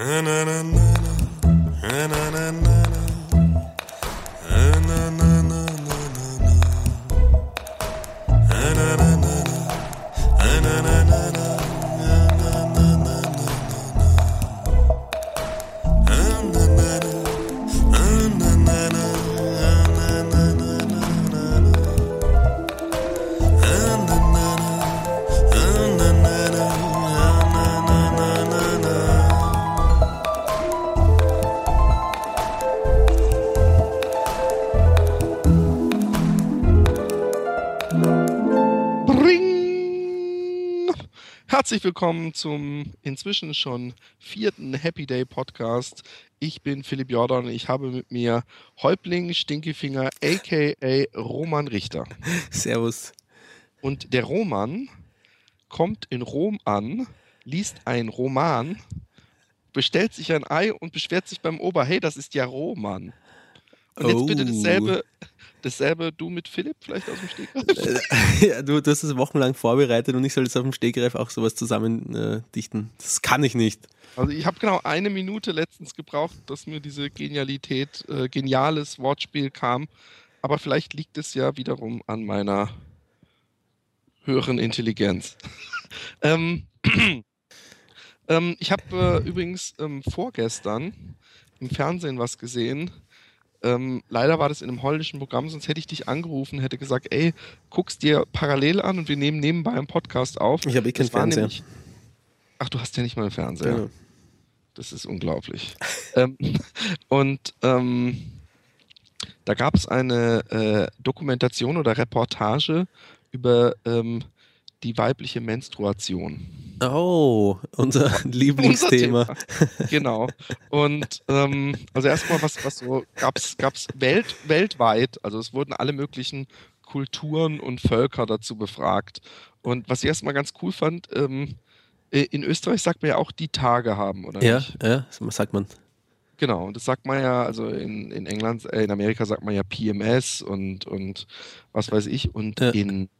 na na Herzlich willkommen zum inzwischen schon vierten Happy Day Podcast. Ich bin Philipp Jordan und ich habe mit mir Häuptling Stinkefinger aka Roman Richter. Servus. Und der Roman kommt in Rom an, liest einen Roman, bestellt sich ein Ei und beschwert sich beim Ober, hey, das ist ja Roman. Und jetzt bitte Oh. dasselbe, dasselbe du mit Philipp vielleicht aus dem Stegreif? Ja, du, du hast es wochenlang vorbereitet und ich soll jetzt auf dem Stegreif auch sowas zusammen äh, dichten. Das kann ich nicht. Also ich habe genau eine Minute letztens gebraucht, dass mir diese Genialität, äh, geniales Wortspiel kam. Aber vielleicht liegt es ja wiederum an meiner höheren Intelligenz. ähm, ähm, ich habe äh, übrigens ähm, vorgestern im Fernsehen was gesehen. Ähm, leider war das in einem holländischen Programm, sonst hätte ich dich angerufen, hätte gesagt, ey, guck's dir parallel an und wir nehmen nenebenbei einen Podcast auf. Ich habe eh keinen Fernseher. nämlich- Ach, du hast ja nicht mal einen Fernseher. Genau. Das ist unglaublich. ähm, und ähm, da gab es eine äh, Dokumentation oder Reportage über ähm, die weibliche Menstruation. Oh, unser Lieblingsthema. Unser. Genau. Und ähm, also erstmal, was, was so gab's, gab's Welt, weltweit, also es wurden alle möglichen Kulturen und Völker dazu befragt. Und was ich erstmal ganz cool fand, ähm, äh, in Österreich sagt man ja auch die Tage haben, oder Ja, nicht? ja, das sagt man. Genau, und das sagt man ja, also in, in England, äh, in Amerika sagt man ja PMS und, und was weiß ich. Und Ja. in,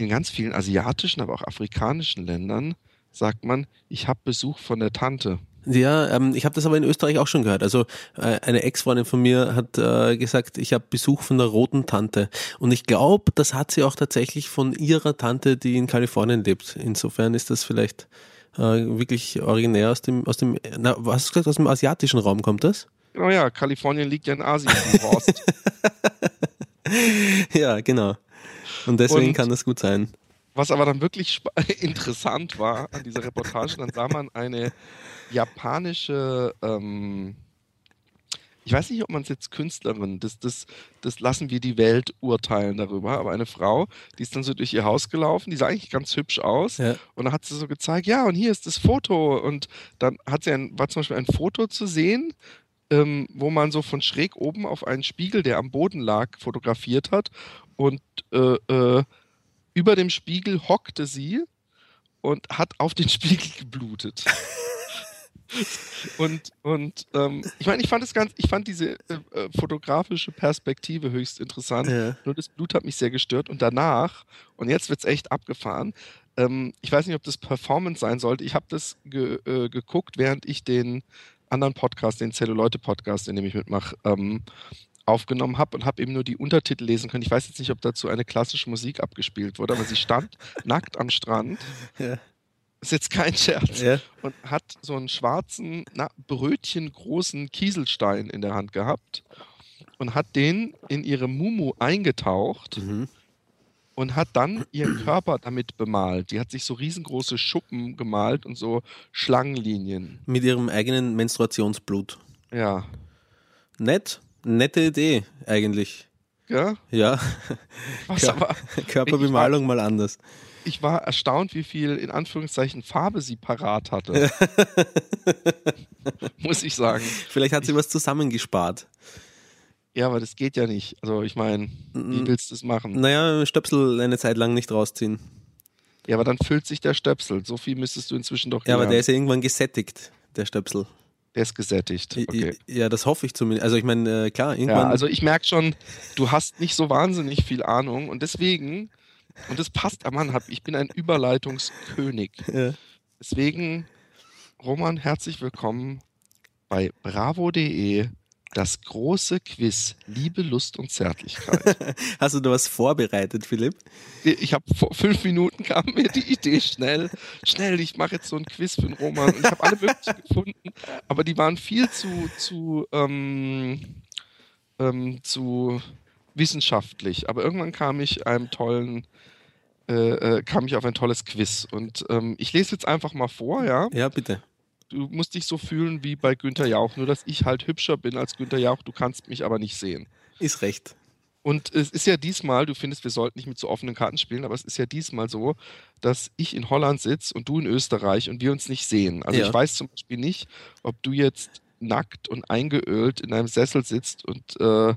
in ganz vielen asiatischen, aber auch afrikanischen Ländern sagt man, ich habe Besuch von der Tante. Ja, ähm, ich habe das aber in Österreich auch schon gehört. Also äh, eine Ex-Freundin von mir hat äh, gesagt, ich habe Besuch von der roten Tante. Und ich glaube, das hat sie auch tatsächlich von ihrer Tante, die in Kalifornien lebt. Insofern ist das vielleicht äh, wirklich originär aus dem, aus dem, na, was hast du gesagt, aus dem asiatischen Raum kommt das? Genau ja, Kalifornien liegt ja in Asien, du Horst. ja, genau. Und deswegen Und- kann das gut sein. Was aber dann wirklich interessant war an dieser Reportage, dann sah man eine japanische, ähm, ich weiß nicht, ob man es jetzt Künstlerin, das, das, das lassen wir die Welt urteilen darüber, aber eine Frau, die ist dann so durch ihr Haus gelaufen, die sah eigentlich ganz hübsch aus Ja. und dann hat sie so gezeigt, ja, und hier ist das Foto und dann hat sie ein, war zum Beispiel ein Foto zu sehen, ähm, wo man so von schräg oben auf einen Spiegel, der am Boden lag, fotografiert hat und äh, äh, über dem Spiegel hockte sie und hat auf den Spiegel geblutet. und und ähm, ich meine, ich fand es ganz, ich fand diese äh, äh, fotografische Perspektive höchst interessant. Ja. Nur das Blut hat mich sehr gestört. Und danach, und jetzt wird's echt abgefahren, ähm, ich weiß nicht, ob das Performance sein sollte. Ich habe das ge äh, geguckt, während ich den anderen Podcast, den Zelluleute-Podcast, in dem ich mitmache, ähm, aufgenommen habe und habe eben nur die Untertitel lesen können. Ich weiß jetzt nicht, ob dazu eine klassische Musik abgespielt wurde, aber sie stand nackt am Strand. Ja. Ist jetzt kein Scherz. Ja. Und hat so einen schwarzen, na, brötchengroßen Kieselstein in der Hand gehabt und hat den in ihre Mumu eingetaucht Mhm. Und hat dann ihren Körper damit bemalt. Die hat sich so riesengroße Schuppen gemalt und so Schlangenlinien. Mit ihrem eigenen Menstruationsblut. Ja. Nett. Nette Idee, eigentlich. Ja, Ja, was Ja. aber. Körperbemalung mal anders. Ich war erstaunt, wie viel in Anführungszeichen Farbe sie parat hatte. Muss ich sagen. Vielleicht hat sie was zusammengespart. Ja, aber das geht ja nicht. Also ich meine, wie willst du das machen? Naja, Stöpsel eine Zeit lang nicht rausziehen. Ja, aber dann füllt sich der Stöpsel. So viel müsstest du inzwischen doch Ja, aber der ist ja irgendwann gesättigt, der Stöpsel. der ist gesättigt. Okay. Ja, das hoffe ich zumindest. Also ich meine, äh, klar, irgendwann. Ja, also ich merke schon, du hast nicht so wahnsinnig viel Ahnung und deswegen, und das passt, ah Mann, hab, ich bin ein Überleitungskönig. Ja. Deswegen Roman, herzlich willkommen bei bravo.de. Das große Quiz Liebe, Lust und Zärtlichkeit. Hast du da was vorbereitet, Philipp? Ich habe vor fünf Minuten kam mir die Idee schnell, schnell, ich mache jetzt so ein Quiz für den Roman. Und ich habe alle möglichen gefunden, aber die waren viel zu, zu, ähm, ähm, zu wissenschaftlich. Aber irgendwann kam ich einem tollen, äh, äh, kam ich auf ein tolles Quiz. Und ähm, ich lese jetzt einfach mal vor, ja? Ja, bitte. Du musst dich so fühlen wie bei Günther Jauch, nur dass ich halt hübscher bin als Günther Jauch, du kannst mich aber nicht sehen. Ist recht. Und es ist ja diesmal, du findest, wir sollten nicht mit so offenen Karten spielen, aber es ist ja diesmal so, dass ich in Holland sitze und du in Österreich und wir uns nicht sehen. Also Ja. ich weiß zum Beispiel nicht, ob du jetzt nackt und eingeölt in einem Sessel sitzt und äh,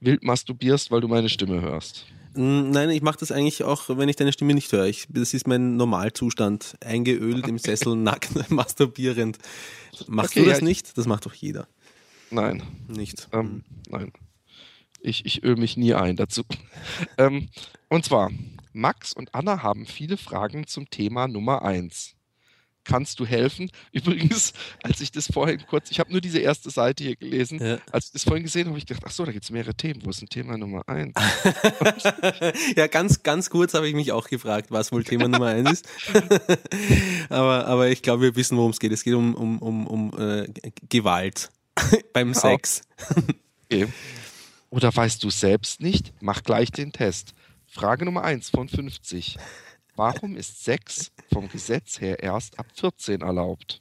wild masturbierst, weil du meine Stimme hörst. Mm, Nein, ich mache das eigentlich auch, wenn ich deine Stimme nicht höre. Ich, das ist mein Normalzustand. Eingeölt im Sessel, nackt, masturbierend. Machst Okay, du das ja, ich- nicht? Das macht doch jeder. Nein. Nicht. Ähm, nein. Ich, ich öle mich nie ein dazu. ähm, und zwar, Max und Anna haben viele Fragen zum Thema Nummer 1. Kannst du helfen? Übrigens, als ich das vorhin kurz, ich habe nur diese erste Seite hier gelesen, Ja. als ich das vorhin gesehen habe, habe ich gedacht, ach so, da gibt es mehrere Themen. Wo ist denn Thema Nummer 1? ja, ganz, ganz kurz habe ich mich auch gefragt, was wohl Thema Nummer eins ist. aber, aber ich glaube, wir wissen, worum es geht. Es geht um, um, um, um äh, Gewalt beim Sex. Okay. Oder weißt du selbst nicht? Mach gleich den Test. Frage Nummer 1 von 50. Warum ist Sex vom Gesetz her erst ab 14 erlaubt?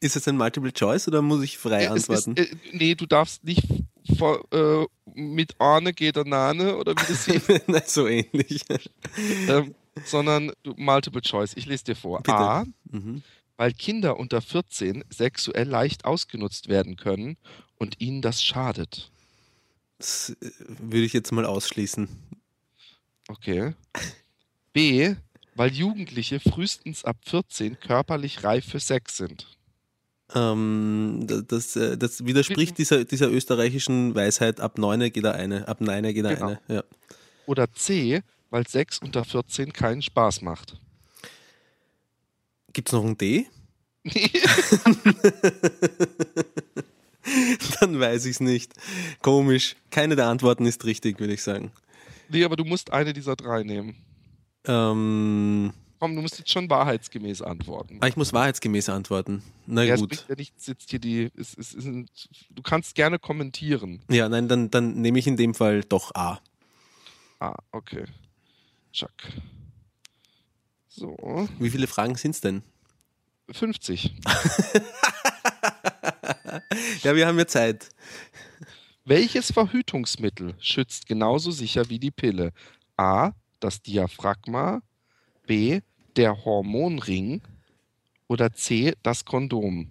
Ist es ein Multiple Choice oder muss ich frei antworten? Ist, äh, nee, du darfst nicht vor, äh, mit Arne geht der Nane oder wie das hieß, so ähnlich. ähm, sondern du, Multiple Choice. Ich lese dir vor. Bitte. A, Mhm. weil Kinder unter 14 sexuell leicht ausgenutzt werden können und ihnen das schadet. Das äh, würde ich jetzt mal ausschließen. Okay. B, weil Jugendliche frühestens ab 14 körperlich reif für Sex sind. Ähm, da- das, äh, das widerspricht dieser, dieser österreichischen Weisheit, ab neune geht er eine, ab neune geht er Genau. eine. Ja. Oder C, weil Sex unter 14 keinen Spaß macht. Gibt es noch ein D? Dann weiß ich es nicht. Komisch. Keine der Antworten ist richtig, würde ich sagen. nee, aber du musst eine dieser drei nehmen. Ähm, Komm, du musst jetzt schon wahrheitsgemäß antworten. ah, ich muss wahrheitsgemäß antworten. Na Ja, gut. ja nichts, jetzt hier die. Es, es, es du kannst gerne kommentieren. Ja, nein, dann, dann nehme ich in dem Fall doch A. Ah, okay. Chuck. So, Wie viele Fragen sind es denn? 50. Ja, wir haben ja Zeit. Welches Verhütungsmittel schützt genauso sicher wie die Pille? A. Das Diaphragma. B. Der Hormonring. Oder C. Das Kondom.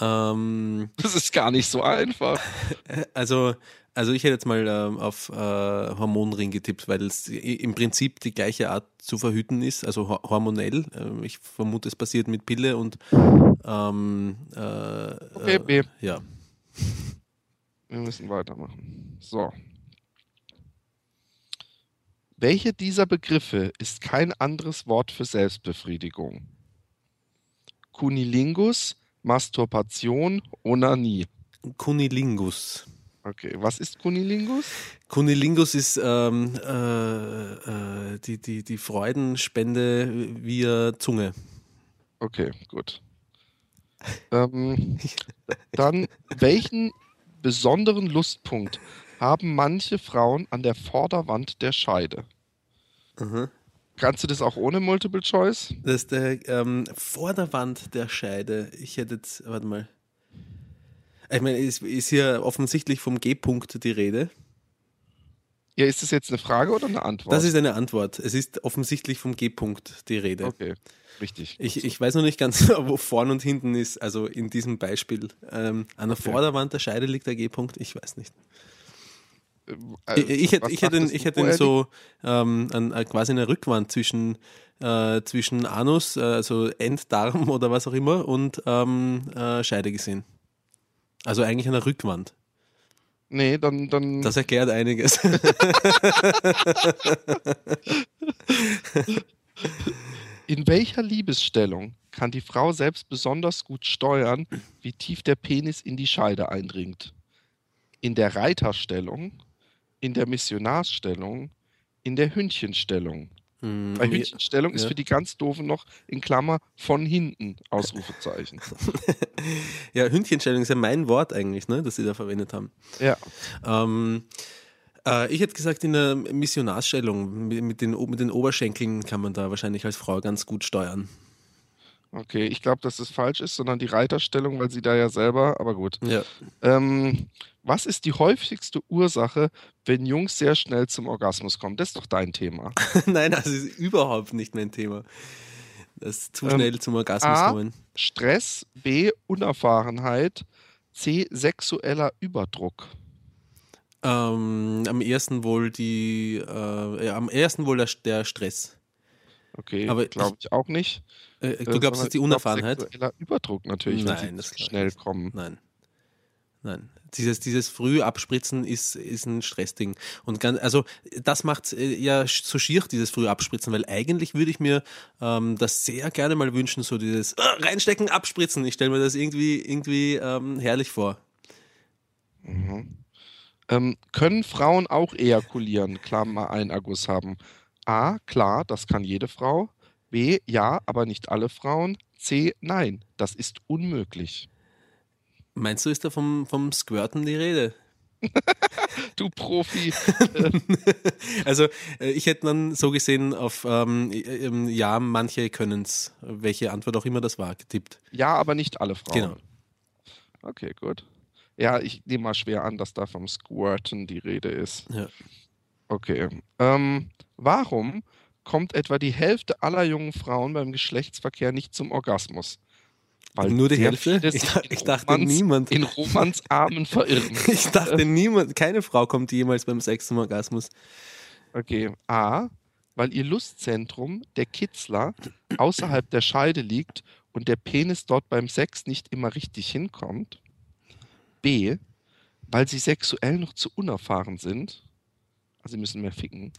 Ähm, Das ist gar nicht so einfach. also, also ich hätte jetzt mal ähm, auf äh, Hormonring getippt, weil es im Prinzip die gleiche Art zu verhüten ist, also ho- hormonell. Ähm, ich vermute, es passiert mit Pille und ähm, äh, Okay, äh, B. ja. Wir müssen weitermachen. So. Welche dieser Begriffe ist kein anderes Wort für Selbstbefriedigung? Kunilingus, Masturbation, Onanie. Kunilingus. Okay, was ist Kunilingus? Kunilingus ist ähm, äh, äh, die, die, die Freudenspende via Zunge. Okay, gut. Ähm, dann, welchen besonderen Lustpunkt haben manche Frauen an der Vorderwand der Scheide? Mhm. Kannst du das auch ohne Multiple Choice? Das ist der ähm, Vorderwand der Scheide. Ich hätte jetzt, warte mal. Ich meine, ist, ist hier offensichtlich vom G-Punkt die Rede. Ja, ist das jetzt eine Frage oder eine Antwort? Das ist eine Antwort. Es ist offensichtlich vom G-Punkt die Rede. okay, richtig. Ich, ich weiß noch nicht ganz, wo vorn und hinten ist, also in diesem Beispiel. Ähm, an der Okay. Vorderwand der Scheide liegt der G-Punkt, ich weiß nicht. Äh, Ich, hätte, ich hätte, ich hätte ihn so ähm, an, äh, quasi eine Rückwand zwischen, äh, zwischen Anus, äh, also Enddarm oder was auch immer, und ähm, äh, Scheide gesehen. Also eigentlich eine Rückwand. liegt? Nee, dann, dann Das erklärt einiges. in welcher Liebesstellung kann die Frau selbst besonders gut steuern, wie tief der Penis in die Scheide eindringt. In der Reiterstellung, in der Missionarsstellung, in der Hündchenstellung. Hm, Bei Hündchenstellung ist ja. für die ganz doofen noch in Klammer von hinten Ausrufezeichen. ja, Hündchenstellung ist ja mein Wort eigentlich, ne, das sie da verwendet haben. ja. Ähm, äh, ich hätte gesagt, in der Missionarsstellung mit mit den, mit den Oberschenkeln kann man da wahrscheinlich als Frau ganz gut steuern. Okay, ich glaube, dass das falsch ist, sondern die Reiterstellung, weil sie da ja selber, aber gut. Ja. Ähm, was ist die häufigste Ursache, wenn Jungs sehr schnell zum Orgasmus kommen? Das ist doch dein Thema. Nein, das ist überhaupt nicht mein Thema. Das zu Ähm, schnell zum Orgasmus A. kommen. Stress, B. Unerfahrenheit, C. Sexueller Überdruck. Ähm, am ersten wohl die, äh, am ersten wohl der, der Stress. Okay, Aber glaube ich auch nicht. Äh, Äh, du glaubst, dass die Unerfahrenheit? Überdruck natürlich, Nein, das schnell nicht. kommen. Nein. Nein. Dieses, dieses früh abspritzen ist, ist ein Stressding. Und ganz, also das macht ja sch- so schier, dieses früh abspritzen, weil eigentlich würde ich mir ähm, das sehr gerne mal wünschen, so dieses äh, reinstecken, abspritzen. Ich stelle mir das irgendwie, irgendwie ähm, herrlich vor. Ähm, können Frauen auch ejakulieren, Klammer ein Erguss haben? A, klar, das kann jede Frau. B, ja, aber nicht alle Frauen. C, nein, das ist unmöglich. Meinst du, ist da vom, vom Squirten die Rede? Du Profi. Also äh, ich hätte dann so gesehen auf ähm, äh, ähm, ja, manche können es, welche Antwort auch immer das war, getippt. Ja, aber nicht alle Frauen. Genau. Okay, gut. Ja, ich nehme mal schwer an, dass da vom Squirten die Rede ist. Ja. Okay. Ähm, warum kommt etwa die Hälfte aller jungen Frauen beim Geschlechtsverkehr nicht zum Orgasmus? Nur die Hälfte? Ich sich dach- in ich dachte, Romans- niemand. In Romansarmen verirren. Ich dachte, niemand, keine Frau kommt jemals beim Sex zum Orgasmus. Okay. A, weil ihr Lustzentrum, der Kitzler, außerhalb der Scheide liegt und der Penis dort beim Sex nicht immer richtig hinkommt. B, weil sie sexuell noch zu unerfahren sind. Also sie müssen mehr ficken.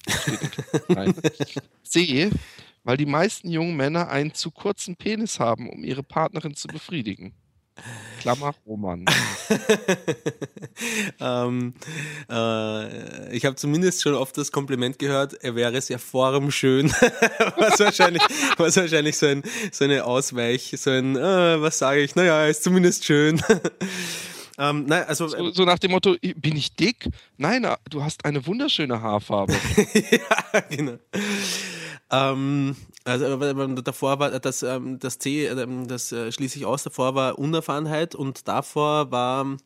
C, weil die meisten jungen Männer einen zu kurzen Penis haben, um ihre Partnerin zu befriedigen. Klammer Roman. ähm, äh, ich habe zumindest schon oft das Kompliment gehört, er wäre sehr formschön. was wahrscheinlich, was wahrscheinlich so, ein, so eine Ausweich, so ein, äh, was sage ich, naja, er ist zumindest schön. Ähm, nein, also So, so nach dem Motto, bin ich dick? Nein, du hast eine wunderschöne Haarfarbe. ja, genau. Ähm, also aber davor war das, ähm, das C, ähm, das äh, schließe ich aus, davor war Unerfahrenheit und davor war,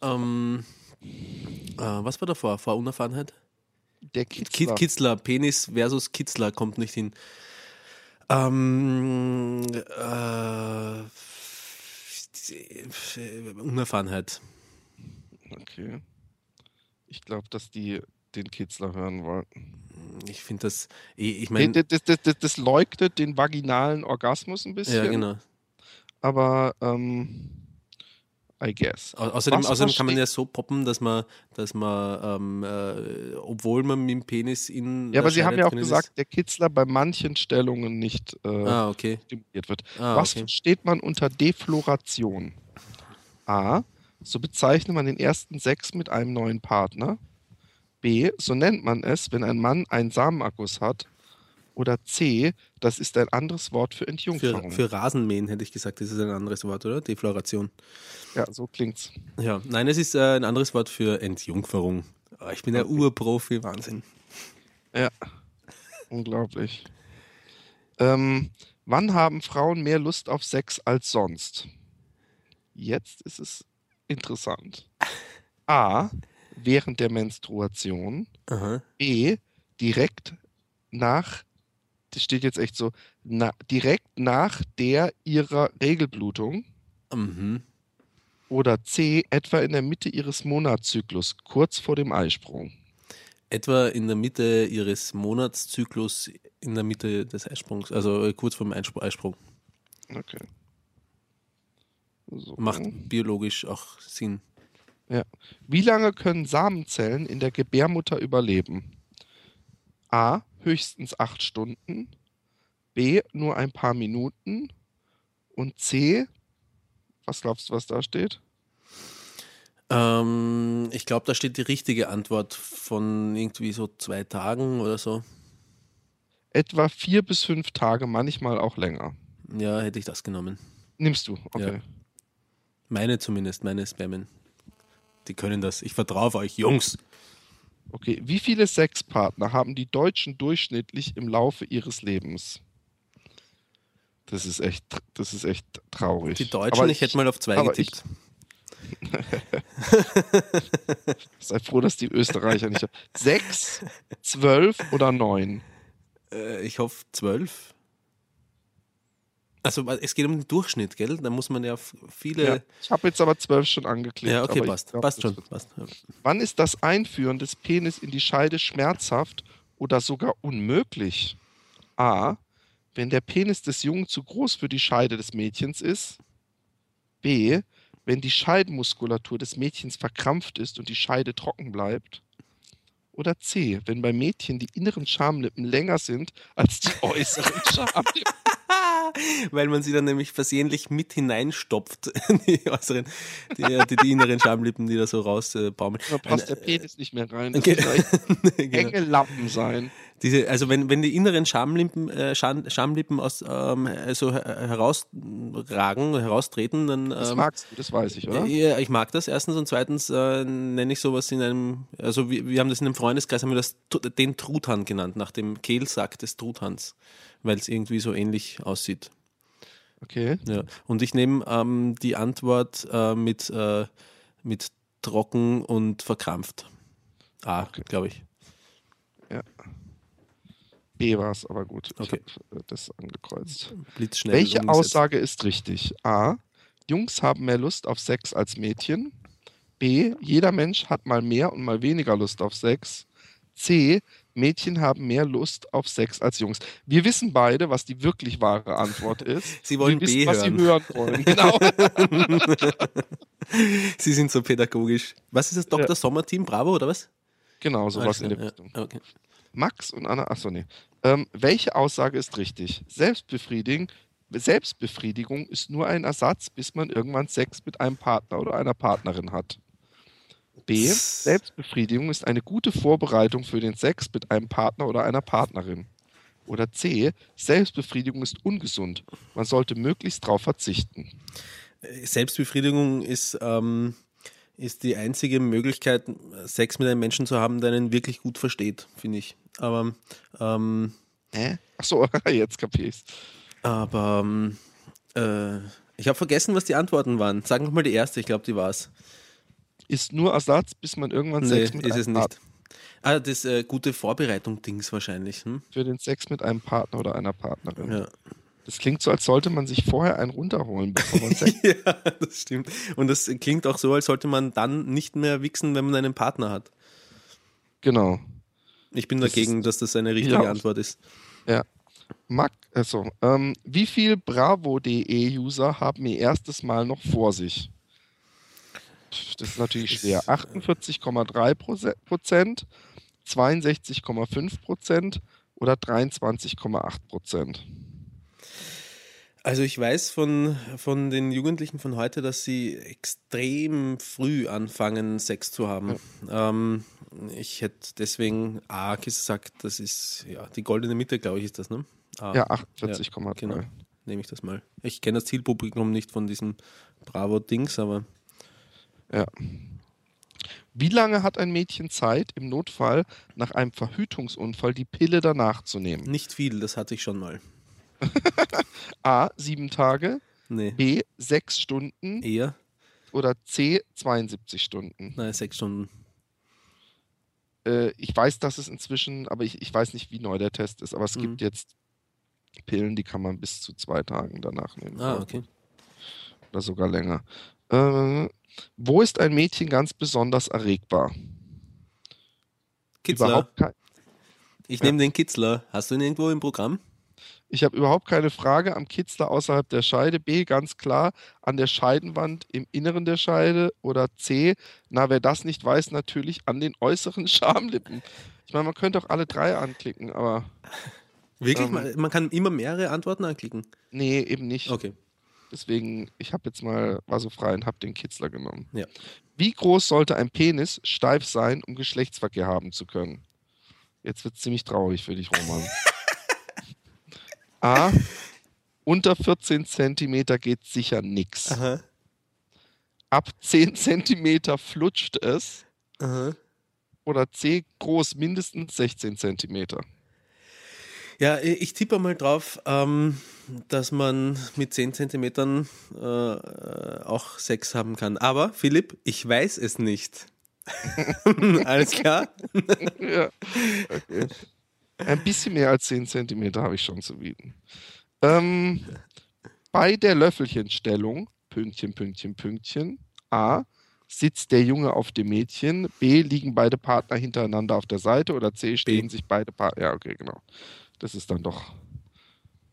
ähm, äh, was war davor? Vor Unerfahrenheit? Der Kitzler. Kitzler, Penis versus Kitzler kommt nicht hin. Ähm, äh, Unerfahrenheit. Okay. Ich glaube, dass die den Kitzler hören wollten. Ich finde das, eh- ich meine, das, das, das, das leugnet den vaginalen Orgasmus ein bisschen. ja genau. Aber, ähm, I guess. Au- Außerdem, Was außerdem kann man ja so poppen, dass man, dass man, ähm, äh, obwohl man mit dem Penis in Ja, aber Sie haben ja auch gesagt, der Kitzler bei manchen Stellungen nicht äh, Ist. Ah, okay. stimuliert wird. Ah, Was okay. versteht man unter Defloration? A. So bezeichnet man den ersten Sex mit einem neuen Partner. B. So nennt man es, wenn ein Mann einen Samenakkus hat. Oder C. Das ist ein anderes Wort für Für, Entjungferung. für Rasenmähen hätte ich gesagt, das ist ein anderes Wort, oder? Defloration. ja, so klingt's. Ja, nein, es ist äh, ein anderes Wort für Entjungferung. Ah, ich bin der Urprofi, Wahnsinn. Ja, unglaublich. Ähm, wann haben Frauen mehr Lust auf Sex als sonst? Jetzt ist es interessant. A. Während der Menstruation. Aha. B. Direkt nach, steht jetzt echt so, na, direkt nach der ihrer Regelblutung. Mhm. Oder C. Etwa in der Mitte ihres Monatszyklus, kurz vor dem Eisprung. Etwa in der Mitte ihres Monatszyklus, in der Mitte des Eisprungs, also äh, kurz vor dem Eisprung. Okay. So. Macht biologisch auch Sinn. Wie lange können Samenzellen in der Gebärmutter überleben? A. Höchstens acht Stunden. B. Nur ein paar Minuten. Und C, was glaubst du, was da steht? Ähm, ich glaube, da steht die richtige Antwort von irgendwie so zwei Tagen oder so. Etwa vier bis fünf Tage, manchmal auch länger. Ja, hätte ich das genommen. Nimmst du, okay. Ja. Meine zumindest, meine Spammen. Die können das. Ich vertraue auf euch, Jungs. Okay, wie viele Sexpartner haben die Deutschen durchschnittlich im Laufe ihres Lebens? Das ist echt, das ist echt traurig. Die Deutschen, Aber ich hätte mal auf zwei getippt. Sei froh, dass die Österreicher nicht haben. Sechs, zwölf oder neun? Äh, ich hoffe zwölf. Also es geht um den Durchschnitt, gell? Da muss man ja viele. Ja, ich habe jetzt aber zwölf schon angeklickt. Ja, okay, passt. glaub, passt schon. Passt. Wann ist das Einführen des Penis in die Scheide schmerzhaft oder sogar unmöglich? A. Wenn der Penis des Jungen zu groß für die Scheide des Mädchens ist. B. Wenn die Scheidenmuskulatur des Mädchens verkrampft ist und die Scheide trocken bleibt. Oder C. Wenn bei Mädchen die inneren Schamlippen länger sind als die äußeren Schamlippen. Weil man sie dann nämlich versehentlich mit hineinstopft, die äußeren, die, die, die inneren Schamlippen, die da so rausbaumeln. Da passt der Penis nicht mehr rein. Das Okay. müssen vielleicht genau. enge Lappen sein. Diese, also wenn, wenn die inneren Schamlippen, äh, Scham, Schamlippen aus, ähm, so her- herausragen, heraustreten, dann Das ähm, magst du, das weiß ich, oder? Ja, ich mag das erstens und zweitens äh, nenne ich sowas in einem, also wir, wir haben das in einem Freundeskreis, haben wir das den Truthahn genannt, nach dem Kehlsack des Truthahns, weil es irgendwie so ähnlich aussieht. Okay. Ja. Und ich nehme ähm, die Antwort äh, mit, äh, mit trocken und verkrampft. Ah, glaube ich. B war es, aber gut. Okay. Ich habe das angekreuzt. Blitzschnell. Welche umgesetzt. Aussage ist richtig? A. Jungs haben mehr Lust auf Sex als Mädchen. B. Jeder Mensch hat mal mehr und mal weniger Lust auf Sex. C. Mädchen haben mehr Lust auf Sex als Jungs. Wir wissen beide, was die wirklich wahre Antwort ist. Sie wollen Wir wissen, B was hören. sie hören wollen. Genau. Sie sind so pädagogisch. Was ist das, Dr. Ja. Sommer-Team? Bravo oder was? genau, sowas in der ja, Richtung. okay. Max und Anna, achso, nee. Ähm, welche Aussage ist richtig? Selbstbefriedigung, Selbstbefriedigung ist nur ein Ersatz, bis man irgendwann Sex mit einem Partner oder einer Partnerin hat. B. Selbstbefriedigung ist eine gute Vorbereitung für den Sex mit einem Partner oder einer Partnerin. Oder C. Selbstbefriedigung ist ungesund. Man sollte möglichst darauf verzichten. Selbstbefriedigung ist, ähm, ist die einzige Möglichkeit, Sex mit einem Menschen zu haben, der einen wirklich gut versteht, finde ich. Aber, ähm, Hä? Achso, jetzt kapier ich's. aber ähm, äh, ich habe vergessen, was die Antworten waren. Sag noch mal die erste, ich glaube, die war's. Ist nur Ersatz, bis man irgendwann Nee, Sex mit ist es nicht. Ah, das äh, gute Vorbereitung-Dings wahrscheinlich. Hm? für den Sex mit einem Partner oder einer Partnerin. Ja. Das klingt so, als sollte man sich vorher einen runterholen, bevor man Sex ja, das stimmt. Und das klingt auch so, als sollte man dann nicht mehr wichsen, wenn man einen Partner hat. Genau. Ich bin Das dagegen, dass das eine richtige Ja. Antwort ist. Ja. Mac, also, ähm, wie viel Bravo.de-User haben ihr erstes Mal noch vor sich? Das ist natürlich schwer. 48,3 Proze- Prozent, 62,5 Prozent oder 23,8 Prozent. Also ich weiß von, von den Jugendlichen von heute, dass sie extrem früh anfangen, Sex zu haben. Ähm, ich hätte deswegen A gesagt, das ist ja die goldene Mitte, glaube ich, ist das, ne? A. Ja, 48,3. Genau, nehme ich das mal. Ich kenne das Zielpublikum nicht von diesem Bravo-Dings, aber Ja. Wie lange hat ein Mädchen Zeit, im Notfall nach einem Verhütungsunfall die Pille danach zu nehmen? nicht viel, das hatte ich schon mal. A. Sieben Tage, Nee, B. Sechs Stunden eher, oder C. 72 Stunden. nein, sechs Stunden. Äh, ich weiß, dass es inzwischen, aber ich, ich weiß nicht, wie neu der Test ist, aber es Mhm. gibt jetzt Pillen, die kann man bis zu zwei Tagen danach nehmen. Ah, okay. Oder sogar länger. Äh, wo ist ein Mädchen ganz besonders erregbar? Kitzler. Überhaupt kein, Ich Ja. nehme den Kitzler. Hast du ihn irgendwo im Programm? Ich habe überhaupt keine Frage am Kitzler außerhalb der Scheide. B, ganz klar, an der Scheidenwand im Inneren der Scheide. Oder C, na, wer das nicht weiß, natürlich an den äußeren Schamlippen. Ich meine, man könnte auch alle drei anklicken, aber Wirklich? Ähm. man, man kann immer mehrere Antworten anklicken. nee, eben nicht. Okay. Deswegen, ich habe jetzt mal, war so frei und habe den Kitzler genommen. Ja. Wie groß sollte ein Penis steif sein, um Geschlechtsverkehr haben zu können? Jetzt wird es ziemlich traurig für dich, Roman. A. Unter 14 Zentimeter geht sicher nix. Aha. Ab 10 Zentimeter flutscht es. Aha. Oder C. Groß mindestens 16 Zentimeter. Ja, ich tippe mal drauf, ähm, dass man mit 10 Zentimetern äh, äh, auch Sex haben kann. Aber, Philipp, ich weiß es nicht. Alles klar? ja. Okay. Ein bisschen mehr als 10 Zentimeter habe ich schon zu bieten. Ähm, bei der Löffelchenstellung, Pünktchen, Pünktchen, Pünktchen, A, sitzt der Junge auf dem Mädchen, B, liegen beide Partner hintereinander auf der Seite oder C, stehen sich beide Partner. Ja, okay, genau. Das ist dann doch,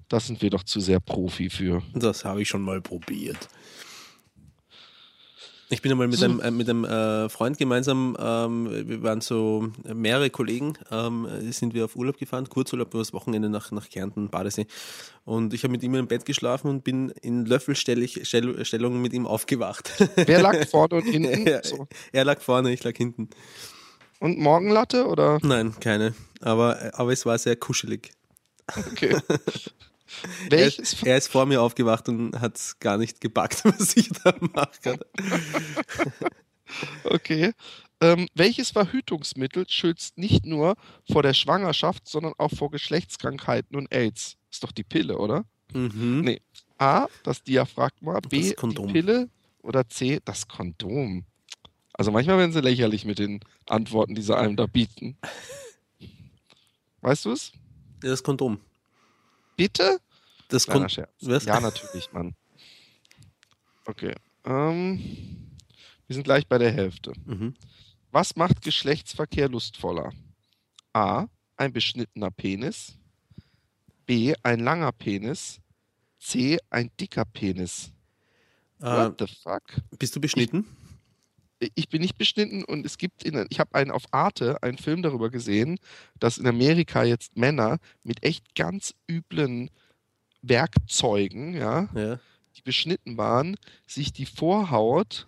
das sind wir doch zu sehr Profi für. Das habe ich schon mal probiert. Ich bin einmal mit einem, äh, mit einem äh, Freund gemeinsam, ähm, wir waren so mehrere Kollegen, ähm, sind wir auf Urlaub gefahren, Kurzurlaub übers Wochenende nach, nach Kärnten, Badesee. Und ich habe mit ihm im Bett geschlafen und bin in Löffelstellung mit ihm aufgewacht. Wer lag vorne und hinten? er, So. er lag vorne, ich lag hinten. Und Morgenlatte oder? Nein, keine. Aber, aber es war sehr kuschelig. Okay. Er, Welches, ist- er ist vor mir aufgewacht und hat es gar nicht gepackt, was ich da mache. okay. Ähm, welches Verhütungsmittel schützt nicht nur vor der Schwangerschaft, sondern auch vor Geschlechtskrankheiten und AIDS? Ist doch die Pille, oder? Mhm. Nee. A, das Diaphragma, B, Das die Kondom. Pille oder C, das Kondom. Also manchmal werden sie lächerlich mit den Antworten, die sie einem da bieten. Weißt du es? Das Kondom. Bitte? Das. Was? Ja, natürlich, Mann. Okay. Ähm, wir sind gleich bei der Hälfte. Mhm. Was macht Geschlechtsverkehr lustvoller? A. Ein beschnittener Penis. B. Ein langer Penis. C. Ein dicker Penis. Äh, What the fuck? bist du beschnitten? Ich bin nicht beschnitten und es gibt, in, ich habe einen auf Arte, einen Film darüber gesehen, dass in Amerika jetzt Männer mit echt ganz üblen Werkzeugen, ja, Ja. die beschnitten waren, sich die Vorhaut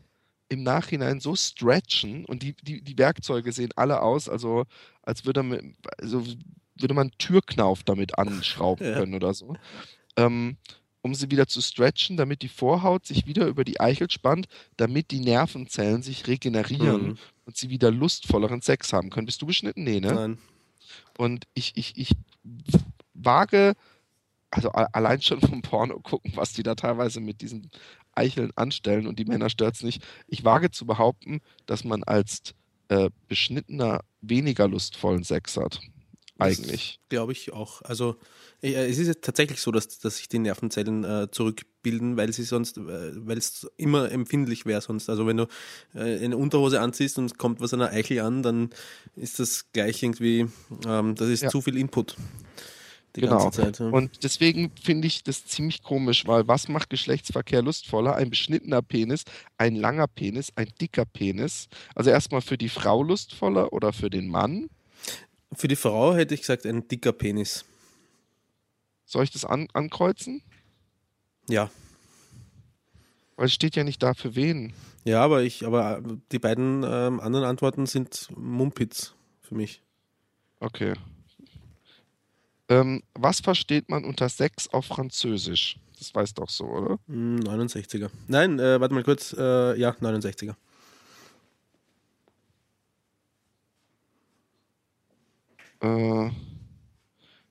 im Nachhinein so stretchen und die, die, die Werkzeuge sehen alle aus, also als würde man, also würde man einen Türknauf damit anschrauben Ja. können oder so. Ähm, um sie wieder zu stretchen, damit die Vorhaut sich wieder über die Eichel spannt, damit die Nervenzellen sich regenerieren Mhm. und sie wieder lustvolleren Sex haben können. Bist du beschnitten? Nee, ne? Nein. Und ich, ich, ich wage, also allein schon vom Porno gucken, was die da teilweise mit diesen Eicheln anstellen und die Männer stört's nicht. Ich wage zu behaupten, dass man als äh, beschnittener weniger lustvollen Sex hat. Eigentlich. Glaube ich auch. Also äh, es ist jetzt tatsächlich so, dass, dass sich die Nervenzellen äh, zurückbilden, weil sie sonst, äh, weil es immer empfindlich wäre sonst. Also wenn du äh, eine Unterhose anziehst und kommt was an der Eichel an, dann ist das gleich irgendwie, ähm, das ist Ja. zu viel Input. Die Genau. ganze Zeit. Ja. Und deswegen finde ich das ziemlich komisch, weil was macht Geschlechtsverkehr lustvoller? Ein beschnittener Penis, ein langer Penis, ein dicker Penis. Also erstmal für die Frau lustvoller oder für den Mann. Für die Frau hätte ich gesagt, ein dicker Penis. Soll ich das an ankreuzen? Ja. Weil es steht ja nicht da für wen. Ja, aber ich, aber äh, die beiden ähm, anderen Antworten sind Mumpitz für mich. Okay. Ähm, was versteht man unter Sex auf Französisch? Das weißt doch so, oder? Hm, 69er. Nein, äh, warte mal kurz. Äh, ja, 69er. Äh,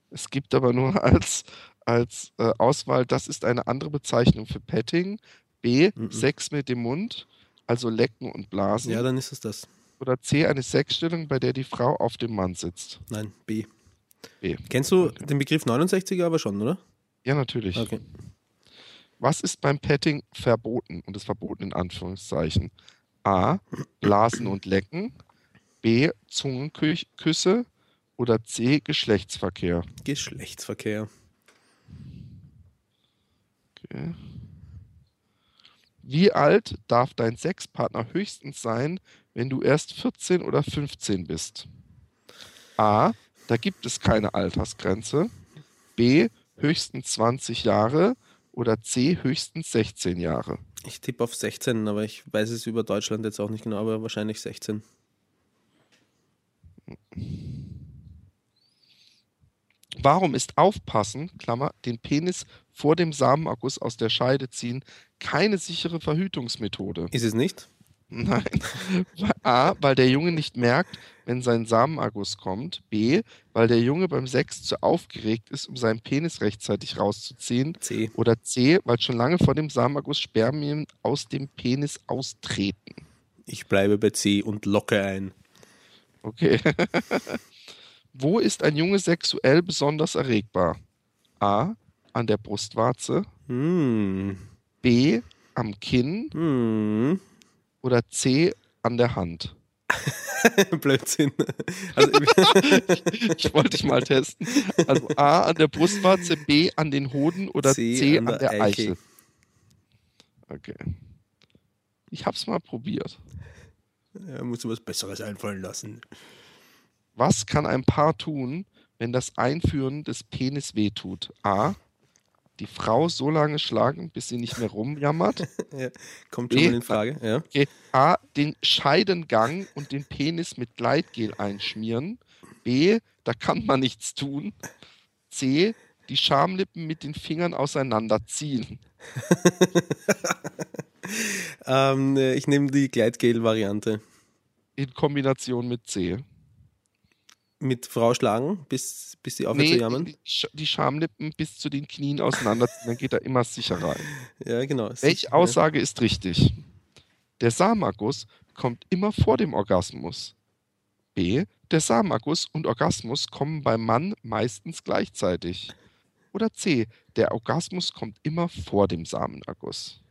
es gibt aber nur als, als äh, Auswahl, das ist eine andere Bezeichnung für Petting. B, Mhm. Sex mit dem Mund, also Lecken und Blasen. Ja, dann ist es das. Oder C, eine Sexstellung, bei der die Frau auf dem Mann sitzt. Nein, B. B. Kennst du den Begriff 69er aber schon, oder? Ja, natürlich. Okay. Was ist beim Petting verboten? Und das verboten in Anführungszeichen. A. Blasen und Lecken. B. Zungenküsse. Oder C. Geschlechtsverkehr. Geschlechtsverkehr. Okay. Wie alt darf dein Sexpartner höchstens sein, wenn du erst 14 oder 15 bist? A. Da gibt es keine Altersgrenze. B. Höchstens 20 Jahre. oder C höchstens 16 Jahre? Ich tippe auf 16, aber ich weiß es über Deutschland jetzt auch nicht genau, aber wahrscheinlich 16. Warum ist Aufpassen, Klammer, den Penis vor dem Samenerguss aus der Scheide ziehen, keine sichere Verhütungsmethode? Ist es nicht? Nein. A, weil der Junge nicht merkt, wenn sein Samenerguss kommt. B, weil der Junge beim Sex zu aufgeregt ist, um seinen Penis rechtzeitig rauszuziehen. C. Oder C, weil schon lange vor dem Samenerguss Spermien aus dem Penis austreten. Ich bleibe bei C und locke ein. Okay. Wo ist ein Junge sexuell besonders erregbar? A. An der Brustwarze. Hm. B. Am Kinn. Hm. Oder C. An der Hand. Blödsinn. Also, Ich wollte dich mal testen. Also A. An der Brustwarze. B. An den Hoden. Oder C. C an, an der, der Eichel. Eichel. Okay. Ich hab's mal probiert. er muss was Besseres einfallen lassen. Was kann ein Paar tun, wenn das Einführen des Penis wehtut? A. Die Frau so lange schlagen, bis sie nicht mehr rumjammert. Ja, kommt schon B. in Frage. Ja. Okay. A. Den Scheidengang und den Penis mit Gleitgel einschmieren. B. Da kann man nichts tun. C. Die Schamlippen mit den Fingern auseinanderziehen. Ähm, äh, ich nehme die Gleitgel-Variante. In Kombination mit C. Mit Frau schlagen, bis, bis sie aufhört zu jammern. die, Sch- die Schamlippen bis zu den Knien auseinanderziehen, dann geht er immer sicher rein. Ja, genau. Welche Aussage ist richtig? Der Samenerguss kommt immer vor dem Orgasmus. B. Der Samenerguss und Orgasmus kommen beim Mann meistens gleichzeitig. Oder C. Der Orgasmus kommt immer vor dem Samenerguss.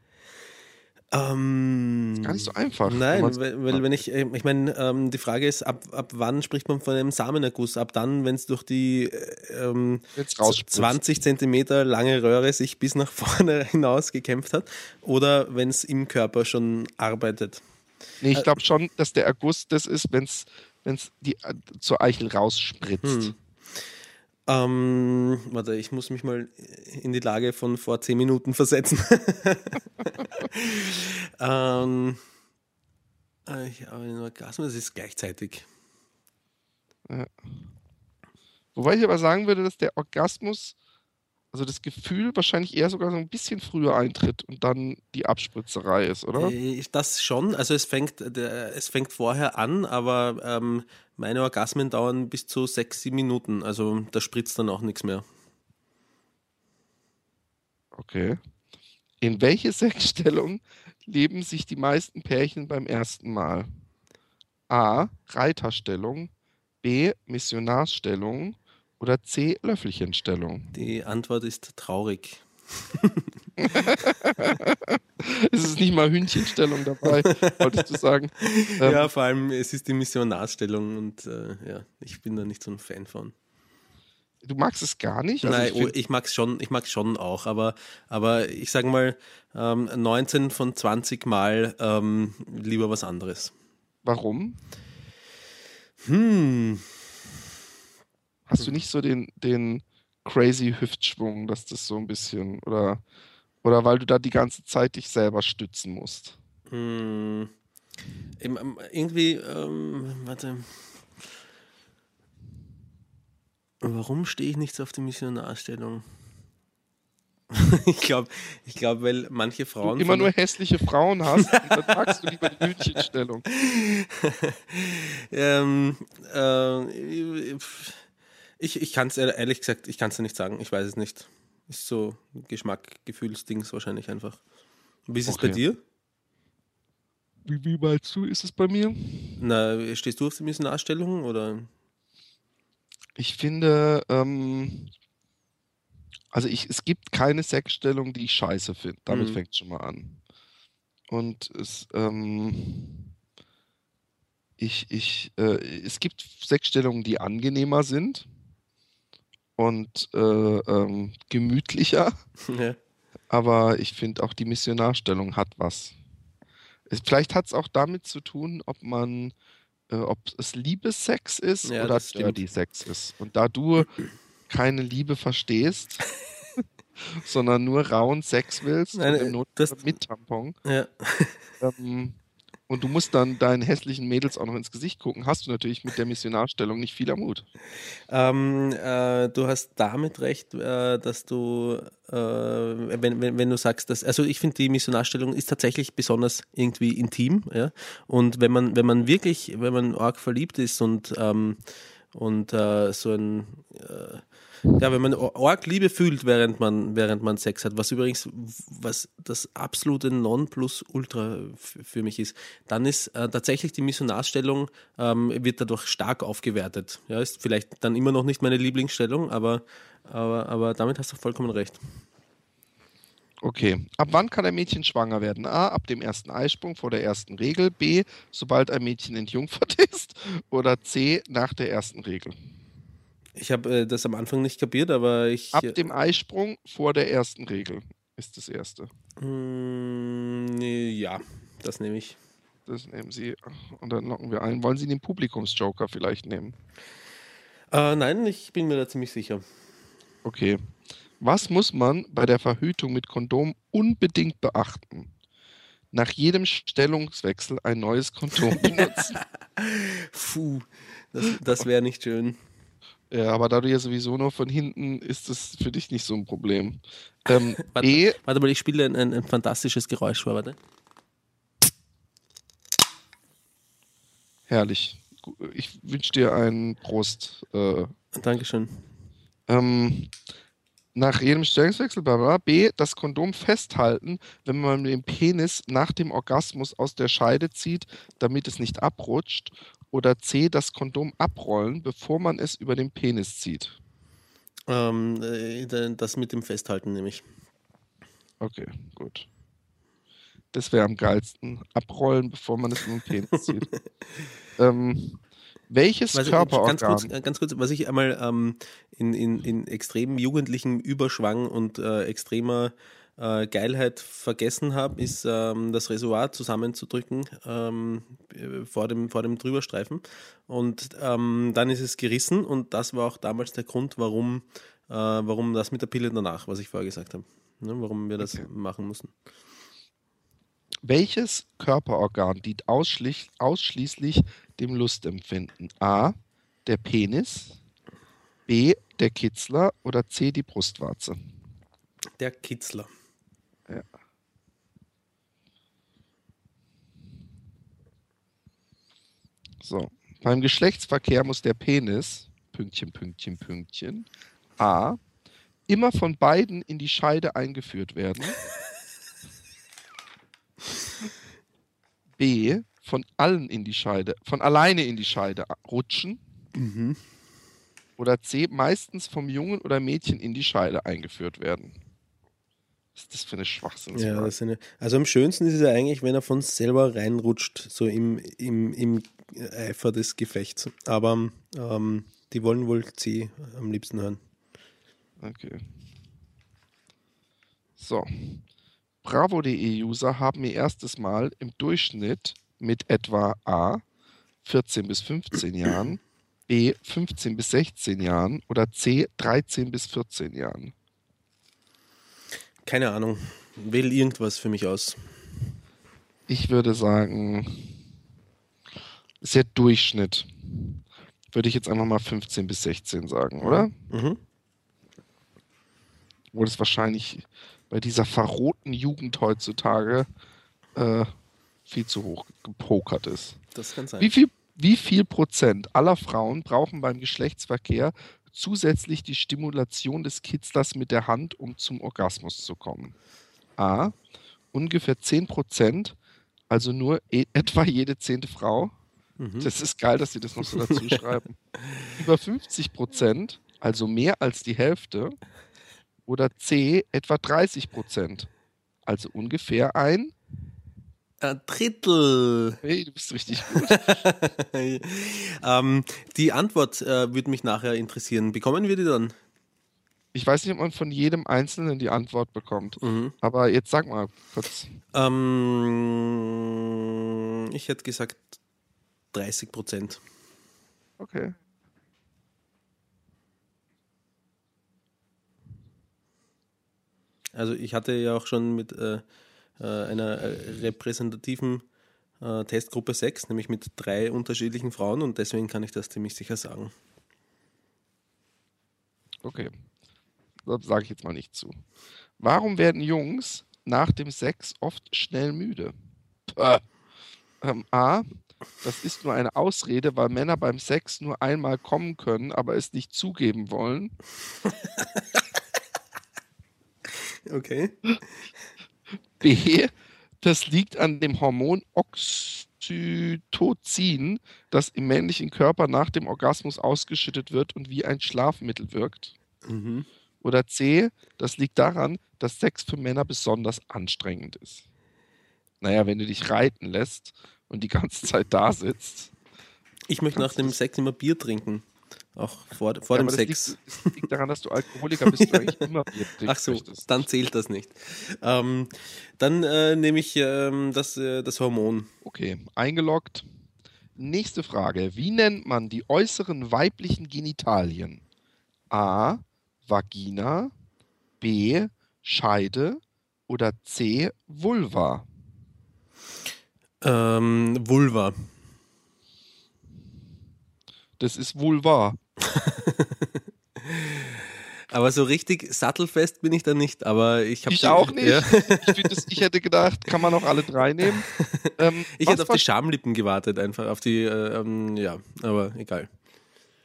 Ähm, Gar nicht so einfach. Nein, weil, weil wenn ich, äh, ich meine, ähm, die Frage ist, ab, ab wann spricht man von einem Samenerguss? Ab dann, wenn es durch die äh, ähm, Jetzt rausspritzt. 20 Zentimeter lange Röhre sich bis nach vorne hinaus gekämpft hat oder wenn es im Körper schon arbeitet. Nee, Äh, ich glaube schon, dass der Erguss das ist, wenn es die äh, zur Eichel rausspritzt. Hm. Ähm, warte, ich muss mich mal in die Lage von vor 10 Minuten versetzen. ähm, äh, ich habe einen Orgasmus, das ist gleichzeitig. Wobei ich aber sagen würde, dass der Orgasmus, also das Gefühl wahrscheinlich eher sogar so ein bisschen früher eintritt und dann die Abspritzerei ist, oder? Äh, Das schon, also es fängt, es fängt vorher an, aber ähm, meine Orgasmen dauern bis zu sechs, sieben Minuten, also da spritzt dann auch nichts mehr. Okay. In welche Sexstellung leben sich die meisten Pärchen beim ersten Mal? A. Reiterstellung, B. Missionarsstellung oder C. Löffelchenstellung. Die Antwort ist traurig. Es ist nicht mal Hühnchenstellung dabei, wolltest du sagen. Ähm, ja, vor allem es ist die Missionarstellung und äh, ja, ich bin da nicht so ein Fan von. Du magst es gar nicht? Also Nein, ich oh, find- ich mag's schon, ich mag's schon auch, aber, aber ich sage mal, ähm, 19 von 20 Mal ähm, lieber was anderes. warum? Hm, Hast du nicht so den, den crazy Hüftschwung, dass das so ein bisschen, oder, oder weil du da die ganze Zeit dich selber stützen musst? hm. Irgendwie, ähm, warte. Warum stehe ich nicht so auf die Missionarstellung? ich glaube, ich glaub, weil manche Du Frauen. immer von- nur hässliche Frauen hast, dann magst du lieber die Hühnchenstellung. Ähm, äh, ich ich kann es ehrlich gesagt, ich kann es nicht sagen. Ich weiß es nicht. Ist so Geschmack, Gefühlsdings wahrscheinlich einfach. Wie ist es bei Okay. dir? Wie, wie meinst du, ist es bei mir? Na, stehst du auf die Missionarstellung oder? Ich finde, ähm, also ich, es gibt keine Sexstellung, die ich scheiße finde. Damit Mhm. fängt schon mal an. Und es, ähm, ich, ich, äh, es gibt Sexstellungen, die angenehmer sind und äh, ähm, gemütlicher, ja. aber ich finde auch die Missionarstellung hat was. Es, vielleicht hat es auch damit zu tun, ob man, äh, ob es Liebessex ist Ja, oder. Dirty Sex ist. Und da du keine Liebe verstehst, sondern nur rauen Sex willst Nein, und im äh, Notfall das- mit Tampon. Ja. Ähm, und du musst dann deinen hässlichen Mädels auch noch ins Gesicht gucken, hast du natürlich mit der Missionarstellung nicht viel am Mut. Ähm, äh, du hast damit recht, äh, dass du, äh, wenn, wenn, wenn du sagst, dass, also ich finde, die Missionarstellung ist tatsächlich besonders irgendwie intim, ja. Und wenn man, wenn man wirklich, wenn man arg verliebt ist und, ähm, und äh, so ein, äh, ja, wenn man arg Liebe fühlt, während man, während man Sex hat, was übrigens, was das absolute Nonplusultra für mich ist, dann ist äh, tatsächlich die Missionarstellung ähm, wird dadurch stark aufgewertet. Ja, ist vielleicht dann immer noch nicht meine Lieblingsstellung, aber, aber, aber damit hast du vollkommen recht. Okay. Ab wann kann ein Mädchen schwanger werden? A. Ab dem ersten Eisprung vor der ersten Regel. B. Sobald ein Mädchen entjungfert ist. Oder C. Nach der ersten Regel. Ich habe äh, das am Anfang nicht kapiert, aber ich. Ab dem Eisprung vor der ersten Regel ist das erste. Mm, nee, ja, das nehme ich. Das nehmen Sie und dann locken wir ein. Wollen Sie den Publikumsjoker vielleicht nehmen? Äh, nein, ich bin mir da ziemlich sicher. Okay. Was muss man bei der Verhütung mit Kondom unbedingt beachten? Nach jedem Stellungswechsel ein neues Kondom benutzen. Puh, das, das wäre nicht schön. ja, aber da du ja sowieso nur von hinten, ist das für dich nicht so ein Problem. Ähm, Warte. B, Warte mal, ich spiele ein, ein, ein fantastisches Geräusch vor, warte. herrlich. Ich wünsche dir einen Prost. Äh, Dankeschön. ähm, nach jedem Stellungswechsel, bla bla. B, das Kondom festhalten, wenn man den Penis nach dem Orgasmus aus der Scheide zieht, damit es nicht abrutscht. Oder C, das Kondom abrollen, bevor man es über den Penis zieht. Ähm, äh, das mit dem Festhalten nämlich. Okay, gut. Das wäre am geilsten. Abrollen, bevor man es über den Penis zieht. ähm, welches Was, Körperorgan? ganz, kurz, äh, ganz kurz, was ich einmal ähm, in, in, in extrem jugendlichem Überschwang und äh, extremer äh, Geilheit vergessen habe, ist ähm, das Reservoir zusammenzudrücken ähm, äh, vor, dem, vor dem Drüberstreifen. Und ähm, dann ist es gerissen und das war auch damals der Grund, warum, äh, warum das mit der Pille danach, was ich vorher gesagt habe. Ne, warum wir das Okay. machen mussten. Welches Körperorgan dient ausschlich, ausschließlich dem Lustempfinden? A. Der Penis. B. Der Kitzler. Oder C. Die Brustwarze. Der Kitzler. So. Beim Geschlechtsverkehr muss der Penis, Pünktchen, Pünktchen, Pünktchen, A. immer von beiden in die Scheide eingeführt werden. B. Von allen in die Scheide, von alleine in die Scheide rutschen. Oder C. Meistens vom Jungen oder Mädchen in die Scheide eingeführt werden. Was ist das für eine Schwachsinnsfrage? Ja, das ist eine, also am schönsten ist es ja eigentlich, wenn er von selber reinrutscht, so im, im, im Eifer des Gefechts. Aber ähm, die wollen wohl C am liebsten hören. Okay. So. Bravo.de-User haben ihr erstes Mal im Durchschnitt mit etwa A 14 bis 15 Jahren, B 15 bis 16 Jahren oder C 13 bis 14 Jahren. Keine Ahnung. Wähl irgendwas für mich aus. Ich würde sagen, ist der Durchschnitt. Würde ich jetzt einfach mal 15 bis 16 sagen, oder? Mhm. Wo das wahrscheinlich bei dieser verrohten Jugend heutzutage äh, viel zu hoch gepokert ist. Das kann sein. Wie viel, wie viel Prozent aller Frauen brauchen beim Geschlechtsverkehr zusätzlich die Stimulation des Kitzlers mit der Hand, um zum Orgasmus zu kommen? A. Ungefähr 10 Prozent, also nur e etwa jede zehnte Frau. Mhm. Das ist geil, dass sie das noch so dazu schreiben. Über 50 Prozent, also mehr als die Hälfte. Oder C, etwa 30 Prozent. Also ungefähr ein. Ein Drittel. Hey, du bist richtig gut. ähm, die Antwort äh, würde mich nachher interessieren. Bekommen wir die dann? Ich weiß nicht, ob man von jedem Einzelnen die Antwort bekommt. Mhm. Aber jetzt sag mal kurz. Ähm, ich hätte gesagt 30 Prozent. Okay. Also ich hatte ja auch schon mit äh, äh einer äh, repräsentativen äh, Testgruppe 6, nämlich mit drei unterschiedlichen Frauen und deswegen kann ich das ziemlich sicher sagen. Okay. Das sage ich jetzt mal nicht zu. Warum werden Jungs nach dem Sex oft schnell müde? Ähm, A. Das ist nur eine Ausrede, weil Männer beim Sex nur einmal kommen können, aber es nicht zugeben wollen. okay. B. Das liegt an dem Hormon Oxytocin, das im männlichen Körper nach dem Orgasmus ausgeschüttet wird und wie ein Schlafmittel wirkt. Mhm. Oder C, das liegt daran, dass Sex für Männer besonders anstrengend ist. Naja, wenn du dich reiten lässt und die ganze Zeit da sitzt. Ich möchte nach dem Sex immer Bier trinken. Auch vor, vor ja, dem Sex. Das liegt, liegt, daran, dass du Alkoholiker bist, du eigentlich immer Bier. Ach so, möchtest. dann zählt das nicht. Ähm, dann äh, nehme ich ähm, das, äh, das Hormon. Okay, eingeloggt. Nächste Frage. Wie nennt man die äußeren weiblichen Genitalien? A. Vagina, B. Scheide oder C. Vulva? Ähm, Vulva. Das ist wohl wahr. aber so richtig sattelfest bin ich da nicht, aber ich habe Ich auch nicht. Ja. Ich, das, ich, hätte gedacht, kann man auch alle drei nehmen. Ähm, ich hätte auf die Schamlippen gewartet, einfach auf die, äh, ähm, ja, aber egal.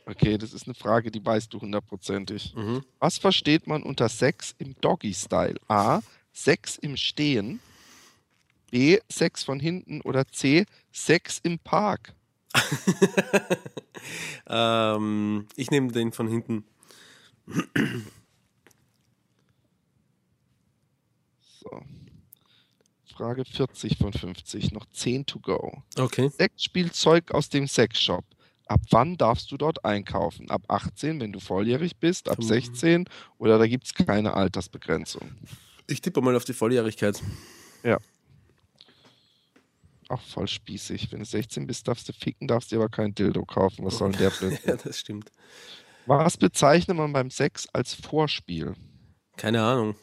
Okay, das ist eine Frage, die weißt du hundertprozentig. Mhm. Was versteht man unter Sex im Doggy-Style? A. Sex im Stehen. B. Sex von hinten. Oder C. Sex im Park. ähm, ich nehme den von hinten. so. Frage 40 von 50. Noch 10 to go. Okay. Sexspielzeug aus dem Sexshop. Ab wann darfst du dort einkaufen? Ab 18, wenn du volljährig bist, ab 16 oder da gibt es keine Altersbegrenzung? Ich tippe mal auf die Volljährigkeit. Ja. Auch voll spießig. Wenn du 16 bist, darfst du ficken, darfst dir aber kein Dildo kaufen. Was soll denn der Blödsinn? ja, das stimmt. Was bezeichnet man beim Sex als Vorspiel? Keine Ahnung.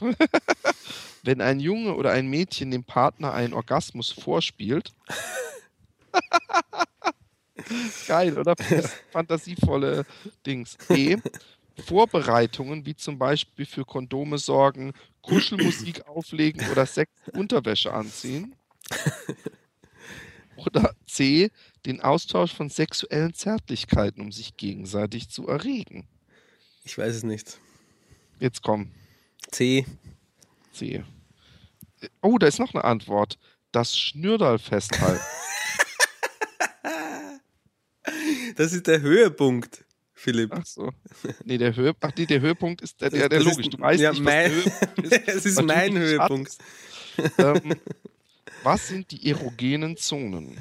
Wenn ein Junge oder ein Mädchen dem Partner einen Orgasmus vorspielt, Geil, oder? Fantasievolle Dings. E. Vorbereitungen, wie zum Beispiel für Kondome sorgen, Kuschelmusik auflegen oder Sex Unterwäsche anziehen. Oder C. Den Austausch von sexuellen Zärtlichkeiten, um sich gegenseitig zu erregen. Ich weiß es nicht. Jetzt komm. C. C. Oh, da ist noch eine Antwort. Das Schnürdal festhalten. Das ist der Höhepunkt, Philipp. Ach so. Nee, der, Höhe, ach, nee, der Höhepunkt ist der, der, der logisch. Ist, du weißt ja, nicht, mein, was ist. es ist mein Höhepunkt. Ähm, was sind die erogenen Zonen?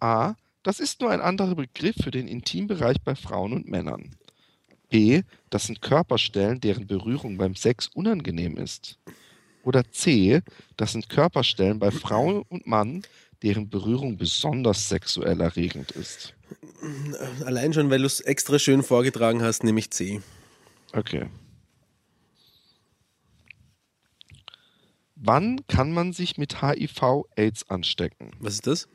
A. Das ist nur ein anderer Begriff für den Intimbereich bei Frauen und Männern. B. Das sind Körperstellen, deren Berührung beim Sex unangenehm ist. Oder C. Das sind Körperstellen bei Frau und Mann, deren Berührung besonders sexuell erregend ist. Allein schon, weil du es extra schön vorgetragen hast, nehme ich C. Okay. Wann kann man sich mit HIV-Aids anstecken? Was ist das?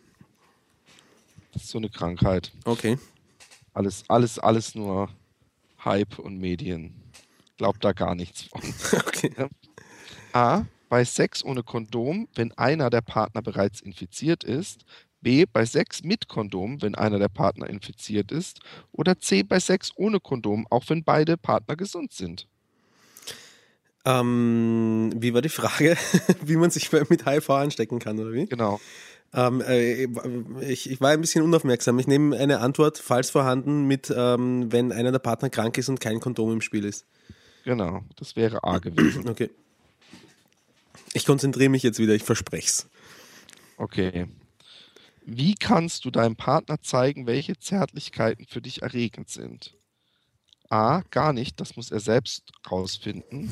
Das ist so eine Krankheit. Okay. Alles, alles, alles nur Hype und Medien. Glaubt da gar nichts von. Okay. A. Bei Sex ohne Kondom, wenn einer der Partner bereits infiziert ist. B. Bei Sex mit Kondom, wenn einer der Partner infiziert ist. Oder C. Bei Sex ohne Kondom, auch wenn beide Partner gesund sind. Ähm, wie war die Frage? wie man sich mit HIV anstecken kann, oder wie? Genau. Ähm, äh, ich, ich, war ein bisschen unaufmerksam. Ich nehme eine Antwort, falls vorhanden, mit, ähm, wenn einer der Partner krank ist und kein Kondom im Spiel ist. Genau, das wäre A gewesen. Okay. Ich konzentriere mich jetzt wieder, ich verspreche es. Okay. Wie kannst du deinem Partner zeigen, welche Zärtlichkeiten für dich erregend sind? A, gar nicht, das muss er selbst rausfinden.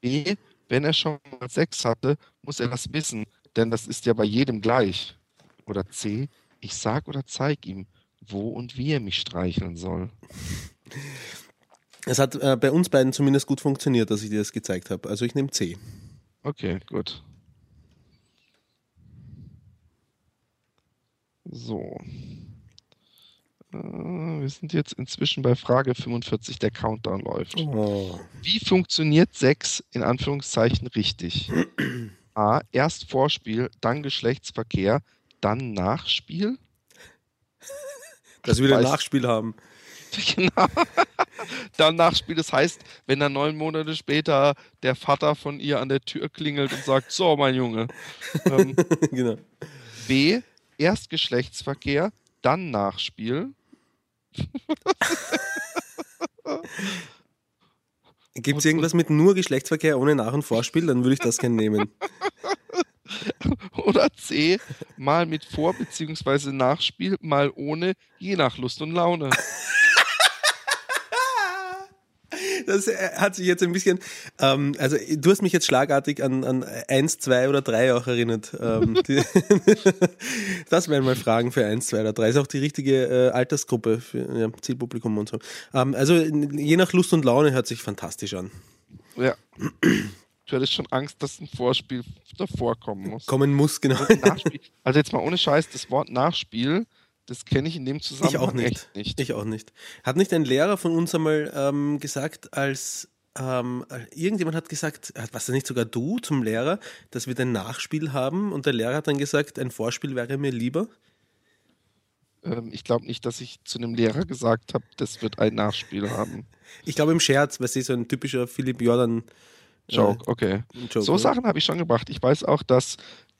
B, wenn er schon mal Sex hatte, muss er das wissen, denn das ist ja bei jedem gleich. Oder C, ich sag oder zeig ihm, wo und wie er mich streicheln soll. Es hat äh, bei uns beiden zumindest gut funktioniert, dass ich dir das gezeigt habe. Also ich nehme C. Okay, gut. So. Äh, wir sind jetzt inzwischen bei Frage 45, der Countdown läuft. Oh. Wie funktioniert Sex in Anführungszeichen richtig? A. Erst Vorspiel, dann Geschlechtsverkehr, dann Nachspiel? Dass wir wieder Nachspiel haben. Genau. Dann Nachspiel, das heißt, wenn dann neun Monate später der Vater von ihr an der Tür klingelt und sagt, so, mein Junge. Ähm, genau. B. Erst Geschlechtsverkehr, dann Nachspiel. Gibt es irgendwas mit nur Geschlechtsverkehr ohne Nach- und Vorspiel? Dann würde ich das gerne nehmen. Oder C. Mal mit Vor- bzw. Nachspiel, mal ohne, je nach Lust und Laune. Das äh, hat sich jetzt ein bisschen, ähm, also du hast mich jetzt schlagartig an, an eins, zwei oder drei auch erinnert. Ähm, die, das wären mal Fragen für eins, zwei oder drei. Ist auch die richtige äh, Altersgruppe für ja, Zielpublikum und so. Ähm, also je nach Lust und Laune hört sich fantastisch an. Ja. Du hattest schon Angst, dass ein Vorspiel davor kommen muss. Kommen muss, genau. Nachspiel. Also jetzt mal ohne Scheiß, das Wort Nachspiel, das kenne ich in dem Zusammenhang Ich auch nicht. echt nicht. Ich auch nicht. Hat nicht ein Lehrer von uns einmal ähm, gesagt, als ähm, irgendjemand hat gesagt, was denn nicht sogar du zum Lehrer, dass wir ein Nachspiel haben und der Lehrer hat dann gesagt, ein Vorspiel wäre mir lieber. Ähm, ich glaube nicht, dass ich zu einem Lehrer gesagt habe, das wird ein Nachspiel haben. Ich glaube im Scherz, weil sie so ein typischer Philipp Jordan Joke, okay. Joke, so oder? Sachen habe ich schon gebracht. Ich weiß auch, dass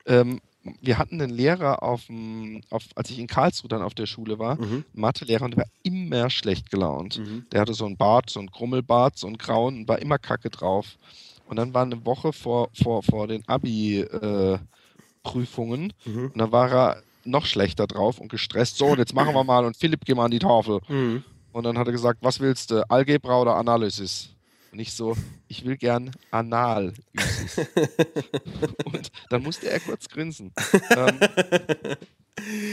ähm, wir hatten einen Lehrer auf, dem, auf als ich in Karlsruhe dann auf der Schule war, Mhm. Mathelehrer und der war immer schlecht gelaunt. Der hatte so einen Bart, so einen Grummelbart, so einen grauen und war immer kacke drauf. Und dann war eine Woche vor, vor, vor den Abi-Prüfungen Mhm. und dann war er noch schlechter drauf und gestresst. So, und jetzt machen wir mal und Philipp, geh mal an die Tafel. Mhm. Und dann hat er gesagt, was willst du, Algebra oder Analysis? Und ich so, ich will gern Analysis. und dann musste er kurz grinsen. ähm,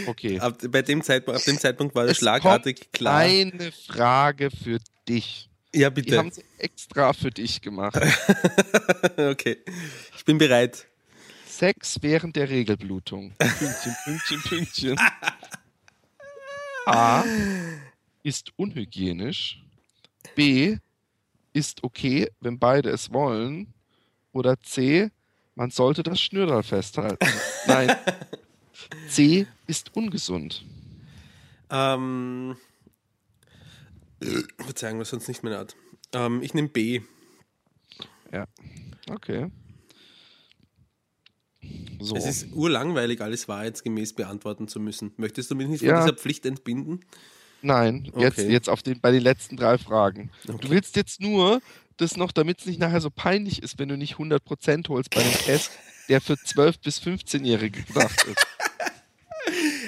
okay. Ab, bei dem Zeitpunkt, ab dem Zeitpunkt war das Es schlagartig klar. Eine Frage für dich. Ja, Die bitte. haben sie extra für dich gemacht. okay. Ich bin bereit. Sex während der Regelblutung. Pünktchen, Pünktchen, Pünktchen. A. Ist unhygienisch. B. Ist okay, wenn beide es wollen. Oder C. Man sollte das Schnürderl festhalten. Nein. C. Ist ungesund. Ähm, Verzeihung, ist sonst nicht meine Art. Ähm, ich nehme B. Ja. Okay. So. Es ist urlangweilig, alles wahrheitsgemäß beantworten zu müssen. Möchtest du mich nicht von Ja. dieser Pflicht entbinden? Nein, jetzt, Okay. jetzt auf den, bei den letzten drei Fragen. Okay. Du willst jetzt nur das noch, damit es nicht nachher so peinlich ist, wenn du nicht 100% holst bei einem Test, der für 12- bis 15-Jährige gedacht ist.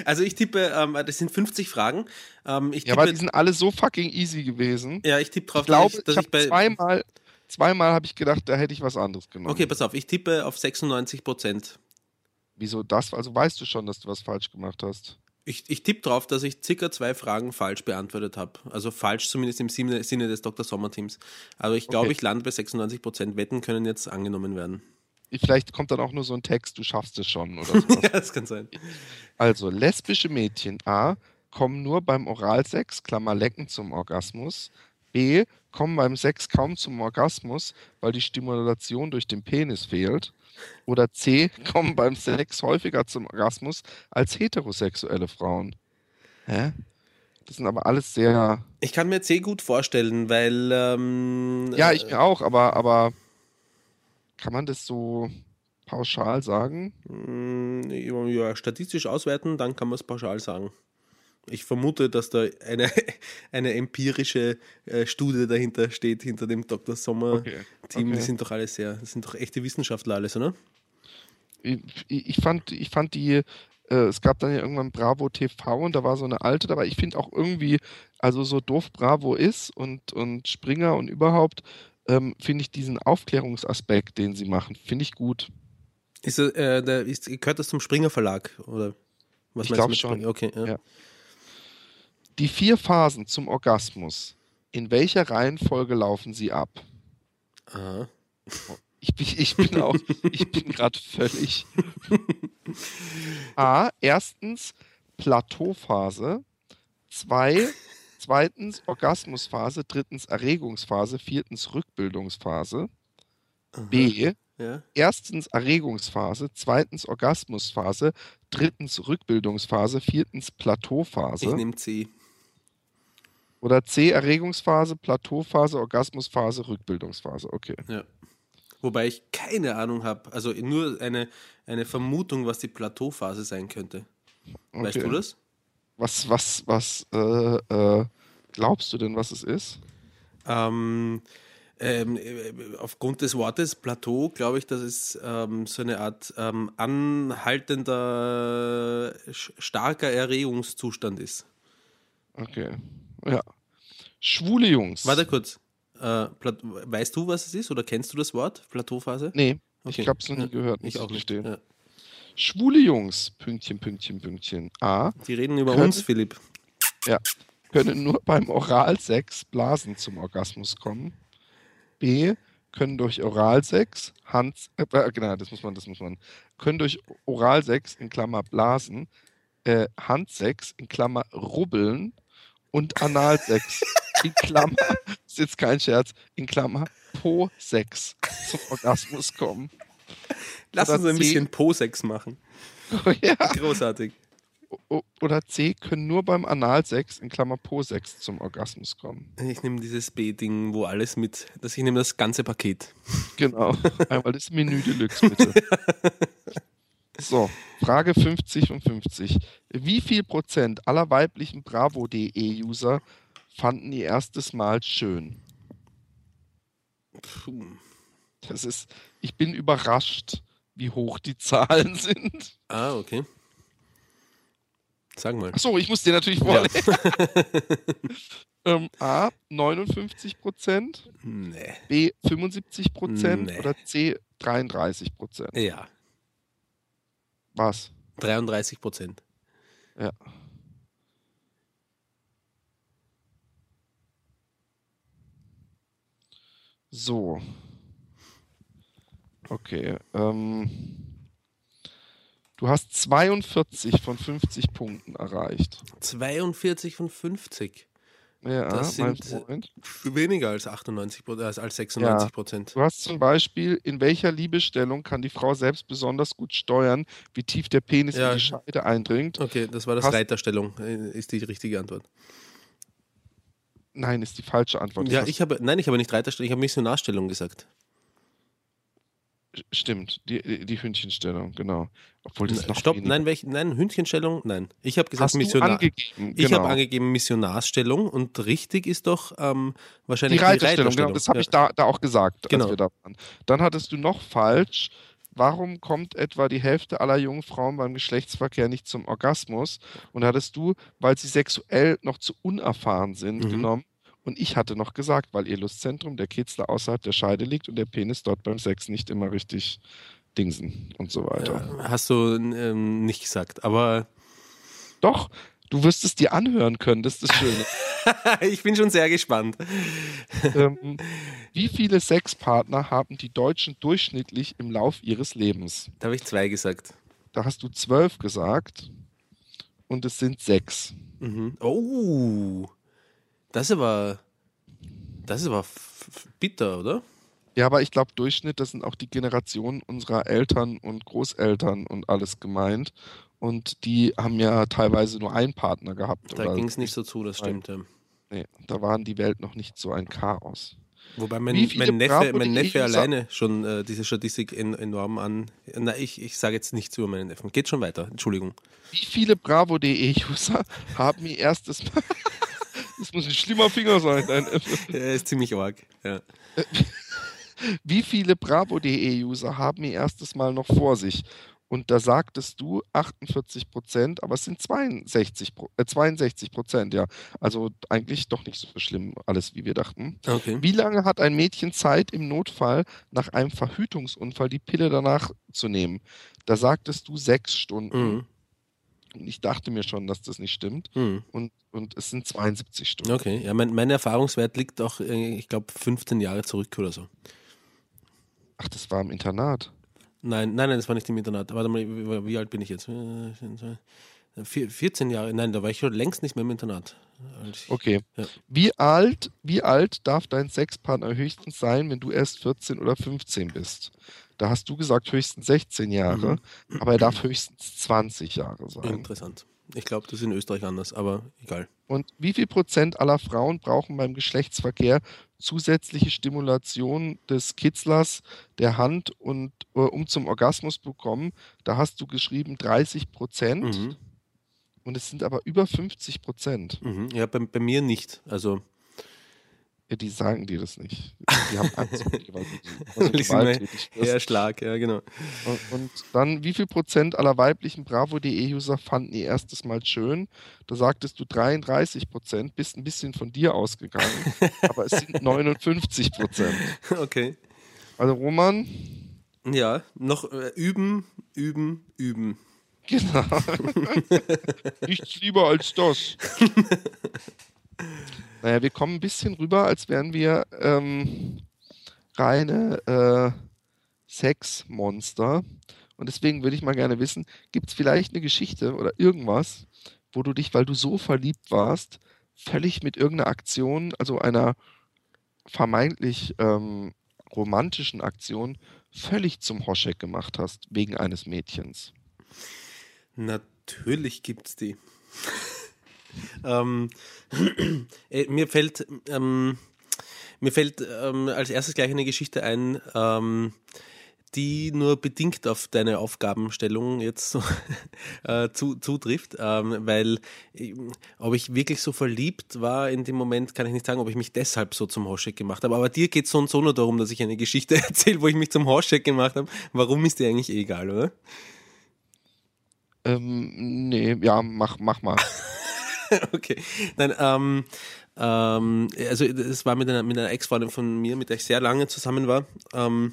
Also ich tippe, ähm, das sind 50 Fragen. Ähm, ich Ja, aber tippe, die sind alle so fucking easy gewesen. ja, ich tippe drauf, Ich glaube, dass ich, dass habe bei. zweimal, zweimal habe ich gedacht, da hätte ich was anderes genommen. Okay, pass auf, ich tippe auf 96 Prozent. Wieso das? Also weißt du schon, dass du was falsch gemacht hast. Ich, ich tippe drauf, dass ich circa zwei Fragen falsch beantwortet habe. Also falsch zumindest im Sinne, des Dr. Sommer-Teams. Also ich glaube, Okay. ich lande bei 96 Prozent. Wetten können jetzt angenommen werden. Vielleicht kommt dann auch nur so ein Text, du schaffst es schon oder so. ja, das kann sein. Also, lesbische Mädchen A kommen nur beim Oralsex, Klammer Lecken, zum Orgasmus. B kommen beim Sex kaum zum Orgasmus, weil die Stimulation durch den Penis fehlt. Oder C kommen beim Sex häufiger zum Orgasmus als heterosexuelle Frauen. Hä? Das sind aber alles sehr. Ich kann mir C gut vorstellen, weil. Ähm, Ja, ich mir auch, aber, aber kann man das so pauschal sagen? Mm, Ja, statistisch auswerten, dann kann man es pauschal sagen. Ich vermute, dass da eine, eine empirische äh, Studie dahinter steht, hinter dem Dr. Sommer-Team. Okay, okay. Die sind doch alle sehr, das sind doch echte Wissenschaftler alles, oder? ich, ich fand, ich fand die, äh, es gab dann ja irgendwann Bravo TV und da war so eine alte dabei. Ich finde auch irgendwie, also so doof Bravo ist und, und Springer und überhaupt, ähm, finde ich diesen Aufklärungsaspekt, den sie machen, finde ich gut. Ist, äh, der, ist, gehört das zum Springer Verlag? Oder was Ich meinst du glaub mit schon. Springer? Okay, ja. Ja. Die vier Phasen zum Orgasmus In welcher Reihenfolge laufen sie ab? Aha. Ich bin, ich bin auch, ich bin gerade völlig. A. Erstens Plateauphase. Zwei. Zweitens Orgasmusphase. Drittens Erregungsphase. Viertens Rückbildungsphase. B. Ja. Erstens Erregungsphase. Zweitens Orgasmusphase. Drittens Rückbildungsphase. Viertens Ich Plateauphase. nehme C. Oder C. Erregungsphase, Plateauphase, Orgasmusphase, Rückbildungsphase. Okay. Ja. Wobei ich keine Ahnung habe, also nur eine, eine Vermutung, was die Plateauphase sein könnte. Weißt okay. du das? Was, was, was äh, äh, glaubst du denn, was es ist? Ähm, ähm, äh, aufgrund des Wortes Plateau glaube ich, dass es ähm, so eine Art ähm, anhaltender, starker Erregungszustand ist. Okay. Ja. Schwule Jungs. Warte kurz. Äh, weißt du, was es ist oder kennst du das Wort? Plateauphase? Nee, Okay. ich hab's noch nie Ja, gehört, Ich auch nicht. Ja. Schwule Jungs, Pünktchen, Pünktchen, Pünktchen. A. Die reden über Können- uns, Philipp. Können nur beim Oralsex Blasen zum Orgasmus kommen. B. Können durch Oralsex Hand, äh, äh, genau, das muss man, das muss man. Können durch Oralsex in Klammer Blasen, äh, Handsex in Klammer Rubbeln und Analsex in Klammer, ist jetzt kein Scherz, in Klammer Po-Sex zum Orgasmus kommen. Lass Oder uns ein C. bisschen Po-Sex machen. ja. Großartig. Oder C. Können nur beim Analsex in Klammer Po-Sex zum Orgasmus kommen. Ich nehme dieses B-Ding, wo alles mit, dass ich nehme das ganze Paket. Genau. Einmal das Menü Deluxe, bitte. So, Frage 50 von 50. Wie viel Prozent aller weiblichen Bravo.de-User fanden ihr erstes Mal schön? Puh. Das ist, ich bin überrascht, wie hoch die Zahlen sind. Ah, okay. Sag mal. Achso, ich muss dir natürlich Ja. vorlesen. ähm, A, 59 Prozent, Nee. B, 75 Prozent Nee. oder C, 33 Prozent. Ja. Was? 33 Prozent. Ja. So. Okay. Ähm, du hast 42 von 50 Punkten erreicht. 42 von 50. Ja, Das sind. Weniger als 98 Prozent, als, als 96 Prozent. Du hast zum Beispiel, in welcher Liebesstellung kann die Frau selbst besonders gut steuern, wie tief der Penis Ja. in die Scheide eindringt? Okay, das war das Hast- Reiterstellung, äh, ist die richtige Antwort. Nein, ist die falsche Antwort. Ja, ich habe, nein, ich habe nicht Reiterstellung, ich habe Missionarstellung gesagt. Stimmt, die, die die Hündchenstellung, genau. Obwohl das noch Stopp, weniger- nein, welch, nein, Hündchenstellung, nein. Ich habe gesagt Hast Missionar. angegeben, Ich genau. habe angegeben Missionarsstellung und richtig ist doch ähm, die wahrscheinlich Reiterstellung, genau, das habe Ja. ich da, da auch gesagt, Genau. als wir da waren. Dann hattest du noch falsch. Warum kommt etwa die Hälfte aller jungen Frauen beim Geschlechtsverkehr nicht zum Orgasmus? Und hattest du, weil sie sexuell noch zu unerfahren sind, Mhm. genommen. Und ich hatte noch gesagt, weil ihr Lustzentrum, der Kitzler außerhalb der Scheide liegt und der Penis dort beim Sex nicht immer richtig dingsen und so weiter. Hast du ähm, nicht gesagt, aber Doch, du wirst es dir anhören können, das ist das Schöne. ich bin schon sehr gespannt. ähm, wie viele Sexpartner haben die Deutschen durchschnittlich im Lauf ihres Lebens? Da habe ich zwei gesagt. Da hast du zwölf gesagt und es sind sechs. Mhm. Oh, das ist aber, das ist aber bitter, oder? Ja, aber ich glaube, Durchschnitt, das sind auch die Generationen unserer Eltern und Großeltern und alles gemeint. Und die haben ja teilweise nur einen Partner gehabt. Da ging es nicht so zu, das stimmt. Ja. Nee, da waren die Welt noch nicht so ein Chaos. Wobei mein, mein Neffe, mein Neffe alleine schon äh, diese Statistik en enorm an. Na, ich, ich sage jetzt nichts über meinen Neffen. Geht schon weiter, Entschuldigung. Wie viele Bravo.de-User haben ihr erstes Mal. das muss ein schlimmer Finger sein. Dein Er ist ziemlich arg. Ja. Wie viele Bravo.de-User haben ihr erstes Mal noch vor sich? Und da sagtest du 48 Prozent, aber es sind 62, Pro- äh, 62 Prozent, ja. Also eigentlich doch nicht so schlimm, alles wie wir dachten. Okay. Wie lange hat ein Mädchen Zeit, im Notfall nach einem Verhütungsunfall die Pille danach zu nehmen? Da sagtest du sechs Stunden. Mhm. Ich dachte mir schon, dass das nicht stimmt. Hm. Und, und es sind 72 Stunden. Okay, ja, mein, mein Erfahrungswert liegt auch, äh, ich glaube, 15 Jahre zurück oder so. Ach, das war im Internat. Nein, nein, nein, das war nicht im Internat. Warte mal, wie, alt bin ich jetzt? Äh, vier- 14 Jahre, nein, da war ich schon längst nicht mehr im Internat. Okay. Ja. Wie alt, wie alt darf dein Sexpartner höchstens sein, wenn du erst 14 oder 15 bist? Da hast du gesagt höchstens 16 Jahre, aber er darf höchstens 20 Jahre sein. Interessant. Ich glaube, das ist in Österreich anders, aber egal. Und wie viel Prozent aller Frauen brauchen beim Geschlechtsverkehr zusätzliche Stimulation des Kitzlers der Hand und äh, um zum Orgasmus bekommen? Da hast du geschrieben 30 Prozent Mhm. Und es sind aber über 50 Prozent. Mhm. Ja, bei, bei mir nicht. Also, Ja, die sagen dir das nicht. Die haben Angst, vor dir, weil du, weil du Weil ich sie mir gewalttätig wirst. eher Schlag, ja, genau. Und, und dann, wie viel Prozent aller weiblichen Bravo.de-User fanden ihr erstes Mal schön? Da sagtest du 33 Prozent, bist ein bisschen von dir ausgegangen, aber es sind 59 Prozent. Okay. Also Roman, Ja, noch äh, üben, üben, üben. Genau. Nichts lieber als das. naja, wir kommen ein bisschen rüber, als wären wir ähm, reine äh, Sexmonster. Und deswegen würde ich mal gerne wissen, gibt es vielleicht eine Geschichte oder irgendwas, wo du dich, weil du so verliebt warst, völlig mit irgendeiner Aktion, also einer vermeintlich ähm, romantischen Aktion, völlig zum Hoschek gemacht hast, wegen eines Mädchens? Natürlich gibt's die. ähm, äh, mir fällt, ähm, mir fällt ähm, als erstes gleich eine Geschichte ein, ähm, die nur bedingt auf deine Aufgabenstellung jetzt so, äh, zu, zutrifft, ähm, weil äh, ob ich wirklich so verliebt war in dem Moment, kann ich nicht sagen, ob ich mich deshalb so zum Hoschek gemacht habe. Aber dir geht es so und so nur darum, dass ich eine Geschichte erzähle, wo ich mich zum Hoschek gemacht habe. Warum ist dir eigentlich egal, oder? Ähm, nee, ja, mach, mach mal. Okay. Nein, ähm, ähm, also es war mit einer, mit einer Ex-Freundin von mir, mit der ich sehr lange zusammen war, ähm,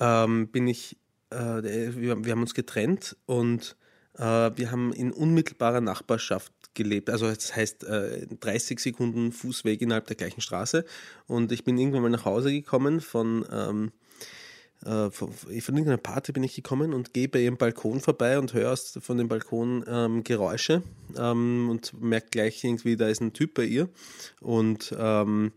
ähm, bin ich, äh, wir, wir haben uns getrennt und äh, wir haben in unmittelbarer Nachbarschaft gelebt. Also das heißt äh, 30 Sekunden Fußweg innerhalb der gleichen Straße. Und ich bin irgendwann mal nach Hause gekommen von ähm, äh, von, irgendeiner Party bin ich gekommen und gehe bei ihrem Balkon vorbei und höre von dem Balkon ähm, Geräusche ähm, und merke gleich irgendwie, da ist ein Typ bei ihr. Und ähm,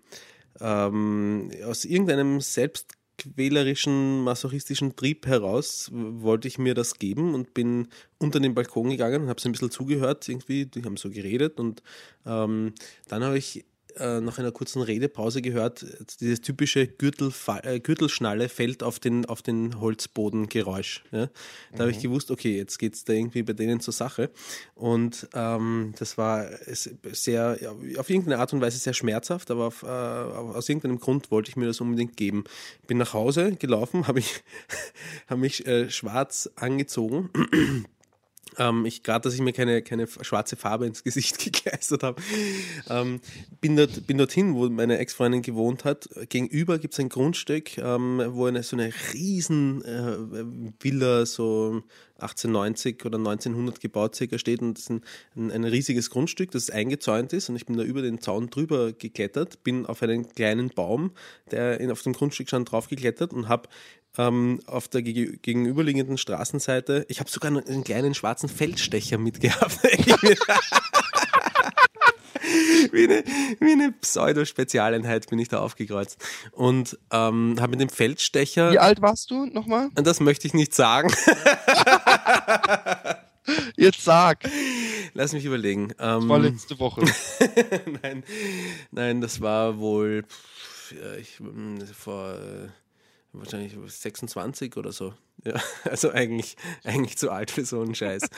ähm, aus irgendeinem selbstquälerischen, masochistischen Trieb heraus wollte ich mir das geben und bin unter den Balkon gegangen und habe so ein bisschen zugehört. Irgendwie, die haben so geredet und ähm, dann habe ich äh, nach einer kurzen Redepause gehört, dieses typische Gürtelfa äh, Gürtelschnalle fällt auf den, auf den Holzboden Geräusch. Ja? Da habe ich gewusst, okay, jetzt geht es da irgendwie bei denen zur Sache. Und ähm, das war sehr, ja, auf irgendeine Art und Weise sehr schmerzhaft, aber auf, äh, aus irgendeinem Grund wollte ich mir das unbedingt geben. Bin nach Hause gelaufen, habe ich, hab mich äh, schwarz angezogen. Ähm, ich gerade, dass ich mir keine, keine schwarze Farbe ins Gesicht gekleistert habe. Ähm, bin, dort, bin dorthin, wo meine Ex-Freundin gewohnt hat. Gegenüber gibt es ein Grundstück, ähm, wo eine, so eine riesen äh, Villa, so 1890 oder 1900 gebaut circa steht und das ist ein, ein, riesiges Grundstück, das eingezäunt ist und ich bin da über den Zaun drüber geklettert, bin auf einen kleinen Baum, der auf dem Grundstück stand, draufgeklettert und habe ähm, auf der gege- gegenüberliegenden Straßenseite, ich habe sogar einen kleinen schwarzen Feldstecher mitgehabt. wie eine, wie eine Pseudo-Spezialeinheit bin ich da aufgekreuzt. Und ähm, habe mit dem Feldstecher, Wie alt warst du nochmal? und das möchte ich nicht sagen, Jetzt sag. lass mich überlegen. Ähm, War letzte Woche. nein, nein, das war wohl pff, ich, mm, vor äh, wahrscheinlich 26 oder so. Ja, also eigentlich, eigentlich zu alt für so einen Scheiß.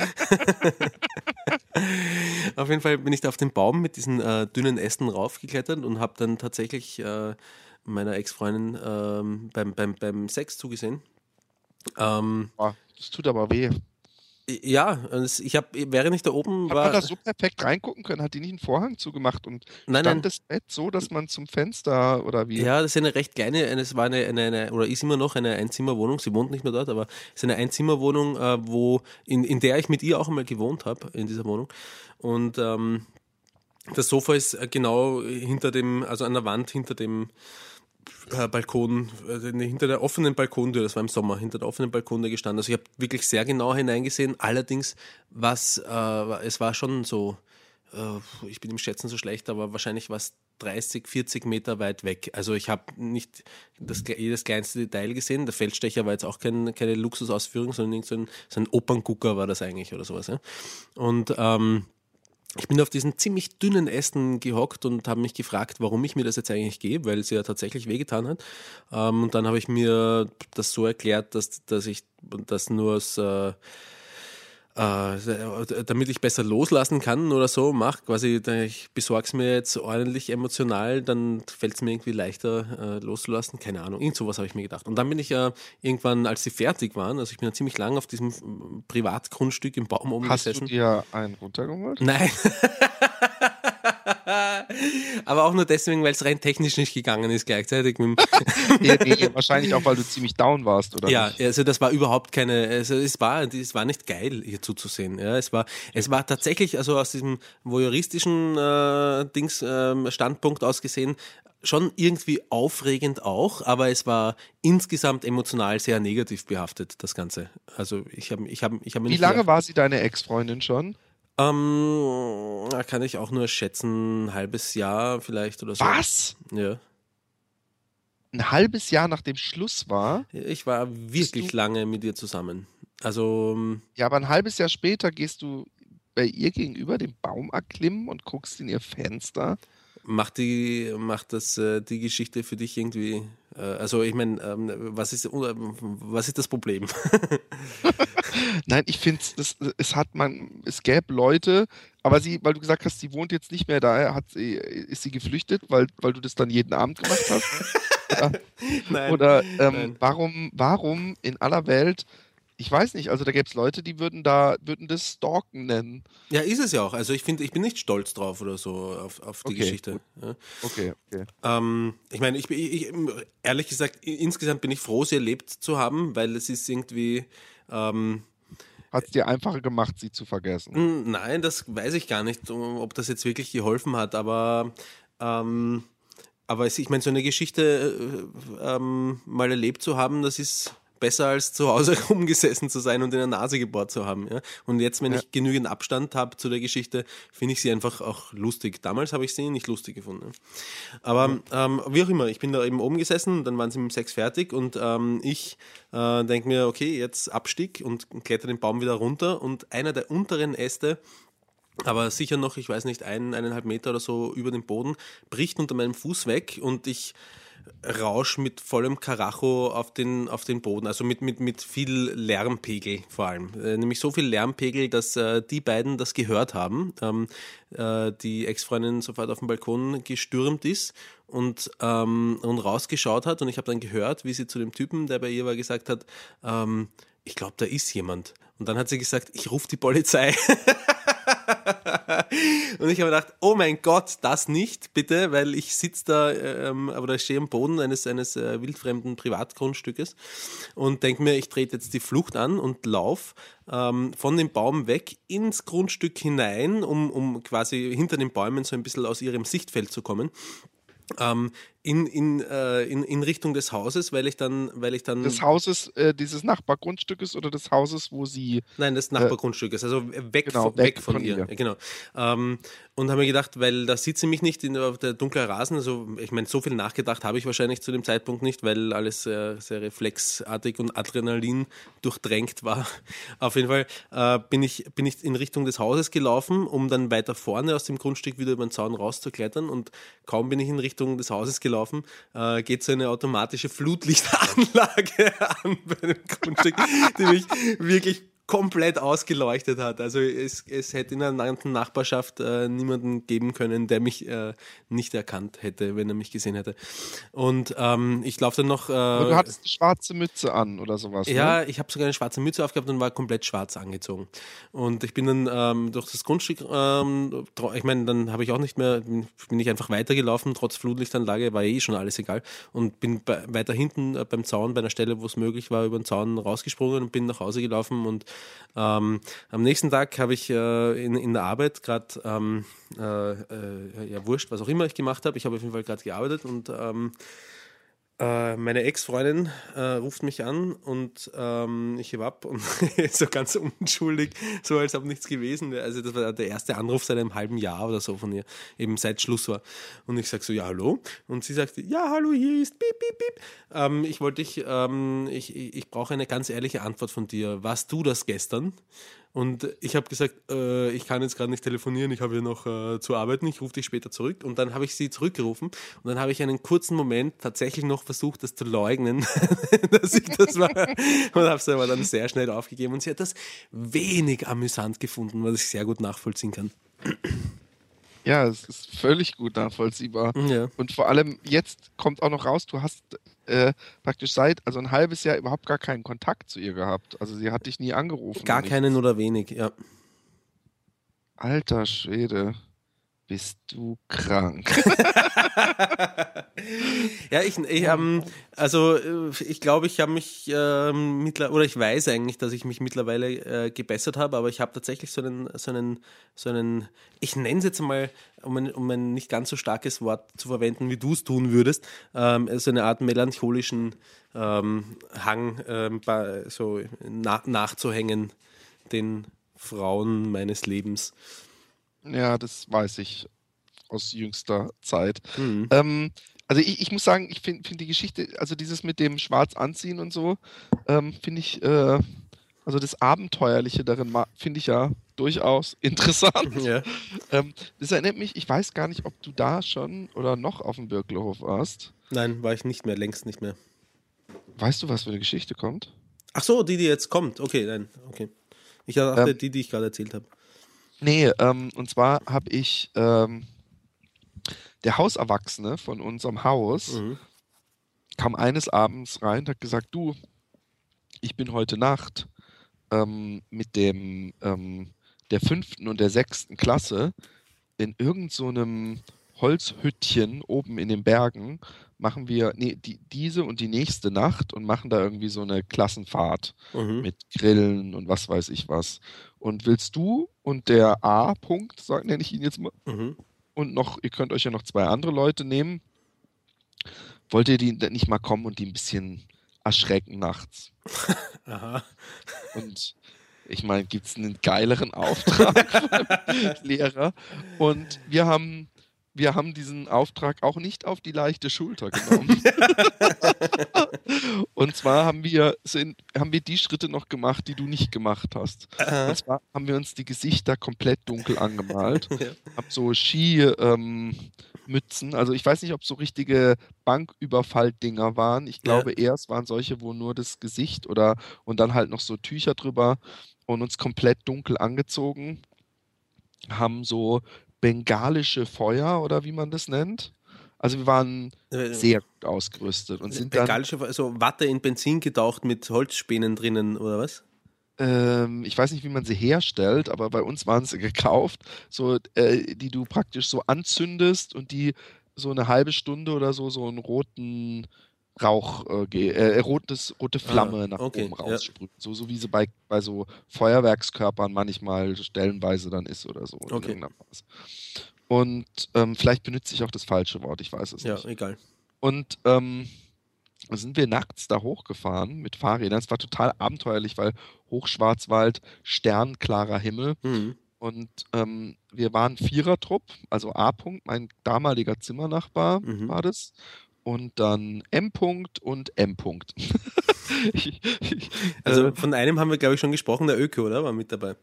auf jeden Fall bin ich da auf den Baum mit diesen äh, dünnen Ästen raufgeklettert und habe dann tatsächlich äh, meiner Ex-Freundin ähm, beim, beim, beim Sex zugesehen. Ähm, das tut aber weh. Ja, ich habe, während ich da oben Hat war. man da so perfekt reingucken können? Hat die nicht einen Vorhang zugemacht und Nein, stand nein. das Bett so, dass man zum Fenster oder wie? Ja, das ist eine recht kleine, eine- es war eine, eine, eine, oder ist immer noch eine Einzimmerwohnung, sie wohnt nicht mehr dort, aber es ist eine Einzimmerwohnung, äh, wo, in, in der ich mit ihr auch einmal gewohnt habe, in dieser Wohnung. Und ähm, das Sofa ist äh, genau hinter dem, also an der Wand hinter dem äh, Balkon, äh, hinter der offenen Balkontür, das war im Sommer, hinter der offenen Balkontür gestanden. Also ich habe wirklich sehr genau hineingesehen. Allerdings, was, äh, es war schon so, äh, ich bin im Schätzen so schlecht, aber wahrscheinlich war es 30, 40 Meter weit weg. Also ich habe nicht das, jedes kleinste Detail gesehen. Der Feldstecher war jetzt auch kein, keine Luxusausführung, sondern so ein, so ein Operngucker war das eigentlich oder sowas. Ja? Und ähm, ich bin auf diesen ziemlich dünnen Ästen gehockt und habe mich gefragt, warum ich mir das jetzt eigentlich gebe, weil es ja tatsächlich wehgetan hat. Ähm, und dann habe ich mir das so erklärt, dass, dass ich das nur aus, äh, äh, damit ich besser loslassen kann oder so, mache quasi, ich besorge es mir jetzt ordentlich emotional, dann fällt es mir irgendwie leichter äh, loszulassen. Keine Ahnung, irgend sowas habe ich mir gedacht. Und dann bin ich ja irgendwann, als sie fertig waren, also ich bin ja ziemlich lang auf diesem äh, Privatgrundstück im Baum oben Hast du gesessen. dir einen runtergeholt? Nein. Aber auch nur deswegen, weil es rein technisch nicht gegangen ist gleichzeitig. Wahrscheinlich auch, weil du ziemlich down warst, oder? ja, nicht? also das war überhaupt keine, also es war, es war nicht geil, hier zuzusehen. Ja, es war, es war tatsächlich, also aus diesem voyeuristischen äh, Dings ähm, Standpunkt aus gesehen, schon irgendwie aufregend auch, aber es war insgesamt emotional sehr negativ behaftet, das Ganze. Also ich habe ich hab, ich hab Wie lange war sie deine Ex-Freundin schon? Ähm, da kann ich auch nur schätzen, ein halbes Jahr vielleicht oder so. Was? Ja. Ein halbes Jahr nachdem Schluss war? Ich war wirklich lange mit ihr zusammen. Also, ähm, Ja, aber ein halbes Jahr später gehst du bei ihr gegenüber den Baum erklimmen und guckst in ihr Fenster. macht die, macht das äh, die Geschichte für dich irgendwie, also ich meine, ähm, was ist, äh, was ist das Problem? Nein, ich finde, es hat man, es gäbe Leute, aber sie, weil du gesagt hast, sie wohnt jetzt nicht mehr da, hat sie, ist sie geflüchtet, weil, weil du das dann jeden Abend gemacht hast? Nein. Oder ähm, nein. warum, warum in aller Welt, ich weiß nicht, also da gäbe es Leute, die würden da, würden das Stalken nennen. Ja, ist es ja auch. Also ich finde, ich bin nicht stolz drauf oder so auf, auf die Okay, Geschichte. Ja. Okay, okay. Ähm, ich meine, ich, bin- ich, ich, ehrlich gesagt, insgesamt bin ich froh, sie erlebt zu haben, weil es ist irgendwie, ähm, Hat es dir einfacher gemacht, sie zu vergessen. Hm, Nein, das weiß ich gar nicht, ob das jetzt wirklich geholfen hat, aber, ähm, aber ich meine, so eine Geschichte äh, ähm, mal erlebt zu haben, das ist besser als zu Hause rumgesessen zu sein und in der Nase gebohrt zu haben. Ja? Und jetzt, wenn Ja. ich genügend Abstand habe zu der Geschichte, finde ich sie einfach auch lustig. Damals habe ich sie nicht lustig gefunden. Aber ähm, wie auch immer, ich bin da eben oben gesessen, dann waren sie mit dem Sex fertig und ähm, ich äh, denke mir, okay, jetzt Abstieg und kletter den Baum wieder runter und einer der unteren Äste aber sicher noch, ich weiß nicht, ein, eineinhalb Meter oder so über dem Boden, bricht unter meinem Fuß weg und ich rausch mit vollem Karacho auf den, auf den Boden, also mit, mit, mit viel Lärmpegel vor allem. Äh, nämlich so viel Lärmpegel, dass äh, die beiden das gehört haben. Ähm, äh, die Ex-Freundin sofort auf den Balkon gestürmt ist und, ähm, und rausgeschaut hat und ich habe dann gehört, wie sie zu dem Typen, der bei ihr war, gesagt hat, ähm, ich glaube, da ist jemand. Und dann hat sie gesagt, ich rufe die Polizei. Und ich habe gedacht, oh mein Gott, das nicht, bitte, weil ich sitze da ähm, oder stehe am Boden eines, eines äh, wildfremden Privatgrundstückes und denke mir, ich trete jetzt die Flucht an und lauf ähm, von dem Baum weg ins Grundstück hinein, um, um quasi hinter den Bäumen so ein bisschen aus ihrem Sichtfeld zu kommen. Ähm, in, in, äh, in, in Richtung des Hauses, weil ich dann, weil ich dann. Des Hauses, äh, dieses Nachbargrundstückes oder des Hauses, wo sie. Nein, des Nachbargrundstückes, also weg, genau, von, weg weg von, von ihr. ihr. Genau. Ähm, und habe mir gedacht, weil da sieht sie mich nicht in auf der dunklen Rasen. Also ich meine, so viel nachgedacht habe ich wahrscheinlich zu dem Zeitpunkt nicht, weil alles sehr, sehr reflexartig und Adrenalin durchdrängt war. Auf jeden Fall äh, bin, ich, bin ich in Richtung des Hauses gelaufen, um dann weiter vorne aus dem Grundstück wieder über den Zaun rauszuklettern. Und kaum bin ich in Richtung des Hauses gelaufen, äh, geht so eine automatische Flutlichtanlage an bei dem Grundstück, die mich wirklich komplett ausgeleuchtet hat. Also es, es hätte in einer anderen Nachbarschaft äh, niemanden geben können, der mich äh, nicht erkannt hätte, wenn er mich gesehen hätte. Und ähm, ich laufe dann noch. Äh, Aber du hattest eine schwarze Mütze an oder sowas. Ja, ne? ich habe sogar eine schwarze Mütze aufgehabt und war komplett schwarz angezogen. Und ich bin dann ähm, durch das Grundstück, ähm, ich meine, dann habe ich auch nicht mehr, bin ich einfach weitergelaufen, trotz Flutlichtanlage war eh schon alles egal. Und bin bei, weiter hinten äh, beim Zaun, bei einer Stelle, wo es möglich war, über den Zaun rausgesprungen und bin nach Hause gelaufen und ähm, am nächsten Tag habe ich äh, in, in der Arbeit gerade, ähm, äh, äh, ja wurscht, was auch immer ich gemacht habe, ich habe auf jeden Fall gerade gearbeitet und ähm, äh, meine Ex-Freundin äh, ruft mich an und ähm, ich hebe ab und so ganz unschuldig, so als ob nichts gewesen wäre. Also das war der erste Anruf seit einem halben Jahr oder so von ihr, eben seit Schluss war. Und ich sage so, ja, hallo. Und sie sagt, ja, hallo, hier ist piep, piep, piep. Ähm, ich wollte dich, ähm, ich, ich brauche eine ganz ehrliche Antwort von dir. Warst du das gestern? Und ich habe gesagt, äh, ich kann jetzt gerade nicht telefonieren, ich habe hier noch äh, zu arbeiten, ich rufe dich später zurück. Und dann habe ich sie zurückgerufen und dann habe ich einen kurzen Moment tatsächlich noch versucht, das zu leugnen, dass ich das war. Und habe es aber dann sehr schnell aufgegeben. Und sie hat das wenig amüsant gefunden, was ich sehr gut nachvollziehen kann. Ja, es ist völlig gut nachvollziehbar. Ja. Und vor allem jetzt kommt auch noch raus, du hast äh, praktisch seit, also ein halbes Jahr überhaupt gar keinen Kontakt zu ihr gehabt. Also sie hat dich nie angerufen. Gar keinen oder wenig, ja. Alter Schwede, bist du krank. ja, ich, ich ähm, also äh, ich glaube, ich habe mich ähm, mittlerweile, oder ich weiß eigentlich, dass ich mich mittlerweile äh, gebessert habe, aber ich habe tatsächlich so einen, so einen, so einen, ich nenne es jetzt mal, um ein, um ein nicht ganz so starkes Wort zu verwenden, wie du es tun würdest, ähm, so eine Art melancholischen ähm, Hang, ähm, so na, nachzuhängen den Frauen meines Lebens. Ja, das weiß ich aus jüngster Zeit. Mhm. Ähm, also ich, ich muss sagen, ich finde find die Geschichte, also dieses mit dem Schwarz anziehen und so, ähm, finde ich, äh, also das Abenteuerliche darin finde ich ja durchaus interessant. Ja. Ähm, das erinnert mich, ich weiß gar nicht, ob du da schon oder noch auf dem Birklehof warst. Nein, war ich nicht mehr, längst nicht mehr. Weißt du, was für eine Geschichte kommt? Ach so, die, die jetzt kommt. Okay, nein, okay. Ich dachte, Ähm, die, die ich gerade erzählt habe. Nee, ähm, und zwar habe ich ähm, der Hauserwachsene von unserem Haus Mhm. kam eines Abends rein und hat gesagt, du, ich bin heute Nacht ähm, mit dem ähm, der fünften und der sechsten Klasse in irgend so einem Holzhüttchen oben in den Bergen machen wir nee, die, diese und die nächste Nacht und machen da irgendwie so eine Klassenfahrt Mhm. mit Grillen und was weiß ich was. Und willst du und der A-Punkt, nenne ich ihn jetzt mal, Mhm. und noch, ihr könnt euch ja noch zwei andere Leute nehmen. Wollt ihr die nicht mal kommen und die ein bisschen erschrecken nachts? Aha. Und ich meine, gibt es einen geileren Auftrag vom Lehrer? Und wir haben, wir haben diesen Auftrag auch nicht auf die leichte Schulter genommen. Und zwar haben wir, sind, haben wir die Schritte noch gemacht, die du nicht gemacht hast. Aha. Und zwar haben wir uns die Gesichter komplett dunkel angemalt. Ja. Hab so Ski-Mützen. also ich weiß nicht, ob so richtige Banküberfall-Dinger waren. Ich glaube eher, es waren solche, wo nur das Gesicht oder und dann halt noch so Tücher drüber und uns komplett dunkel angezogen. Haben so bengalische Feuer oder wie man das nennt. Also wir waren Äh, sehr gut ausgerüstet und sind dann Bengalische, also Watte in Benzin getaucht mit Holzspänen drinnen, oder was? ähm, ich weiß nicht, wie man sie herstellt, aber bei uns waren sie gekauft, so, äh, die du praktisch so anzündest und die so eine halbe Stunde oder so so einen roten Rauch, äh, äh, rotes, rote Flamme Ah, nach okay, oben ja. raussprühen. So, so wie sie bei, bei so Feuerwerkskörpern manchmal stellenweise dann ist oder so. Okay. Und ähm, vielleicht benutze ich auch das falsche Wort, ich weiß es Ja, nicht. egal. Und ähm, sind wir nachts da hochgefahren mit Fahrrädern. Es war total abenteuerlich, weil Hochschwarzwald, sternklarer Himmel. Mhm. Und ähm, wir waren Vierertrupp, also A-Punkt, mein damaliger Zimmernachbar Mhm. war das. Und dann M-Punkt und M-Punkt. Ich- ich- Also äh, von einem haben wir, glaube ich, schon gesprochen, der Öko, oder? War mit dabei.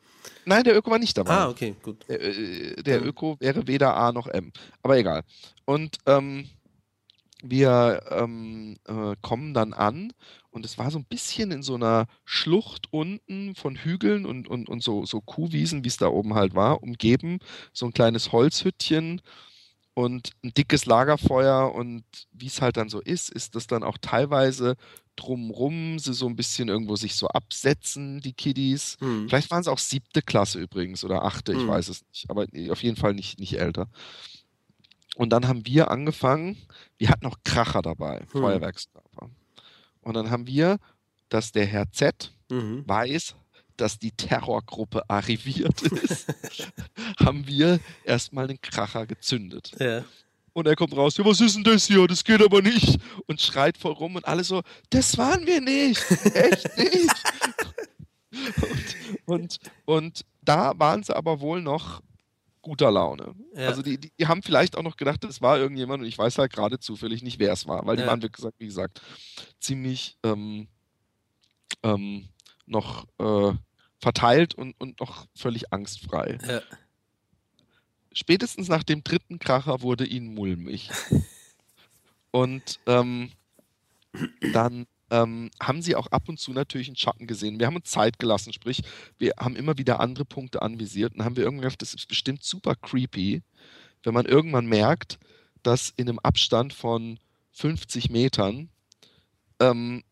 nein, der Öko war nicht dabei. Ah, okay, gut. Der, äh, der Mhm. Öko wäre weder A noch M. Aber egal. Und ähm, wir ähm, äh, kommen dann an und es war so ein bisschen in so einer Schlucht unten von Hügeln und, und, und so, so Kuhwiesen, wie es da oben halt war, umgeben. So ein kleines Holzhüttchen und ein dickes Lagerfeuer und wie es halt dann so ist, ist das dann auch teilweise drumrum sie so ein bisschen irgendwo sich so absetzen, die Kiddies. Hm. Vielleicht waren es auch siebte Klasse übrigens oder achte, ich Hm. weiß es nicht, aber auf jeden Fall nicht, nicht älter. Und dann haben wir angefangen, wir hatten auch Kracher dabei, Hm. Feuerwerkskörper. Und dann haben wir, dass der Herr Z Mhm. weiß, dass die Terrorgruppe arriviert ist, haben wir erstmal den Kracher gezündet. Ja. Und er kommt raus, ja, was ist denn das hier? Das geht aber nicht. Und schreit voll rum und alle so, das waren wir nicht. Echt nicht. und, und, und da waren sie aber wohl noch guter Laune. Ja. Also die, die, die haben vielleicht auch noch gedacht, es war irgendjemand und ich weiß halt gerade zufällig nicht, wer es war, weil die Ja. waren, wie gesagt, wie gesagt ziemlich ähm, ähm, noch äh, verteilt und, und noch völlig angstfrei. Ja. Spätestens nach dem dritten Kracher wurde ihnen mulmig. Und ähm, dann ähm, haben sie auch ab und zu natürlich einen Schatten gesehen. Wir haben uns Zeit gelassen, sprich, wir haben immer wieder andere Punkte anvisiert und haben wir irgendwann gedacht, das ist bestimmt super creepy, wenn man irgendwann merkt, dass in einem Abstand von 50 Metern ähm,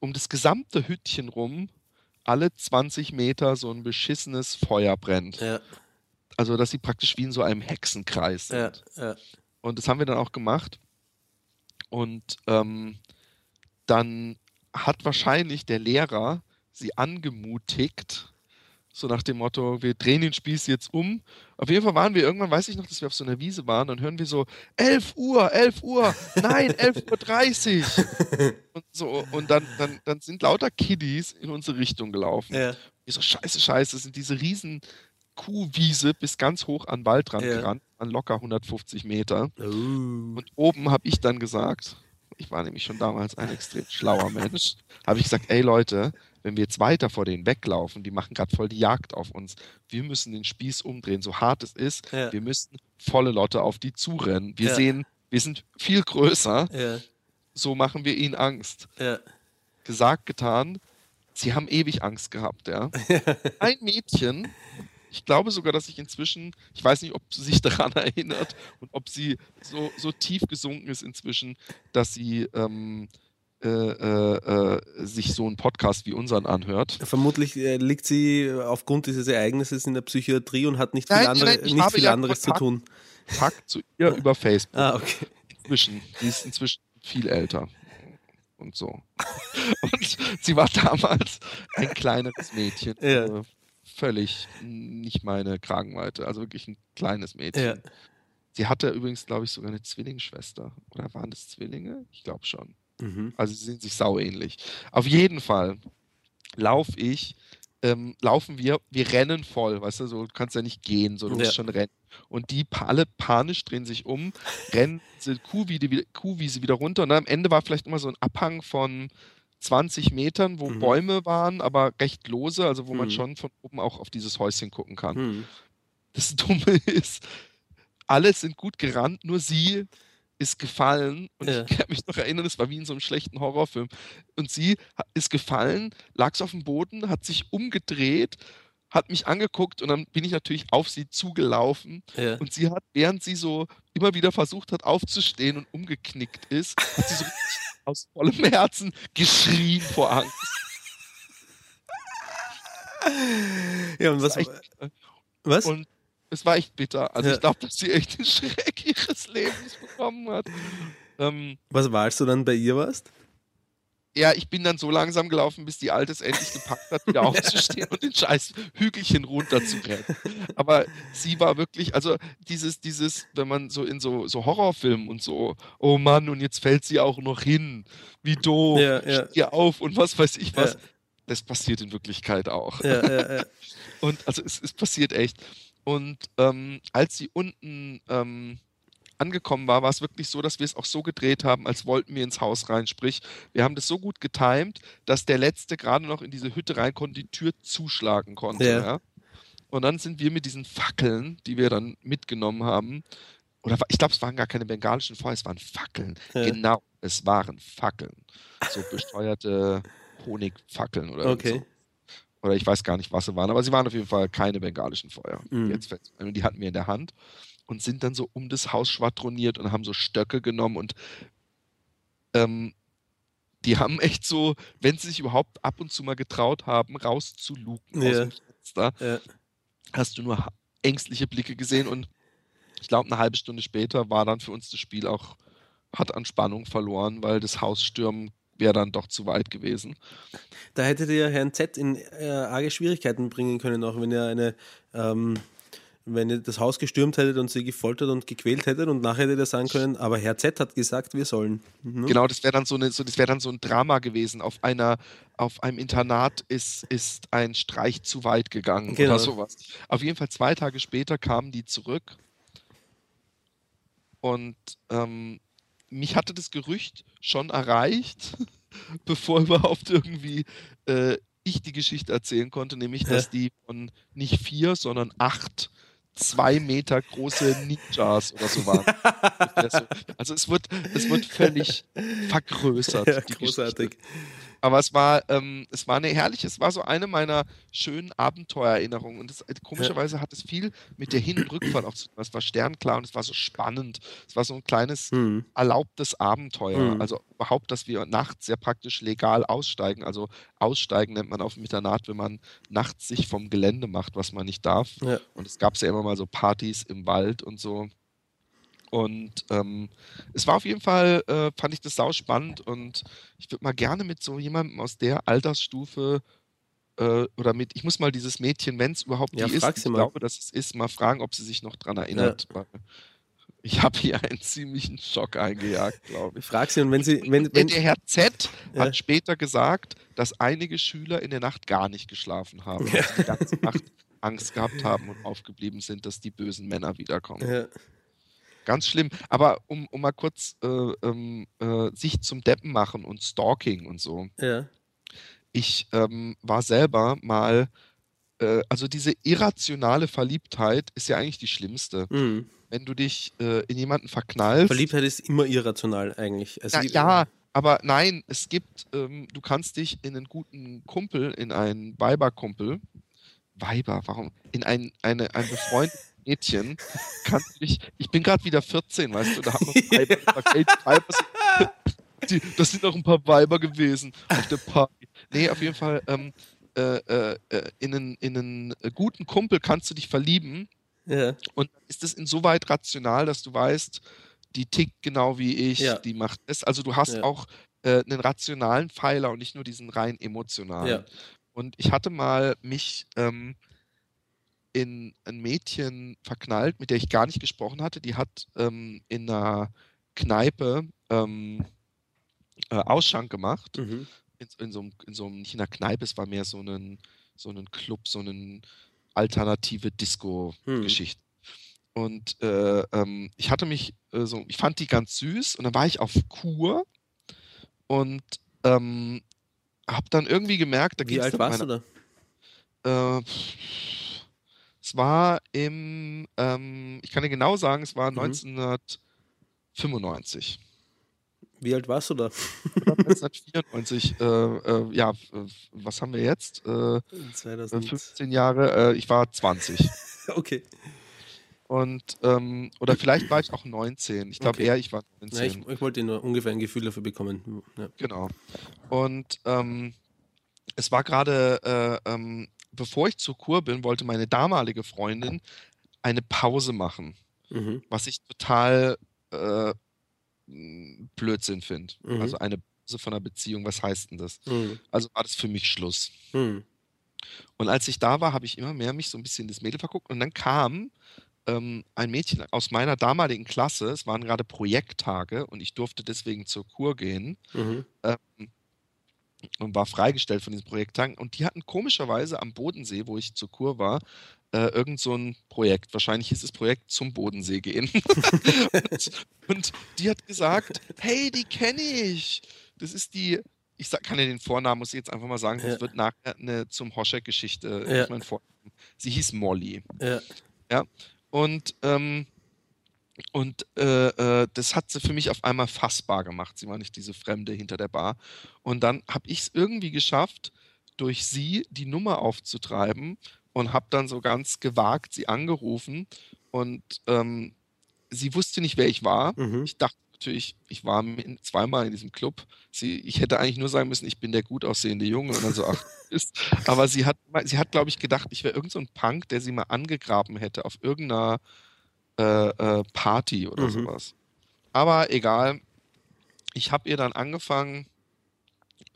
um das gesamte Hüttchen rum alle 20 Meter so ein beschissenes Feuer brennt. Ja. Also, dass sie praktisch wie in so einem Hexenkreis Ja. sind. Ja. Und das haben wir dann auch gemacht. Und ähm, dann hat wahrscheinlich der Lehrer sie angemutigt, so nach dem Motto, wir drehen den Spieß jetzt um. Auf jeden Fall waren wir irgendwann, weiß ich noch, dass wir auf so einer Wiese waren, dann hören wir so, 11 Uhr, 11 Uhr, nein, 11.30 Uhr. Und, so, und dann, dann, dann sind lauter Kiddies in unsere Richtung gelaufen. Ja. Ich so, scheiße, scheiße, sind diese riesen Kuhwiese bis ganz hoch an den Waldrand Ja. gerannt, an locker 150 Meter. Uh. Und oben habe ich dann gesagt, ich war nämlich schon damals ein extrem schlauer Mensch, habe ich gesagt, ey Leute, wenn wir jetzt weiter vor denen weglaufen, die machen gerade voll die Jagd auf uns. Wir müssen den Spieß umdrehen, so hart es ist. Ja. Wir müssen volle Lotte auf die zurennen. Wir Ja. sehen, wir sind viel größer, Ja. so machen wir ihnen Angst. Gesagt, getan. Sie haben ewig Angst gehabt, ja. Ein Mädchen, ich glaube sogar, dass ich inzwischen, ich weiß nicht, ob sie sich daran erinnert und ob sie so, so tief gesunken ist inzwischen, dass sie ähm, äh, äh, äh, sich so einen Podcast wie unseren anhört. Vermutlich äh, liegt sie aufgrund dieses Ereignisses in der Psychiatrie und hat nicht viel, Nein, andere, nein, ich nicht habe viel anderes zu Kontakt. tun. Kontakt zu ihr über Facebook. Ah, okay. Inzwischen. Die ist inzwischen viel älter. Und so. Und sie war damals ein kleineres Mädchen. Ja. Äh, Völlig nicht meine Kragenweite. Also wirklich ein kleines Mädchen. Ja. Sie hatte übrigens, glaube ich, sogar eine Zwillingsschwester. Oder waren das Zwillinge? Ich glaube schon. Mhm. Also sie sind sich sau ähnlich. Auf jeden Fall laufe ich, ähm, laufen wir, wir rennen voll, weißt du, so du kannst ja nicht gehen, so du Ja. musst schon rennen. Und die alle panisch drehen sich um, rennen Kuhwiese wieder, Kuhwiese wieder runter und dann am Ende war vielleicht immer so ein Abhang von 20 Metern, wo Mhm. Bäume waren, aber recht lose, also wo man Mhm. schon von oben auch auf dieses Häuschen gucken kann. Hm. Das Dumme ist, alle sind gut gerannt, nur sie ist gefallen. Und Ja. ich kann mich noch erinnern, es war wie in so einem schlechten Horrorfilm. Und sie ist gefallen, lag so auf dem Boden, hat sich umgedreht, hat mich angeguckt und dann bin ich natürlich auf sie zugelaufen. Ja. Und sie hat, während sie so immer wieder versucht hat aufzustehen und umgeknickt ist, hat sie so aus vollem Herzen geschrien vor Angst. ja, und was? war echt, was? Und es war echt bitter. Also Ja. ich glaube, dass sie echt den Schreck ihres Lebens bekommen hat. Ähm, Was war, als du dann bei ihr warst? ja, ich bin dann so langsam gelaufen, bis die Alte es endlich gepackt hat, wieder aufzustehen und den scheiß Hügelchen runterzurennen. Aber sie war wirklich, also dieses, dieses, wenn man so in so, so Horrorfilmen und so, oh Mann, und jetzt fällt sie auch noch hin, wie doof, Ja, ja. steh auf und was weiß ich was. Ja. Das passiert in Wirklichkeit auch. Ja, ja, ja. Und also es, es passiert echt. Und ähm, als sie unten ähm, angekommen war, war es wirklich so, dass wir es auch so gedreht haben, als wollten wir ins Haus rein. Sprich, wir haben das so gut getimt, dass der Letzte gerade noch in diese Hütte rein konnte, die Tür zuschlagen konnte. Ja. Ja. Und dann sind wir mit diesen Fackeln, die wir dann mitgenommen haben, oder ich glaube, es waren gar keine bengalischen Feuer, es waren Fackeln. Ja. Genau, es waren Fackeln. So besteuerte Honigfackeln oder Okay. so. Oder ich weiß gar nicht, was sie waren, aber sie waren auf jeden Fall keine bengalischen Feuer. Mhm. Jetzt die hatten wir in der Hand und sind dann so um das Haus schwadroniert und haben so Stöcke genommen und ähm, die haben echt so, wenn sie sich überhaupt ab und zu mal getraut haben, rauszuluken aus Ja. dem Fenster, Ja. hast du nur ängstliche Blicke gesehen und ich glaube, eine halbe Stunde später war dann für uns das Spiel auch, hat an Spannung verloren, weil das Hausstürmen wäre dann doch zu weit gewesen. Da hättet ihr Herrn Z in äh, arge Schwierigkeiten bringen können, auch wenn ihr eine, ähm, wenn ihr das Haus gestürmt hättet und sie gefoltert und gequält hättet und nachher hättet ihr sagen können, aber Herr Z hat gesagt, wir sollen. Mhm. Genau, das wäre dann so eine, so, das wäre dann so ein Drama gewesen. Auf einer, auf einem Internat ist, ist ein Streich zu weit gegangen Genau. oder sowas. Auf jeden Fall zwei Tage später kamen die zurück und ähm, mich hatte das Gerücht schon erreicht, bevor überhaupt irgendwie äh, ich die Geschichte erzählen konnte, nämlich, dass die von nicht vier, sondern acht zwei Meter große Ninjas oder so waren. Also, es wird, es wird völlig vergrößert. Ja, die großartig. Geschichte. Aber es war, ähm, es war eine herrliche, es war so eine meiner schönen Abenteuererinnerungen. Und das, komischerweise hat es viel mit der Hin- und Rückfahrt auch zu tun. Es war sternklar und es war so spannend. Es war so ein kleines Hm. erlaubtes Abenteuer. Mhm. Also überhaupt, dass wir nachts sehr praktisch legal aussteigen. Also aussteigen nennt man auf dem Internat, wenn man nachts sich vom Gelände macht, was man nicht darf. Ja. Und es gab ja immer mal so Partys im Wald und so. Und ähm, es war auf jeden Fall, äh, fand ich das sau spannend und ich würde mal gerne mit so jemandem aus der Altersstufe äh, oder mit, ich muss mal dieses Mädchen, wenn es überhaupt Ja, die ist, ich mal. glaube, dass es ist, mal fragen, ob sie sich noch dran erinnert. Weil ich habe hier einen ziemlichen Schock eingejagt, glaube ich. Frag sie und wenn sie, wenn, Der, wenn, der Herr Z Ja. hat später gesagt, dass einige Schüler in der Nacht gar nicht geschlafen haben, dass sie die ganze Nacht Angst gehabt haben und aufgeblieben sind, dass die bösen Männer wiederkommen. ja, Ganz schlimm. Aber um, um mal kurz äh, ähm, äh, sich zum Deppen machen und Stalking und so. ja, Ich ähm, war selber mal, äh, also diese irrationale Verliebtheit ist ja eigentlich die schlimmste. hm. Wenn du dich äh, in jemanden verknallst. Verliebtheit ist immer irrational eigentlich. Also wie- ja, aber nein, es gibt, ähm, du kannst dich in einen guten Kumpel, in einen Weiberkumpel, Weiber, warum? In ein, eine, ein befreundetes Mädchen, kannst du dich, ich bin gerade wieder 14, weißt du, da haben wir Weiber gesagt, ey, die Weiber sind, die, das sind doch ein paar Weiber gewesen auf der Party. Nee, auf jeden Fall, ähm, äh, äh, äh, in, einen, in einen guten Kumpel kannst du dich verlieben ja, und ist es insoweit rational, dass du weißt, die tickt genau wie ich, Ja. die macht es. Also du hast Ja. auch äh, einen rationalen Pfeiler und nicht nur diesen rein emotionalen. Und ich hatte mal mich ähm, in ein Mädchen verknallt, mit der ich gar nicht gesprochen hatte. Die hat ähm, in einer Kneipe ähm, äh, Ausschank gemacht. Mhm. In, in, so einem, in so einem, nicht in einer Kneipe, es war mehr so ein, so ein Club, so eine alternative. Disco-Geschichte. Und äh, ähm, ich hatte mich äh, so, ich fand die ganz süß und dann war ich auf Kur und ähm, habe dann irgendwie gemerkt, da Wie ging's alt dann warst du meiner- da? Äh, es war im, ähm, ich kann dir genau sagen, es war Mhm. 1995. Wie alt warst du da? Oder 1994. Äh, äh, ja, was haben wir jetzt? Äh, 2000. 15 Jahre. Äh, ich war 20. Okay. Und, ähm, oder vielleicht war ich auch 19. Ich glaube Okay. eher, ich war Ja, 19. ich, ich wollte nur ungefähr ein Gefühl dafür bekommen. Ja. Genau. Und ähm, es war gerade, äh, ähm, bevor ich zur Kur bin, wollte meine damalige Freundin eine Pause machen, Mhm. was ich total äh, Blödsinn finde. Mhm. Also eine Pause von einer Beziehung, was heißt denn das? Mhm. Also war das für mich Schluss. Mhm. Und als ich da war, habe ich immer mehr mich so ein bisschen das Mädel verguckt und dann kam ähm, ein Mädchen aus meiner damaligen Klasse, es waren gerade Projekttage und ich durfte deswegen zur Kur gehen. Mhm. ähm, und war freigestellt von diesen Projekttagen. Und die hatten komischerweise am Bodensee, wo ich zur Kur war, äh, irgend so ein Projekt. Wahrscheinlich hieß das Projekt zum Bodensee gehen. und, und die hat gesagt, hey, die kenne ich. Das ist die, ich sag, kann ja den Vornamen, muss ich jetzt einfach mal sagen, das Ja. wird nachher eine zum Hoschek-Geschichte. Ja. Ich mein Vornamen. Sie hieß Molly. Ja. Und ähm, Und äh, äh, das hat sie für mich auf einmal fassbar gemacht. Sie war nicht diese Fremde hinter der Bar. Und dann habe ich es irgendwie geschafft, durch sie die Nummer aufzutreiben und habe dann so ganz gewagt sie angerufen. Und ähm, sie wusste nicht, wer ich war. Mhm. Ich dachte natürlich, ich war zweimal in diesem Club. Sie, ich hätte eigentlich nur sagen müssen, ich bin der gut aussehende Junge und dann so, ach, ist. Aber sie hat, sie hat, glaube ich, gedacht, ich wäre irgendein so Punk, der sie mal angegraben hätte auf irgendeiner äh, äh, Party oder mhm. sowas. Aber egal. Ich habe ihr dann angefangen,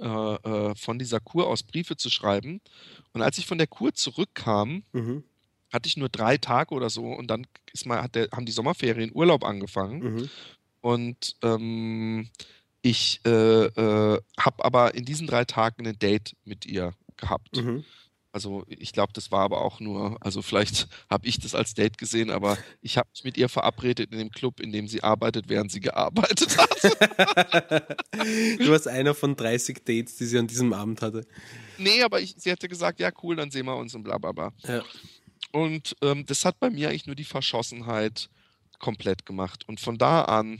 äh, äh, von dieser Kur aus Briefe zu schreiben. Und als ich von der Kur zurückkam, mhm. hatte ich nur drei Tage oder so und dann ist mal, hat der, haben die Sommerferien Urlaub angefangen. Mhm. Und ähm, ich äh, habe aber in diesen drei Tagen ein Date mit ihr gehabt. Also ich glaube, das war aber auch nur, also vielleicht habe ich das als Date gesehen, aber ich habe mich mit ihr verabredet in dem Club, in dem sie arbeitet, während sie gearbeitet hat. du warst einer von 30 Dates, die sie an diesem Abend hatte. Nee, aber ich, sie hätte gesagt, ja cool, dann sehen wir uns und bla bla bla. Ja. Und ähm, das hat bei mir eigentlich nur die Verschossenheit komplett gemacht. Und von da an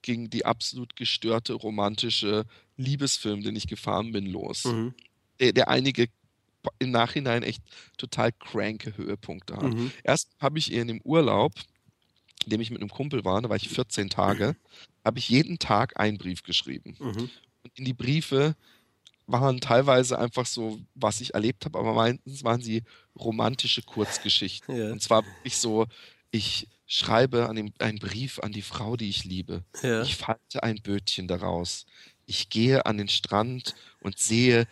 ging die absolut gestörte romantische Liebesfilm, den ich gefahren bin, los. Mhm. Der, der einige im Nachhinein echt total cranke Höhepunkte haben. Mhm. Erst habe ich in dem Urlaub, in dem ich mit einem Kumpel war, da war ich 14 Tage, mhm. habe ich jeden Tag einen Brief geschrieben. Mhm. Und in die Briefe waren teilweise einfach so, was ich erlebt habe, aber meistens waren sie romantische Kurzgeschichten. Ja. Und zwar wirklich so, ich schreibe an dem, einen Brief an die Frau, die ich liebe. Ja. Ich falte ein Bötchen daraus. Ich gehe an den Strand und sehe,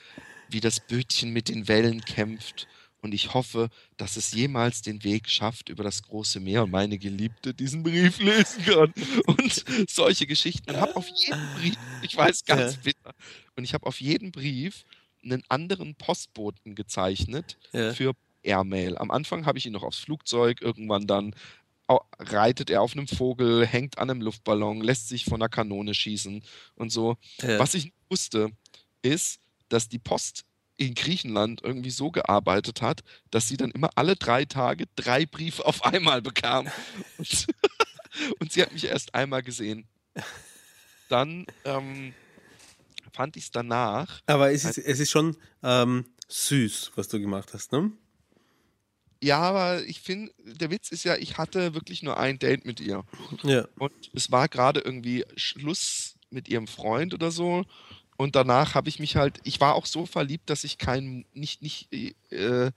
wie das Bötchen mit den Wellen kämpft. Und ich hoffe, dass es jemals den Weg schafft über das große Meer und meine Geliebte diesen Brief lesen kann. Und solche Geschichten. Und habe auf jeden Brief, ich weiß ganz bitter, und ich habe auf jeden Brief einen anderen Postboten gezeichnet ja. für Airmail. Am Anfang habe ich ihn noch aufs Flugzeug, irgendwann dann reitet er auf einem Vogel, hängt an einem Luftballon, lässt sich von einer Kanone schießen und so. Ja. Was ich wusste, ist, dass die Post in Griechenland irgendwie so gearbeitet hat, dass sie dann immer alle drei Tage drei Briefe auf einmal bekam. Und, und sie hat mich erst einmal gesehen. Dann ähm, fand ich es danach. Aber es ist, es ist schon ähm, süß, was du gemacht hast, ne? Ja, aber ich finde, der Witz ist ja, ich hatte wirklich nur ein Date mit ihr. Ja. Und es war gerade irgendwie Schluss mit ihrem Freund oder so. Und danach habe ich mich halt, ich war auch so verliebt, dass ich kein, nicht, nicht, äh,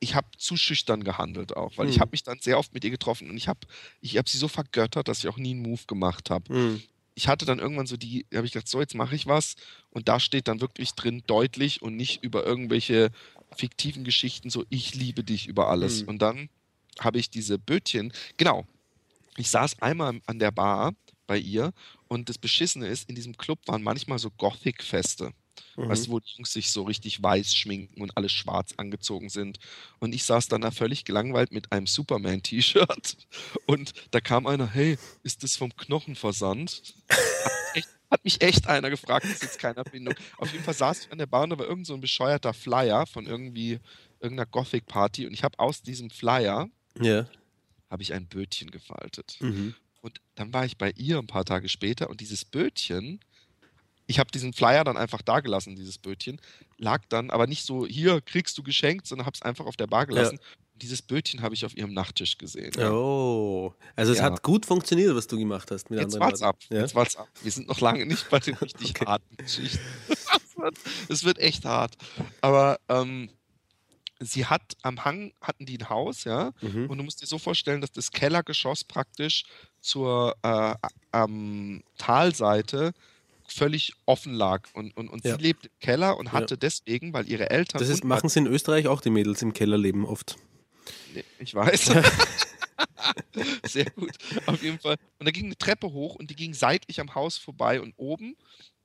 ich habe zu schüchtern gehandelt auch, weil hm. ich habe mich dann sehr oft mit ihr getroffen und ich habe ich hab sie so vergöttert, dass ich auch nie einen Move gemacht habe. Hm. Ich hatte dann irgendwann so die, habe ich gedacht, so jetzt mache ich was und da steht dann wirklich drin deutlich und nicht über irgendwelche fiktiven Geschichten so ich liebe dich über alles. Hm. Und dann habe ich diese Bötchen, genau. Ich saß einmal an der Bar bei ihr. Und das Beschissene ist, in diesem Club waren manchmal so Gothic-Feste. Mhm. Weißt du, wo die Jungs sich so richtig weiß schminken und alles schwarz angezogen sind. Und ich saß dann da völlig gelangweilt mit einem Superman-T-Shirt. Und da kam einer, hey, ist das vom Knochenversand? Hat, hat mich echt einer gefragt, das ist jetzt keine Bindung. Auf jeden Fall saß ich an der Bar und da war irgend so ein bescheuerter Flyer von irgendwie irgendeiner Gothic-Party. Und ich habe aus diesem Flyer ja. habe ich ein Bötchen gefaltet. Mhm. Und dann war ich bei ihr ein paar Tage später und dieses Bötchen, ich habe diesen Flyer dann einfach da gelassen, dieses Bötchen, lag dann, aber nicht so, hier kriegst du geschenkt, sondern habe es einfach auf der Bar gelassen. Ja. Dieses Bötchen habe ich auf ihrem Nachttisch gesehen. Ja. Oh, also es ja. hat gut funktioniert, was du gemacht hast. Mit Jetzt war's ab. Jetzt war's ab. Wir sind noch lange nicht bei den richtig okay. harten Geschichten. Es wird, wird, echt hart. Aber ähm, sie hat am Hang hatten die ein Haus, ja, mhm. und du musst dir so vorstellen, dass das Kellergeschoss praktisch zur äh, ähm, Talseite völlig offen lag und, und, und ja. sie lebt im Keller und hatte ja. deswegen, weil ihre Eltern. Das ist, machen sie in Österreich auch die Mädels im Keller leben oft. Nee, ich weiß. Sehr gut. Auf jeden Fall. Und da ging eine Treppe hoch und die ging seitlich am Haus vorbei und oben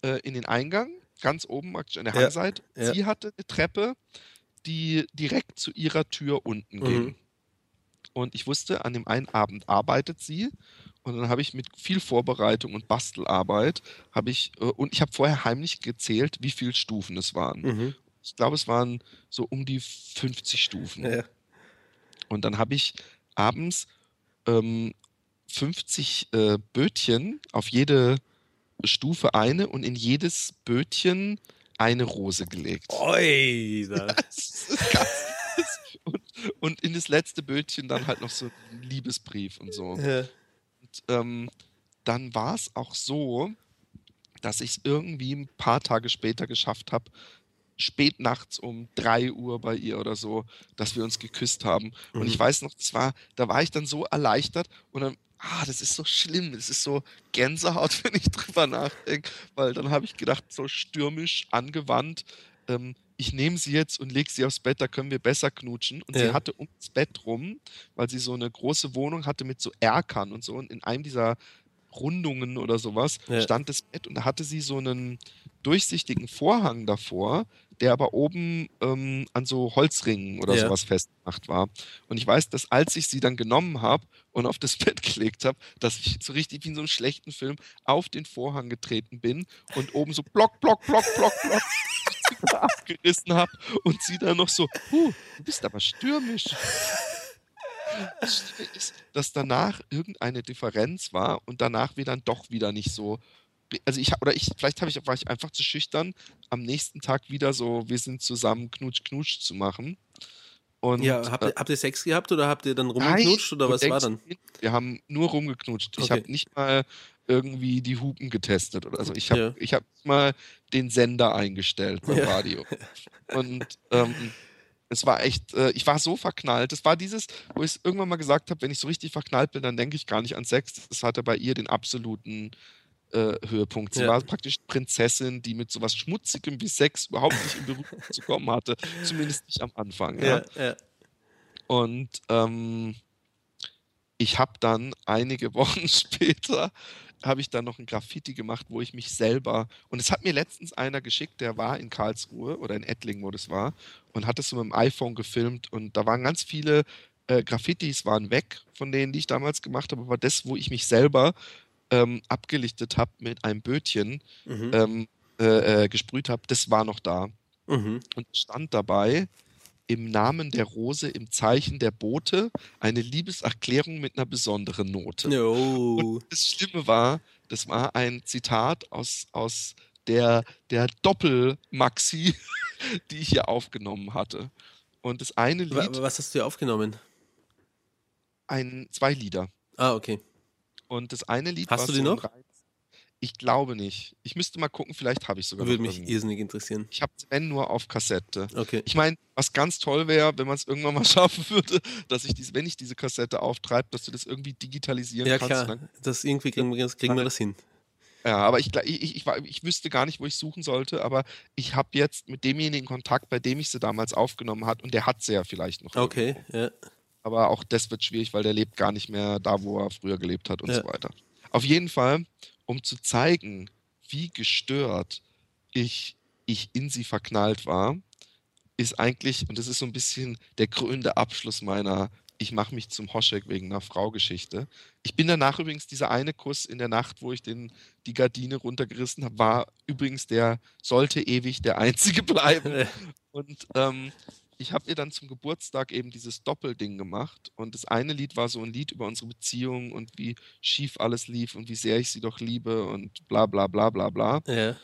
äh, in den Eingang, ganz oben praktisch an der Hangseite. Ja. Sie hatte eine Treppe, die direkt zu ihrer Tür unten ging. Und ich wusste, an dem einen Abend arbeitet sie. Und dann habe ich mit viel Vorbereitung und Bastelarbeit, habe ich, äh, und ich habe vorher heimlich gezählt, wie viele Stufen es waren. Mhm. Ich glaube, es waren so um die 50 Stufen. Ja. Und dann habe ich abends ähm, 50 äh, Bötchen, auf jede Stufe eine und in jedes Bötchen eine Rose gelegt. Oi, da. Das ist ganz und, und in das letzte Bötchen dann halt noch so ein Liebesbrief und so. Ja. Und ähm, dann war es auch so, dass ich es irgendwie ein paar Tage später geschafft habe, spät nachts um 3 Uhr bei ihr oder so, dass wir uns geküsst haben. Und Mhm. ich weiß noch, das war, da war ich dann so erleichtert und dann, ah, das ist so schlimm, das ist so Gänsehaut, wenn ich drüber nachdenke, weil dann habe ich gedacht, so stürmisch angewandt, ähm, ich nehme sie jetzt und lege sie aufs Bett, da können wir besser knutschen. Und sie Ja. hatte ums Bett rum, weil sie so eine große Wohnung hatte mit so Erkern und so. Und in einem dieser Rundungen oder sowas Ja. stand das Bett und da hatte sie so einen durchsichtigen Vorhang davor, der aber oben ähm, an so Holzringen oder Ja. sowas festgemacht war. Und ich weiß, dass als ich sie dann genommen habe und auf das Bett gelegt habe, dass ich so richtig wie in so einem schlechten Film auf den Vorhang getreten bin und oben so block, block, block, block, block abgerissen habe und sie dann noch so, huh, du bist aber stürmisch. Das ist, dass danach irgendeine Differenz war und danach wir dann doch wieder nicht so. Also ich oder ich, vielleicht habe ich, war ich einfach zu schüchtern, am nächsten Tag wieder so, wir sind zusammen knutsch knutsch zu machen. Und Ja, habt äh, ihr, habt ihr Sex gehabt oder habt ihr dann nein, rumgeknutscht oder du was war dann? Wir haben nur rumgeknutscht. Ich Okay. habe nicht mal irgendwie die Hupen getestet oder so. Ich habe Ja. ich hab mal den Sender eingestellt beim Ja. Radio. Und ähm, es war echt, äh, ich war so verknallt. Es war dieses, wo ich irgendwann mal gesagt habe, wenn ich so richtig verknallt bin, dann denke ich gar nicht an Sex. Das hatte bei ihr den absoluten äh, Höhepunkt. Sie Ja. war praktisch Prinzessin, die mit sowas Schmutzigem wie Sex überhaupt nicht in Berührung zu kommen hatte. Zumindest nicht am Anfang. Ja. Ja, ja. Und ähm, ich habe dann einige Wochen später habe ich dann noch ein Graffiti gemacht, wo ich mich selber und es hat mir letztens einer geschickt, der war in Karlsruhe oder in Ettlingen, wo das war und hat das so mit dem iPhone gefilmt und da waren ganz viele äh, Graffitis waren weg von denen, die ich damals gemacht habe, aber das, wo ich mich selber ähm, abgelichtet habe mit einem Bötchen Mhm. ähm, äh, äh, gesprüht habe, das war noch da Mhm. und stand dabei im Namen der Rose, im Zeichen der Bote, eine Liebeserklärung mit einer besonderen Note. No. Und das Schlimme war, das war ein Zitat aus, aus der, der Doppel-Maxi, die ich hier aufgenommen hatte. Und das eine Lied, Was hast du hier aufgenommen? ein, zwei Lieder. Ah, okay. Und das eine Lied Hast war du die so noch? Reiz- Ich glaube nicht. Ich müsste mal gucken, vielleicht habe ich sogar Würde mich irrsinnig interessieren. Ich habe es, wenn, nur auf Kassette. Okay. Ich meine, was ganz toll wäre, wenn man es irgendwann mal schaffen würde, dass ich diese, wenn ich diese Kassette auftreibe, dass du das irgendwie digitalisieren Ja, kannst. klar. und Dann, Das irgendwie kriegen wir, kriegen wir das hin. ja, aber ich, ich, ich, ich, wüsste gar nicht, wo ich suchen sollte, aber ich habe jetzt mit demjenigen Kontakt, bei dem ich sie damals aufgenommen hat, und der hat sie ja vielleicht noch. Okay, irgendwo. ja. Aber auch das wird schwierig, weil der lebt gar nicht mehr da, wo er früher gelebt hat und Ja. so weiter. Auf jeden Fall, um zu zeigen, wie gestört ich, ich in sie verknallt war, ist eigentlich, und das ist so ein bisschen der krönende Abschluss meiner Ich mache mich zum Hoschek wegen einer Frau-Geschichte. Ich bin danach übrigens, dieser eine Kuss in der Nacht, wo ich den, die Gardine runtergerissen habe, war übrigens der, sollte ewig der einzige bleiben. Und ähm, ich habe ihr dann zum Geburtstag eben dieses Doppelding gemacht. Und das eine Lied war so ein Lied über unsere Beziehung und wie schief alles lief und wie sehr ich sie doch liebe und bla bla bla bla bla. Ja.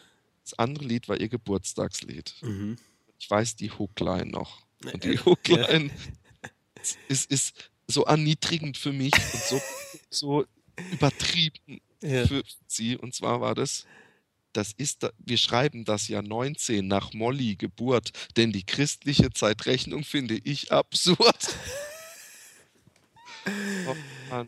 Das andere Lied war ihr Geburtstagslied. Mhm. Ich weiß die Hookline noch. Und die Ja. Hookline ist, ist so erniedrigend für mich und so, so übertrieben Ja. für sie. Und zwar war das, das ist, wir schreiben das Jahr 19 nach Molly Geburt, denn die christliche Zeitrechnung finde ich absurd. oh, Mann.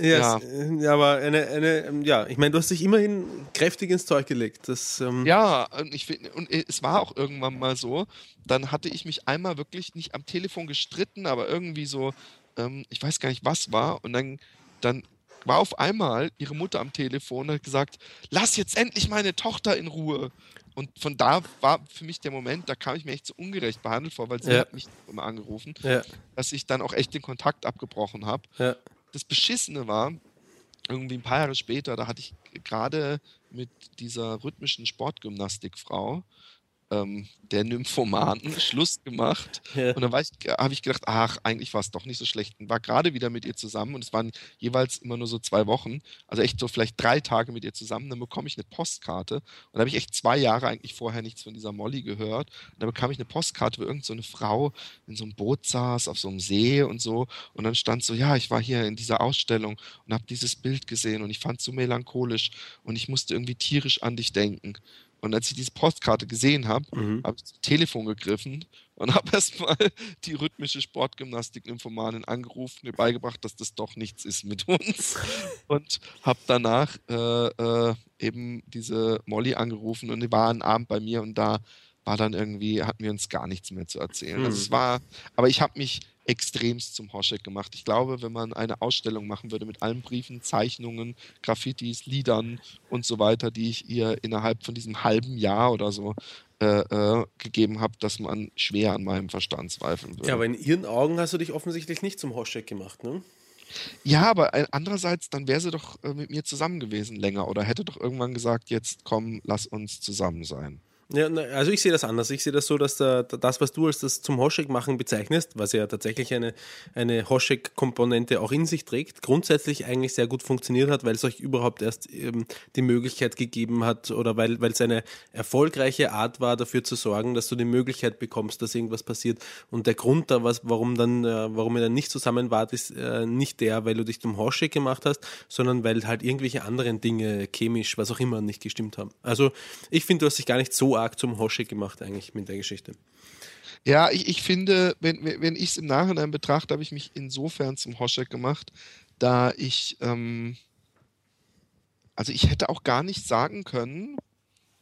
Ja, es- äh, ja, aber eine, eine, ähm, ja, ich meine, du hast dich immerhin kräftig ins Zeug gelegt. Das, ähm, Ja, und, ich, und es war auch irgendwann mal so, dann hatte ich mich einmal wirklich nicht am Telefon gestritten, aber irgendwie so, ähm, ich weiß gar nicht, was war. Und dann, dann war auf einmal ihre Mutter am Telefon und hat gesagt, lass jetzt endlich meine Tochter in Ruhe. Und von da war für mich der Moment, da kam ich mir echt so ungerecht behandelt vor, weil sie Ja. hat mich immer angerufen, ja, dass ich dann auch echt den Kontakt abgebrochen habe ja. das Beschissene war, irgendwie ein paar Jahre später, da hatte ich gerade mit dieser rhythmischen Sportgymnastikfrau ähm, der Nymphomanen Schluss gemacht. Ja. Und dann habe ich gedacht, ach, eigentlich war es doch nicht so schlecht. Und war gerade wieder mit ihr zusammen und es waren jeweils immer nur so zwei Wochen, also echt so vielleicht drei Tage mit ihr zusammen. Dann bekomme ich eine Postkarte und da habe ich echt zwei Jahre eigentlich vorher nichts von dieser Molly gehört. Und dann bekam ich eine Postkarte, wo irgendeine so Frau in so einem Boot saß, auf so einem See und so. Und dann stand so, ja, ich war hier in dieser Ausstellung und habe dieses Bild gesehen und ich fand es so melancholisch und ich musste irgendwie tierisch an dich denken. Und als ich diese Postkarte gesehen habe, mhm. habe ich das Telefon gegriffen und habe erstmal die rhythmische Sportgymnastik-Nymphomanin angerufen, mir beigebracht, dass das doch nichts ist mit uns. Und habe danach äh, äh, eben diese Molly angerufen und die war einen Abend bei mir und da war dann irgendwie, hatten wir uns gar nichts mehr zu erzählen. Mhm. Also es war, aber ich habe mich extremst zum Hoschek gemacht. Ich glaube, wenn man eine Ausstellung machen würde mit allen Briefen, Zeichnungen, Graffitis, Liedern und so weiter, die ich ihr innerhalb von diesem halben Jahr oder so äh, äh, gegeben habe, dass man schwer an meinem Verstand zweifeln würde. Ja, aber in ihren Augen hast du dich offensichtlich nicht zum Hoschek gemacht, ne? Ja, aber andererseits, dann wäre sie doch äh, mit mir zusammen gewesen länger oder hätte doch irgendwann gesagt, jetzt komm, lass uns zusammen sein. Ja, also ich sehe das anders. Ich sehe das so, dass da, das, was du als das zum Hoschek machen bezeichnest, was ja tatsächlich eine, eine Hoschek-Komponente auch in sich trägt, grundsätzlich eigentlich sehr gut funktioniert hat, weil es euch überhaupt erst ähm, die Möglichkeit gegeben hat oder weil, weil es eine erfolgreiche Art war, dafür zu sorgen, dass du die Möglichkeit bekommst, dass irgendwas passiert. Und der Grund, da, was, warum, dann, äh, warum ihr dann nicht zusammen wart, ist äh, nicht der, weil du dich zum Hoschek gemacht hast, sondern weil halt irgendwelche anderen Dinge, chemisch, was auch immer, nicht gestimmt haben. Also ich finde, du hast dich gar nicht so arg zum Hoshi gemacht eigentlich mit der Geschichte. Ja, ich, ich finde, wenn, wenn ich es im Nachhinein betrachte, habe ich mich insofern zum Hoschek gemacht, da ich, ähm, also ich hätte auch gar nicht sagen können,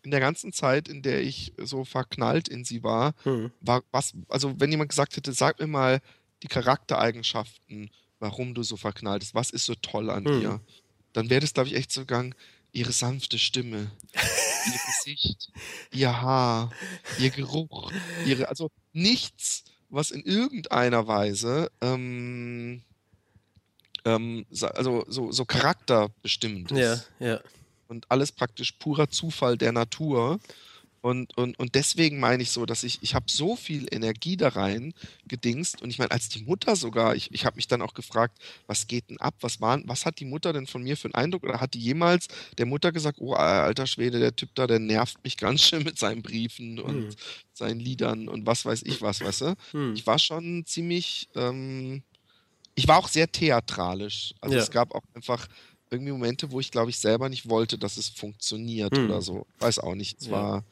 in der ganzen Zeit, in der ich so verknallt in sie war, hm. war was, also wenn jemand gesagt hätte, sag mir mal die Charaktereigenschaften, warum du so verknallt bist, was ist so toll an hm. ihr, dann wäre das, glaube ich, echt so gegangen, ihre sanfte Stimme, ihr Gesicht, ihr Haar, ihr Geruch, ihre, also nichts, was in irgendeiner Weise ähm, ähm, also so, so charakterbestimmt ist. Ja, ja. Und alles praktisch purer Zufall der Natur. Und, und, und deswegen meine ich so, dass ich, ich habe so viel Energie da rein gedingst. Und ich meine, als die Mutter sogar, ich, ich habe mich dann auch gefragt, was geht denn ab? Was, war, was hat die Mutter denn von mir für einen Eindruck? Oder hat die jemals der Mutter gesagt, oh, alter Schwede, der Typ da, der nervt mich ganz schön mit seinen Briefen und hm. seinen Liedern und was weiß ich was, weißt du? Hm. Ich war schon ziemlich, ähm, ich war auch sehr theatralisch. Also ja. es gab auch einfach irgendwie Momente, wo ich glaube ich selber nicht wollte, dass es funktioniert hm. oder so. Weiß auch nicht. Es war ja,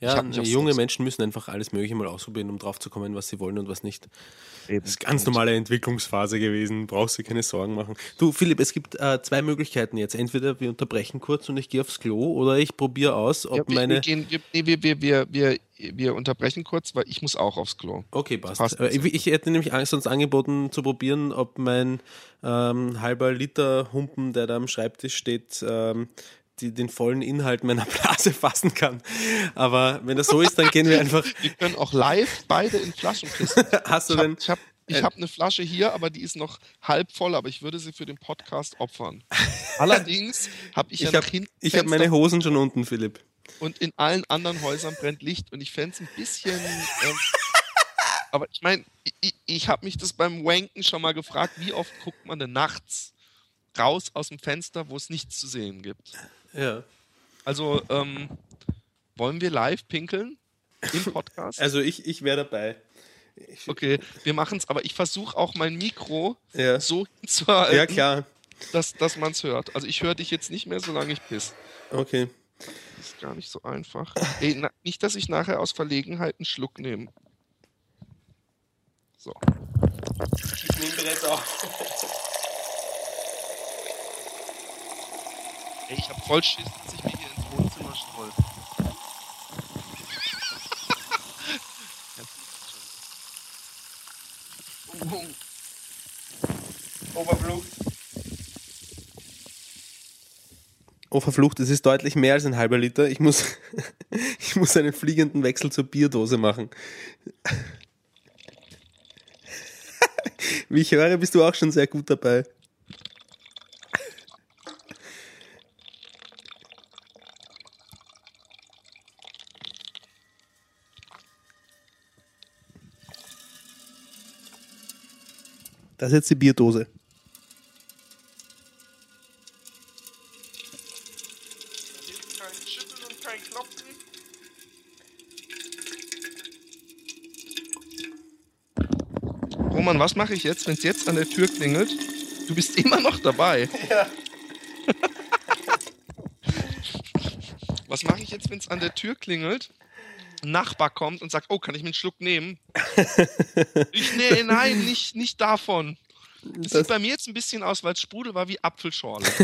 junge Menschen müssen einfach alles Mögliche mal ausprobieren, um drauf zu kommen, was sie wollen und was nicht. Eben. Das ist ganz normale Entwicklungsphase gewesen, brauchst du keine Sorgen machen. Du, Philipp, es gibt äh, zwei Möglichkeiten jetzt. Entweder wir unterbrechen kurz und ich gehe aufs Klo oder ich probiere aus, ob ja, wir, meine. Wir, gehen, wir, wir, wir, wir, wir, wir unterbrechen kurz, weil ich muss auch aufs Klo. Okay, passt. passt ich, ich, hätte nämlich sonst angeboten zu probieren, ob mein ähm, halber Liter Humpen, der da am Schreibtisch steht, ähm, die, den vollen Inhalt meiner Blase fassen kann. Aber wenn das so ist, dann gehen wir einfach. Wir können auch live beide in Flaschen pissen. Hast du ich denn? Hab, ich habe ich habe eine Flasche hier, aber die ist noch halb voll, aber ich würde sie für den Podcast opfern. Allerdings habe ich, ich ja hab, Ich habe meine Hosen schon unten, Philipp. Und in allen anderen Häusern brennt Licht und ich fände es ein bisschen. Ähm, aber ich meine, ich, ich habe mich das beim Wanken schon mal gefragt, wie oft guckt man denn nachts raus aus dem Fenster, wo es nichts zu sehen gibt? Ja. Also, ähm, wollen wir live pinkeln im Podcast? Also ich, ich wäre dabei. Ich, okay, wir machen es, aber ich versuche auch mein Mikro ja. so hinzuhalten, ja, klar. dass, dass man es hört. Also ich höre dich jetzt nicht mehr, solange ich piss. Okay. Das ist gar nicht so einfach. Ey, na, nicht, dass ich nachher aus Verlegenheit einen Schluck nehme. So. Ich nehme direkt auch. Ey, ich hab voll Schiss, dass ich mich hier ins Wohnzimmer streue. oh, verflucht. Oh, verflucht, es ist deutlich mehr als ein halber Liter. Ich muss, ich muss einen fliegenden Wechsel zur Bierdose machen. Wie ich höre, bist du auch schon sehr gut dabei. Das ist jetzt die Bierdose. Roman, was mache ich jetzt, wenn es jetzt an der Tür klingelt? Du bist immer noch dabei. Ja. Was mache ich jetzt, wenn es an der Tür klingelt? Ein Nachbar kommt und sagt, oh, kann ich mir einen Schluck nehmen? ich, nee, nein, nicht, nicht davon. Das, Das- sieht bei mir jetzt ein bisschen aus, weil es Sprudel war wie Apfelschorle.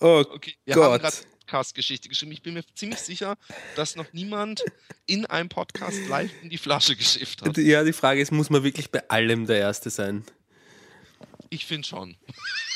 Oh Okay, wir haben Gott. gerade Podcast-Geschichte geschrieben. Ich bin mir ziemlich sicher, dass noch niemand in einem Podcast live in die Flasche geschifft hat. Ja, die Frage ist, muss man wirklich bei allem der Erste sein? Ich finde schon.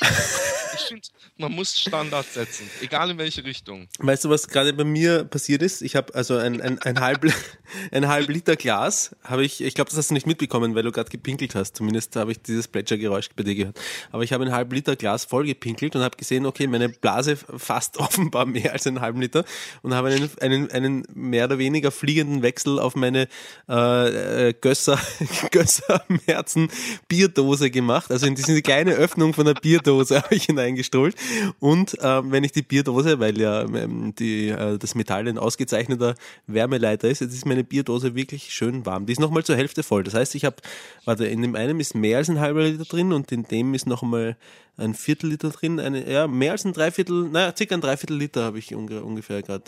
ich finde, man muss Standards setzen, egal in welche Richtung. Weißt du, was gerade bei mir passiert ist? Ich habe also ein, ein, ein, halb, ein halb Liter Glas, habe ich, ich glaube, das hast du nicht mitbekommen, weil du gerade gepinkelt hast. Zumindest habe ich dieses Plätschergeräusch bei dir gehört. Aber ich habe ein halb Liter Glas voll gepinkelt und habe gesehen, okay, meine Blase fasst offenbar mehr als einen halben Liter und habe einen, einen, einen mehr oder weniger fliegenden Wechsel auf meine äh, äh, Gösser, Gösser Merzen Bierdose gemacht. Also in diese kleine Öffnung von der Bierdose habe ich hineingestohlt. Und ähm, wenn ich die Bierdose, weil ja ähm, die, äh, das Metall ein ausgezeichneter Wärmeleiter ist, jetzt ist meine Bierdose wirklich schön warm. Die ist nochmal zur Hälfte voll. Das heißt, ich habe, warte, in dem einen ist mehr als ein halber Liter drin und in dem ist nochmal ein Viertel Liter drin. Eine, ja, mehr als ein Dreiviertel, naja, circa ein Dreiviertel Liter habe ich unge ungefähr gerade.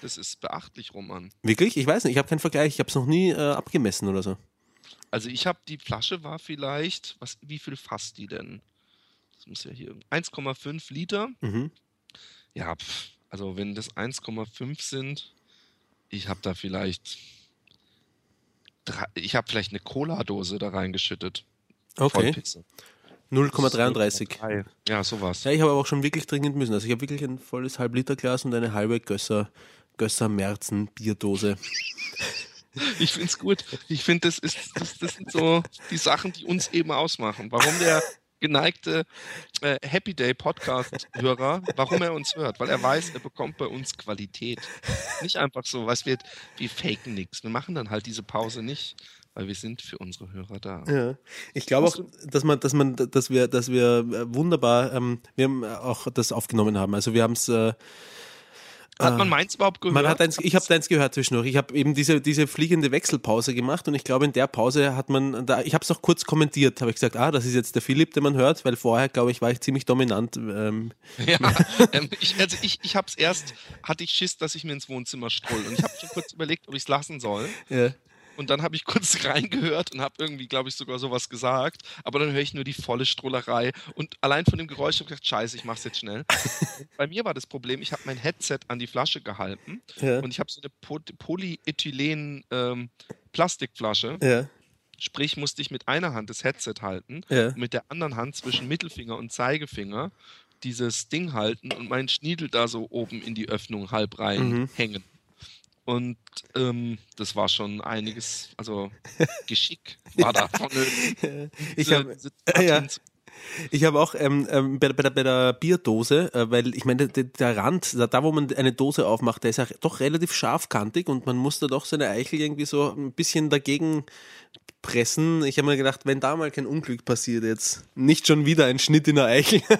Das ist beachtlich, Roman. Wirklich? Ich weiß nicht, ich habe keinen Vergleich. Ich habe es noch nie äh, abgemessen oder so. Also ich habe die Flasche war vielleicht, was, wie viel fasst die denn? Muss ja hier 1,5 Liter. Mhm. Ja, pf, also wenn das 1,5 sind, ich habe da vielleicht, drei, ich habe vielleicht eine Cola-Dose da reingeschüttet. Okay. Vollpisse. 0,33. Drei. Ja, sowas. Ja, ich habe aber auch schon wirklich dringend müssen. Also ich habe wirklich ein volles Halb-Liter-Glas und eine halbe Gösser, Gösser Merzen Bierdose. Ich finde es gut. Ich finde, das, ist, das, das sind so die Sachen, die uns eben ausmachen. Warum der geneigte äh, Happy Day Podcast-Hörer, warum er uns hört. Weil er weiß, er bekommt bei uns Qualität. Nicht einfach so, was wir, wir faken nichts. Wir machen dann halt diese Pause nicht, weil wir sind für unsere Hörer da. Ja. Ich glaube auch, dass man, dass man, dass wir, dass wir äh, wunderbar, ähm, wir haben auch das aufgenommen haben. Also wir haben es, äh, Hat man meins überhaupt gehört? man hat eins, ich habe eins gehört zwischendurch. Ich habe eben diese, diese fliegende Wechselpause gemacht und ich glaube, in der Pause hat man, da, ich habe es auch kurz kommentiert, habe ich gesagt, ah, das ist jetzt der Philipp, den man hört, weil vorher, glaube ich, war ich ziemlich dominant. Ähm, Ja, ähm, ich, also ich, ich habe es erst, hatte ich Schiss, dass ich mir ins Wohnzimmer stroll. Und ich habe schon kurz überlegt, ob ich es lassen soll. ja. Und dann habe ich kurz reingehört und habe irgendwie, glaube ich, sogar sowas gesagt. Aber dann höre ich nur die volle Strollerei. Und allein von dem Geräusch habe ich gedacht, scheiße, ich mache es jetzt schnell. Bei mir war das Problem, ich habe mein Headset an die Flasche gehalten Ja. und ich habe so eine po Polyethylen ähm. Ja. Sprich, musste ich mit einer Hand das Headset halten Ja. und mit der anderen Hand zwischen Mittelfinger und Zeigefinger dieses Ding halten und meinen Schniedel da so oben in die Öffnung halb rein Mhm. hängen. Und ähm, das war schon einiges, also Geschick war da. Ich diese- habe diese äh, ja. Ich habe auch ähm, ähm, bei, bei, der, bei der Bierdose, äh, weil ich meine, der, der Rand, da, da wo man eine Dose aufmacht, der ist ja doch relativ scharfkantig und man muss da doch seine Eichel irgendwie so ein bisschen dagegen pressen. Ich habe mir gedacht, wenn da mal kein Unglück passiert jetzt, nicht schon wieder ein Schnitt in der Eichel.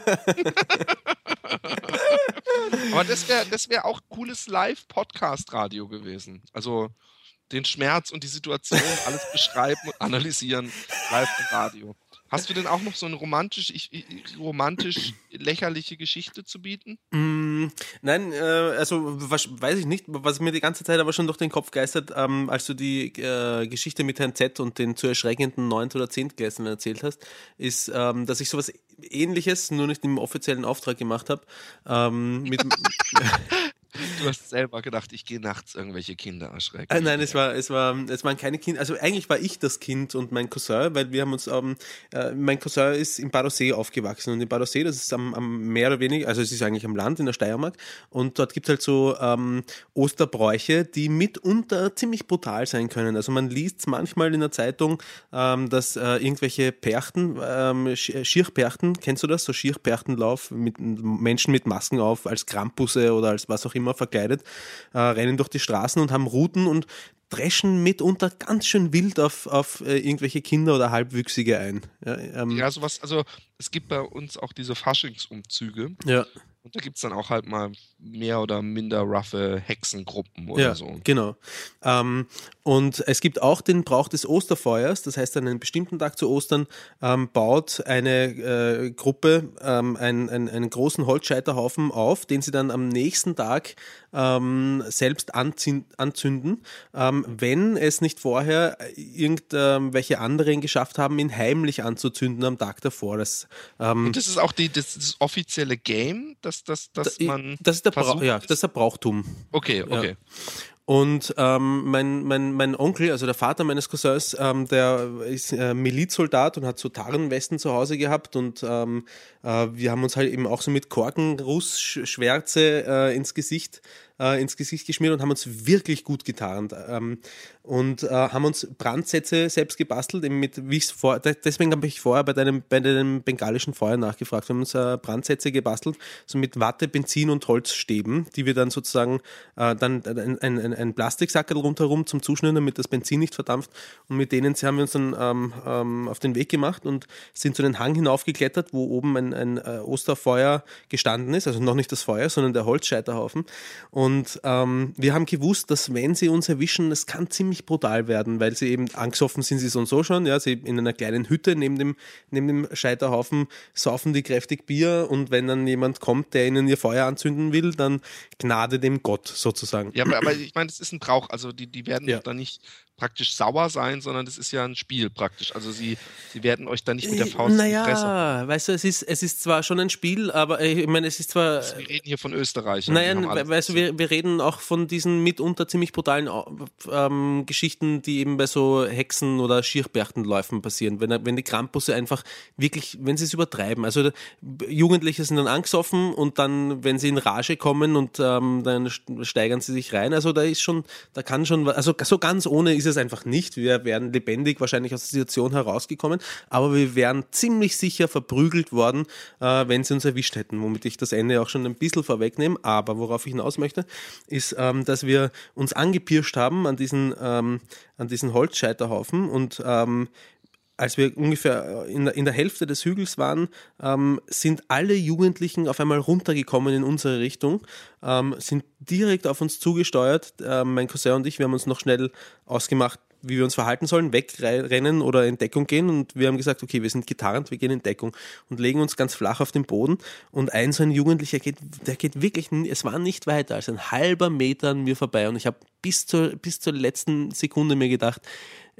Aber das wäre das wär auch cooles Live-Podcast-Radio gewesen. Also den Schmerz und die Situation alles beschreiben und analysieren live im Radio. Hast du denn auch noch so eine romantisch, ich, ich, romantisch lächerliche Geschichte zu bieten? Mm, Nein, äh, also was, weiß ich nicht, was mir die ganze Zeit aber schon durch den Kopf geistert, ähm, als du die äh, Geschichte mit Herrn Z und den zu erschreckenden 9. oder 10. Gläsern erzählt hast, ist, ähm, dass ich sowas ähnliches, nur nicht im offiziellen Auftrag gemacht habe, ähm, mit, Du hast selber gedacht, ich gehe nachts irgendwelche Kinder erschrecken. Äh, nein, es war, es war, es waren keine Kinder. Also eigentlich war ich das Kind und mein Cousin, weil wir haben uns, ähm, äh, mein Cousin ist in Badersee aufgewachsen und in Badersee, das ist am, am mehr oder weniger, also es ist eigentlich am Land in der Steiermark und dort gibt es halt so ähm, Osterbräuche, die mitunter ziemlich brutal sein können. Also man liest manchmal in der Zeitung, ähm, dass äh, irgendwelche Perchten, ähm, Sch- Schierperchten, kennst du das? So Schierperchtenlauf mit Menschen mit Masken auf, als Krampusse oder als was auch immer verkleidet, äh, rennen durch die Straßen und haben Routen und dreschen mitunter ganz schön wild auf, auf äh, irgendwelche Kinder oder Halbwüchsige ein. Ja, ähm, ja sowas, also es gibt bei uns auch diese Faschingsumzüge. Ja. Und da gibt es dann auch halt mal mehr oder minder roughe Hexengruppen oder ja, so. Genau. Ähm, und es gibt auch den Brauch des Osterfeuers, das heißt, an einem bestimmten Tag zu Ostern ähm, baut eine äh, Gruppe ähm, einen, einen, einen, großen Holzscheiterhaufen auf, den sie dann am nächsten Tag ähm, selbst anzünden, ähm, wenn es nicht vorher irgendwelche anderen geschafft haben, ihn heimlich anzuzünden am Tag davor. Das, ähm, Und das ist auch die, das, das offizielle Game, dass, dass, dass man. Das ist der, Bra ja, das ist der Brauchtum. Okay, okay. Ja. Und ähm, mein, mein, mein Onkel, also der Vater meines Cousins, ähm, der ist äh, Milizsoldat und hat so Tarnwesten zu Hause gehabt und ähm, äh, wir haben uns halt eben auch so mit Korkenrussschwärze äh, ins Gesicht äh, ins Gesicht geschmiert und haben uns wirklich gut getarnt. Ähm, und äh, haben uns Brandsätze selbst gebastelt, mit, wie vor, deswegen habe ich vorher bei deinem, bei deinem bengalischen Feuer nachgefragt. Wir haben uns äh, Brandsätze gebastelt, so mit Watte, Benzin und Holzstäben, die wir dann sozusagen äh, dann ein, ein, ein Plastiksackel rundherum zum Zuschnüren, damit das Benzin nicht verdampft. Und mit denen haben wir uns dann ähm, ähm, auf den Weg gemacht und sind zu den Hang hinaufgeklettert, wo oben ein, ein äh, Osterfeuer gestanden ist, also noch nicht das Feuer, sondern der Holzscheiterhaufen. Und ähm, wir haben gewusst, dass wenn sie uns erwischen, es kann ziemlich brutal werden, weil sie eben angesoffen sind sie so und so schon, ja, sie in einer kleinen Hütte neben dem, neben dem Scheiterhaufen saufen die kräftig Bier und wenn dann jemand kommt, der ihnen ihr Feuer anzünden will, dann Gnade dem Gott sozusagen. Ja, aber, aber ich meine, es ist ein Brauch, also die, die werden ja. da nicht praktisch sauer sein, sondern das ist ja ein Spiel praktisch. Also sie, sie werden euch da nicht mit der Faust naja, Fresse. weißt du, es ist, es ist zwar schon ein Spiel, aber ich meine, es ist zwar. Also wir reden hier von Österreich. Naja, weißt du, wir, wir reden auch von diesen mitunter ziemlich brutalen ähm, Geschichten, die eben bei so Hexen- oder Schirchberchtenläufen passieren. Wenn, wenn die Krampusse einfach wirklich, wenn sie es übertreiben. Also Jugendliche sind dann angesoffen und dann, wenn sie in Rage kommen und ähm, dann steigern sie sich rein. Also da ist schon, da kann schon, also so ganz ohne ist es einfach nicht. Wir wären lebendig wahrscheinlich aus der Situation herausgekommen, aber wir wären ziemlich sicher verprügelt worden, äh, wenn sie uns erwischt hätten, womit ich das Ende auch schon ein bisschen vorwegnehme. Aber worauf ich hinaus möchte, ist, ähm, dass wir uns angepirscht haben an diesen, ähm, an diesen Holzscheiterhaufen und ähm, als wir ungefähr in, in der Hälfte des Hügels waren, ähm, sind alle Jugendlichen auf einmal runtergekommen in unsere Richtung, ähm, sind direkt auf uns zugesteuert. Ähm, mein Cousin und ich, wir haben uns noch schnell ausgemacht, wie wir uns verhalten sollen, wegrennen oder in Deckung gehen. Und wir haben gesagt, okay, wir sind getarnt, wir gehen in Deckung und legen uns ganz flach auf den Boden. Und ein so ein Jugendlicher geht, der geht wirklich, es war nicht weiter als ein halber Meter an mir vorbei. Und ich habe bis zur, bis zur letzten Sekunde mir gedacht,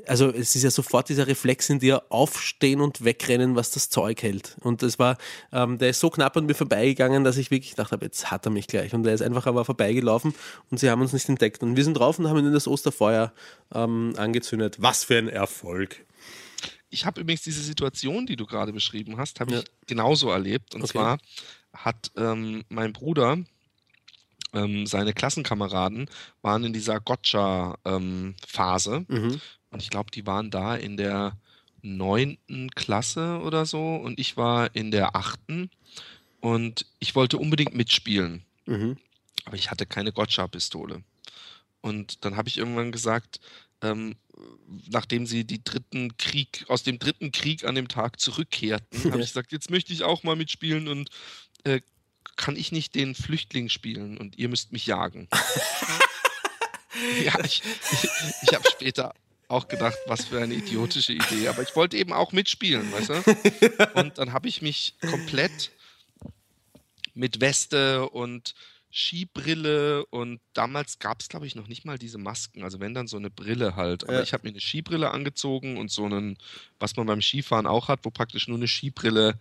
also es ist ja sofort dieser Reflex in dir, aufstehen und wegrennen, was das Zeug hält. Und das war, ähm, der ist so knapp an mir vorbeigegangen, dass ich wirklich gedacht habe, jetzt hat er mich gleich. Und der ist einfach aber vorbeigelaufen und sie haben uns nicht entdeckt. Und wir sind drauf und haben ihn in das Osterfeuer ähm, angezündet. Was für ein Erfolg. Ich habe übrigens diese Situation, die du gerade beschrieben hast, habe ja. ich genauso erlebt. Und okay. zwar hat ähm, mein Bruder, ähm, seine Klassenkameraden waren in dieser Gotcha-Phase. Ähm, mhm. Und ich glaube, die waren da in der neunten Klasse oder so und ich war in der achten und ich wollte unbedingt mitspielen. Mhm. Aber ich hatte keine Gotcha-Pistole. Und dann habe ich irgendwann gesagt, ähm, nachdem sie die dritten Krieg, aus dem dritten Krieg an dem Tag zurückkehrten, habe ich gesagt, jetzt möchte ich auch mal mitspielen und äh, kann ich nicht den Flüchtling spielen und ihr müsst mich jagen. ja, ich, ich, ich habe später auch gedacht, was für eine idiotische Idee. Aber ich wollte eben auch mitspielen, weißt du? Und dann habe ich mich komplett mit Weste und Skibrille und damals gab es, glaube ich, noch nicht mal diese Masken. Also wenn dann so eine Brille halt. Aber ja. ich habe mir eine Skibrille angezogen und so einen, was man beim Skifahren auch hat, wo praktisch nur eine Skibrille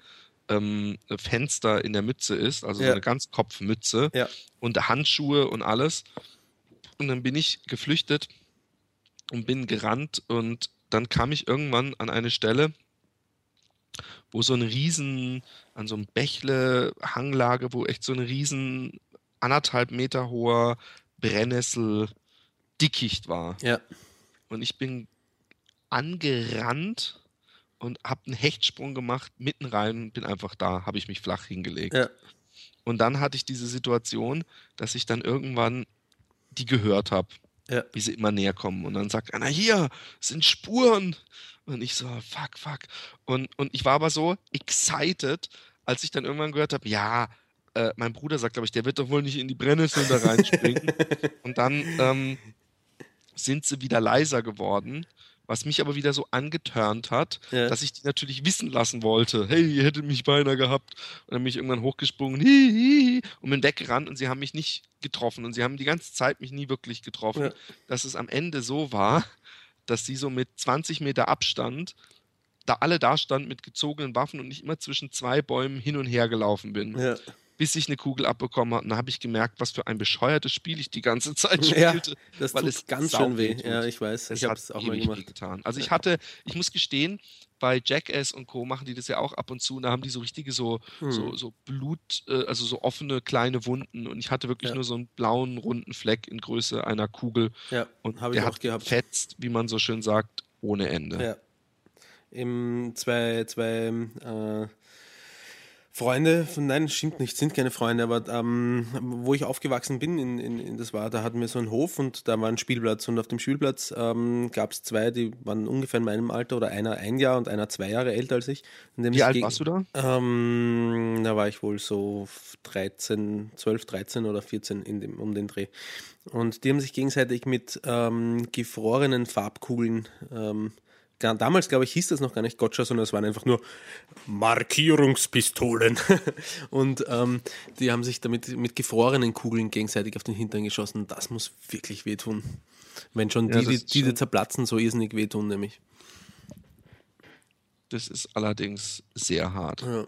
ähm, Fenster in der Mütze ist, also ja. so eine Ganzkopfmütze ja. und Handschuhe und alles. Und dann bin ich geflüchtet und bin gerannt und dann kam ich irgendwann an eine Stelle, wo so ein riesen, an so einem Bächle Hanglage, wo echt so ein riesen anderthalb Meter hoher Brennnessel Dickicht war. Ja. Und ich bin angerannt und habe einen Hechtsprung gemacht, mitten rein, bin einfach da, habe ich mich flach hingelegt. Ja. Und dann hatte ich diese Situation, dass ich dann irgendwann die gehört habe. Ja. wie sie immer näher kommen. Und dann sagt einer, hier sind Spuren. Und ich so, fuck, fuck. Und, und ich war aber so excited, als ich dann irgendwann gehört habe, ja, äh, mein Bruder sagt, glaube ich, der wird doch wohl nicht in die Brennnesseln da reinspringen. und dann ähm, sind sie wieder leiser geworden was mich aber wieder so angeturnt hat, ja. dass ich die natürlich wissen lassen wollte. Hey, ihr hättet mich beinahe gehabt. Und dann bin ich irgendwann hochgesprungen hi, hi, und bin weggerannt und sie haben mich nicht getroffen. Und sie haben die ganze Zeit mich nie wirklich getroffen. Ja. Dass es am Ende so war, dass sie so mit 20 Meter Abstand da alle da standen mit gezogenen Waffen und ich immer zwischen zwei Bäumen hin und her gelaufen bin. Ja bis ich eine Kugel abbekommen habe. Und da habe ich gemerkt, was für ein bescheuertes Spiel ich die ganze Zeit spielte. Ja, das weil tut es ganz schön weh. Ja, ich weiß. Es ich habe es auch mal gemacht. Getan. Also ich hatte, ich muss gestehen, bei Jackass und Co. machen die das ja auch ab und zu und da haben die so richtige so, hm. so, so Blut, äh, also so offene kleine Wunden und ich hatte wirklich ja. nur so einen blauen runden Fleck in Größe einer Kugel ja, und der ich hat gehabt. fetzt, wie man so schön sagt, ohne Ende. Ja. Im zwei, zwei äh, Freunde, von, nein, stimmt nicht, sind keine Freunde, aber ähm, wo ich aufgewachsen bin, in, in, in, das war, da hatten wir so einen Hof und da war ein Spielplatz und auf dem Spielplatz ähm, gab es zwei, die waren ungefähr in meinem Alter oder einer ein Jahr und einer zwei Jahre älter als ich. Wie alt warst du da? Ähm, da war ich wohl so 13, 12, 13 oder 14 in dem, um den Dreh. Und die haben sich gegenseitig mit ähm, gefrorenen Farbkugeln ähm, damals, glaube ich, hieß das noch gar nicht Gotcha, sondern es waren einfach nur Markierungspistolen. und ähm, die haben sich damit mit gefrorenen Kugeln gegenseitig auf den Hintern geschossen. Das muss wirklich wehtun. Wenn schon ja, die, die, die, die zerplatzen, so irrsinnig wehtun, nämlich. Das ist allerdings sehr hart. Ja.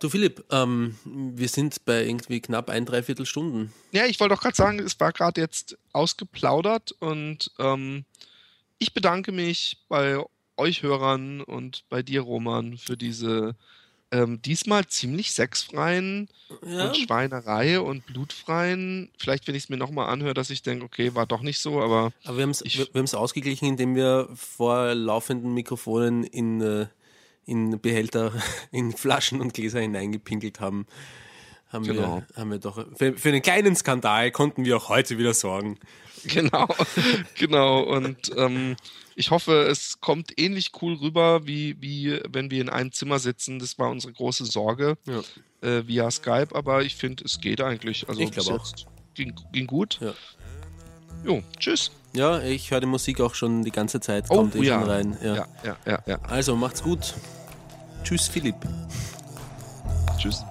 Du Philipp, ähm, wir sind bei irgendwie knapp ein, dreiviertel Stunden. Ja, ich wollte auch gerade sagen, es war gerade jetzt ausgeplaudert und ähm, ich bedanke mich bei euch Hörern und bei dir, Roman, für diese ähm, diesmal ziemlich sexfreien ja. und Schweinerei und blutfreien. Vielleicht, wenn ich es mir nochmal anhöre, dass ich denke, okay, war doch nicht so, aber. Aber wir haben es ausgeglichen, indem wir vor laufenden Mikrofonen in, äh, in Behälter, in Flaschen und Gläser hineingepinkelt haben. Haben, genau. wir, haben wir doch. Für, für einen kleinen Skandal konnten wir auch heute wieder sorgen. Genau, genau. Und ähm, ich hoffe, es kommt ähnlich cool rüber, wie, wie wenn wir in einem Zimmer sitzen. Das war unsere große Sorge ja. äh, via Skype, aber ich finde, es geht eigentlich. Also ich glaube auch. Ging, ging gut. Ja. Jo, tschüss. Ja, ich höre die Musik auch schon die ganze Zeit. Oh, kommt oh, ja. rein. Ja. Ja, ja, ja, ja. Also macht's gut. Tschüss, Philipp. Tschüss.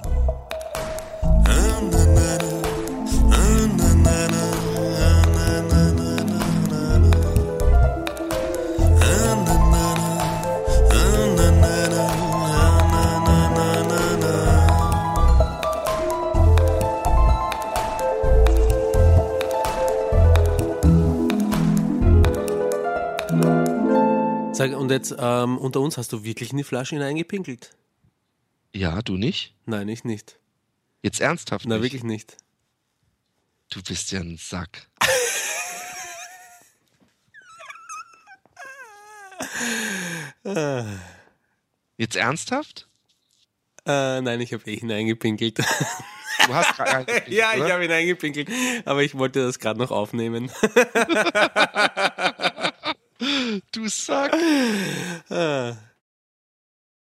Sag, und jetzt ähm, unter uns hast du wirklich in die Flasche hineingepinkelt? Ja, du nicht? Nein, ich nicht. Jetzt ernsthaft? Nein, wirklich nicht. Du bist ja ein Sack. Jetzt ernsthaft? Äh, nein, ich habe eh hineingepinkelt. Du hast gerade Ja, ich habe hineingepinkelt, aber ich wollte das gerade noch aufnehmen. du Sack. Ah.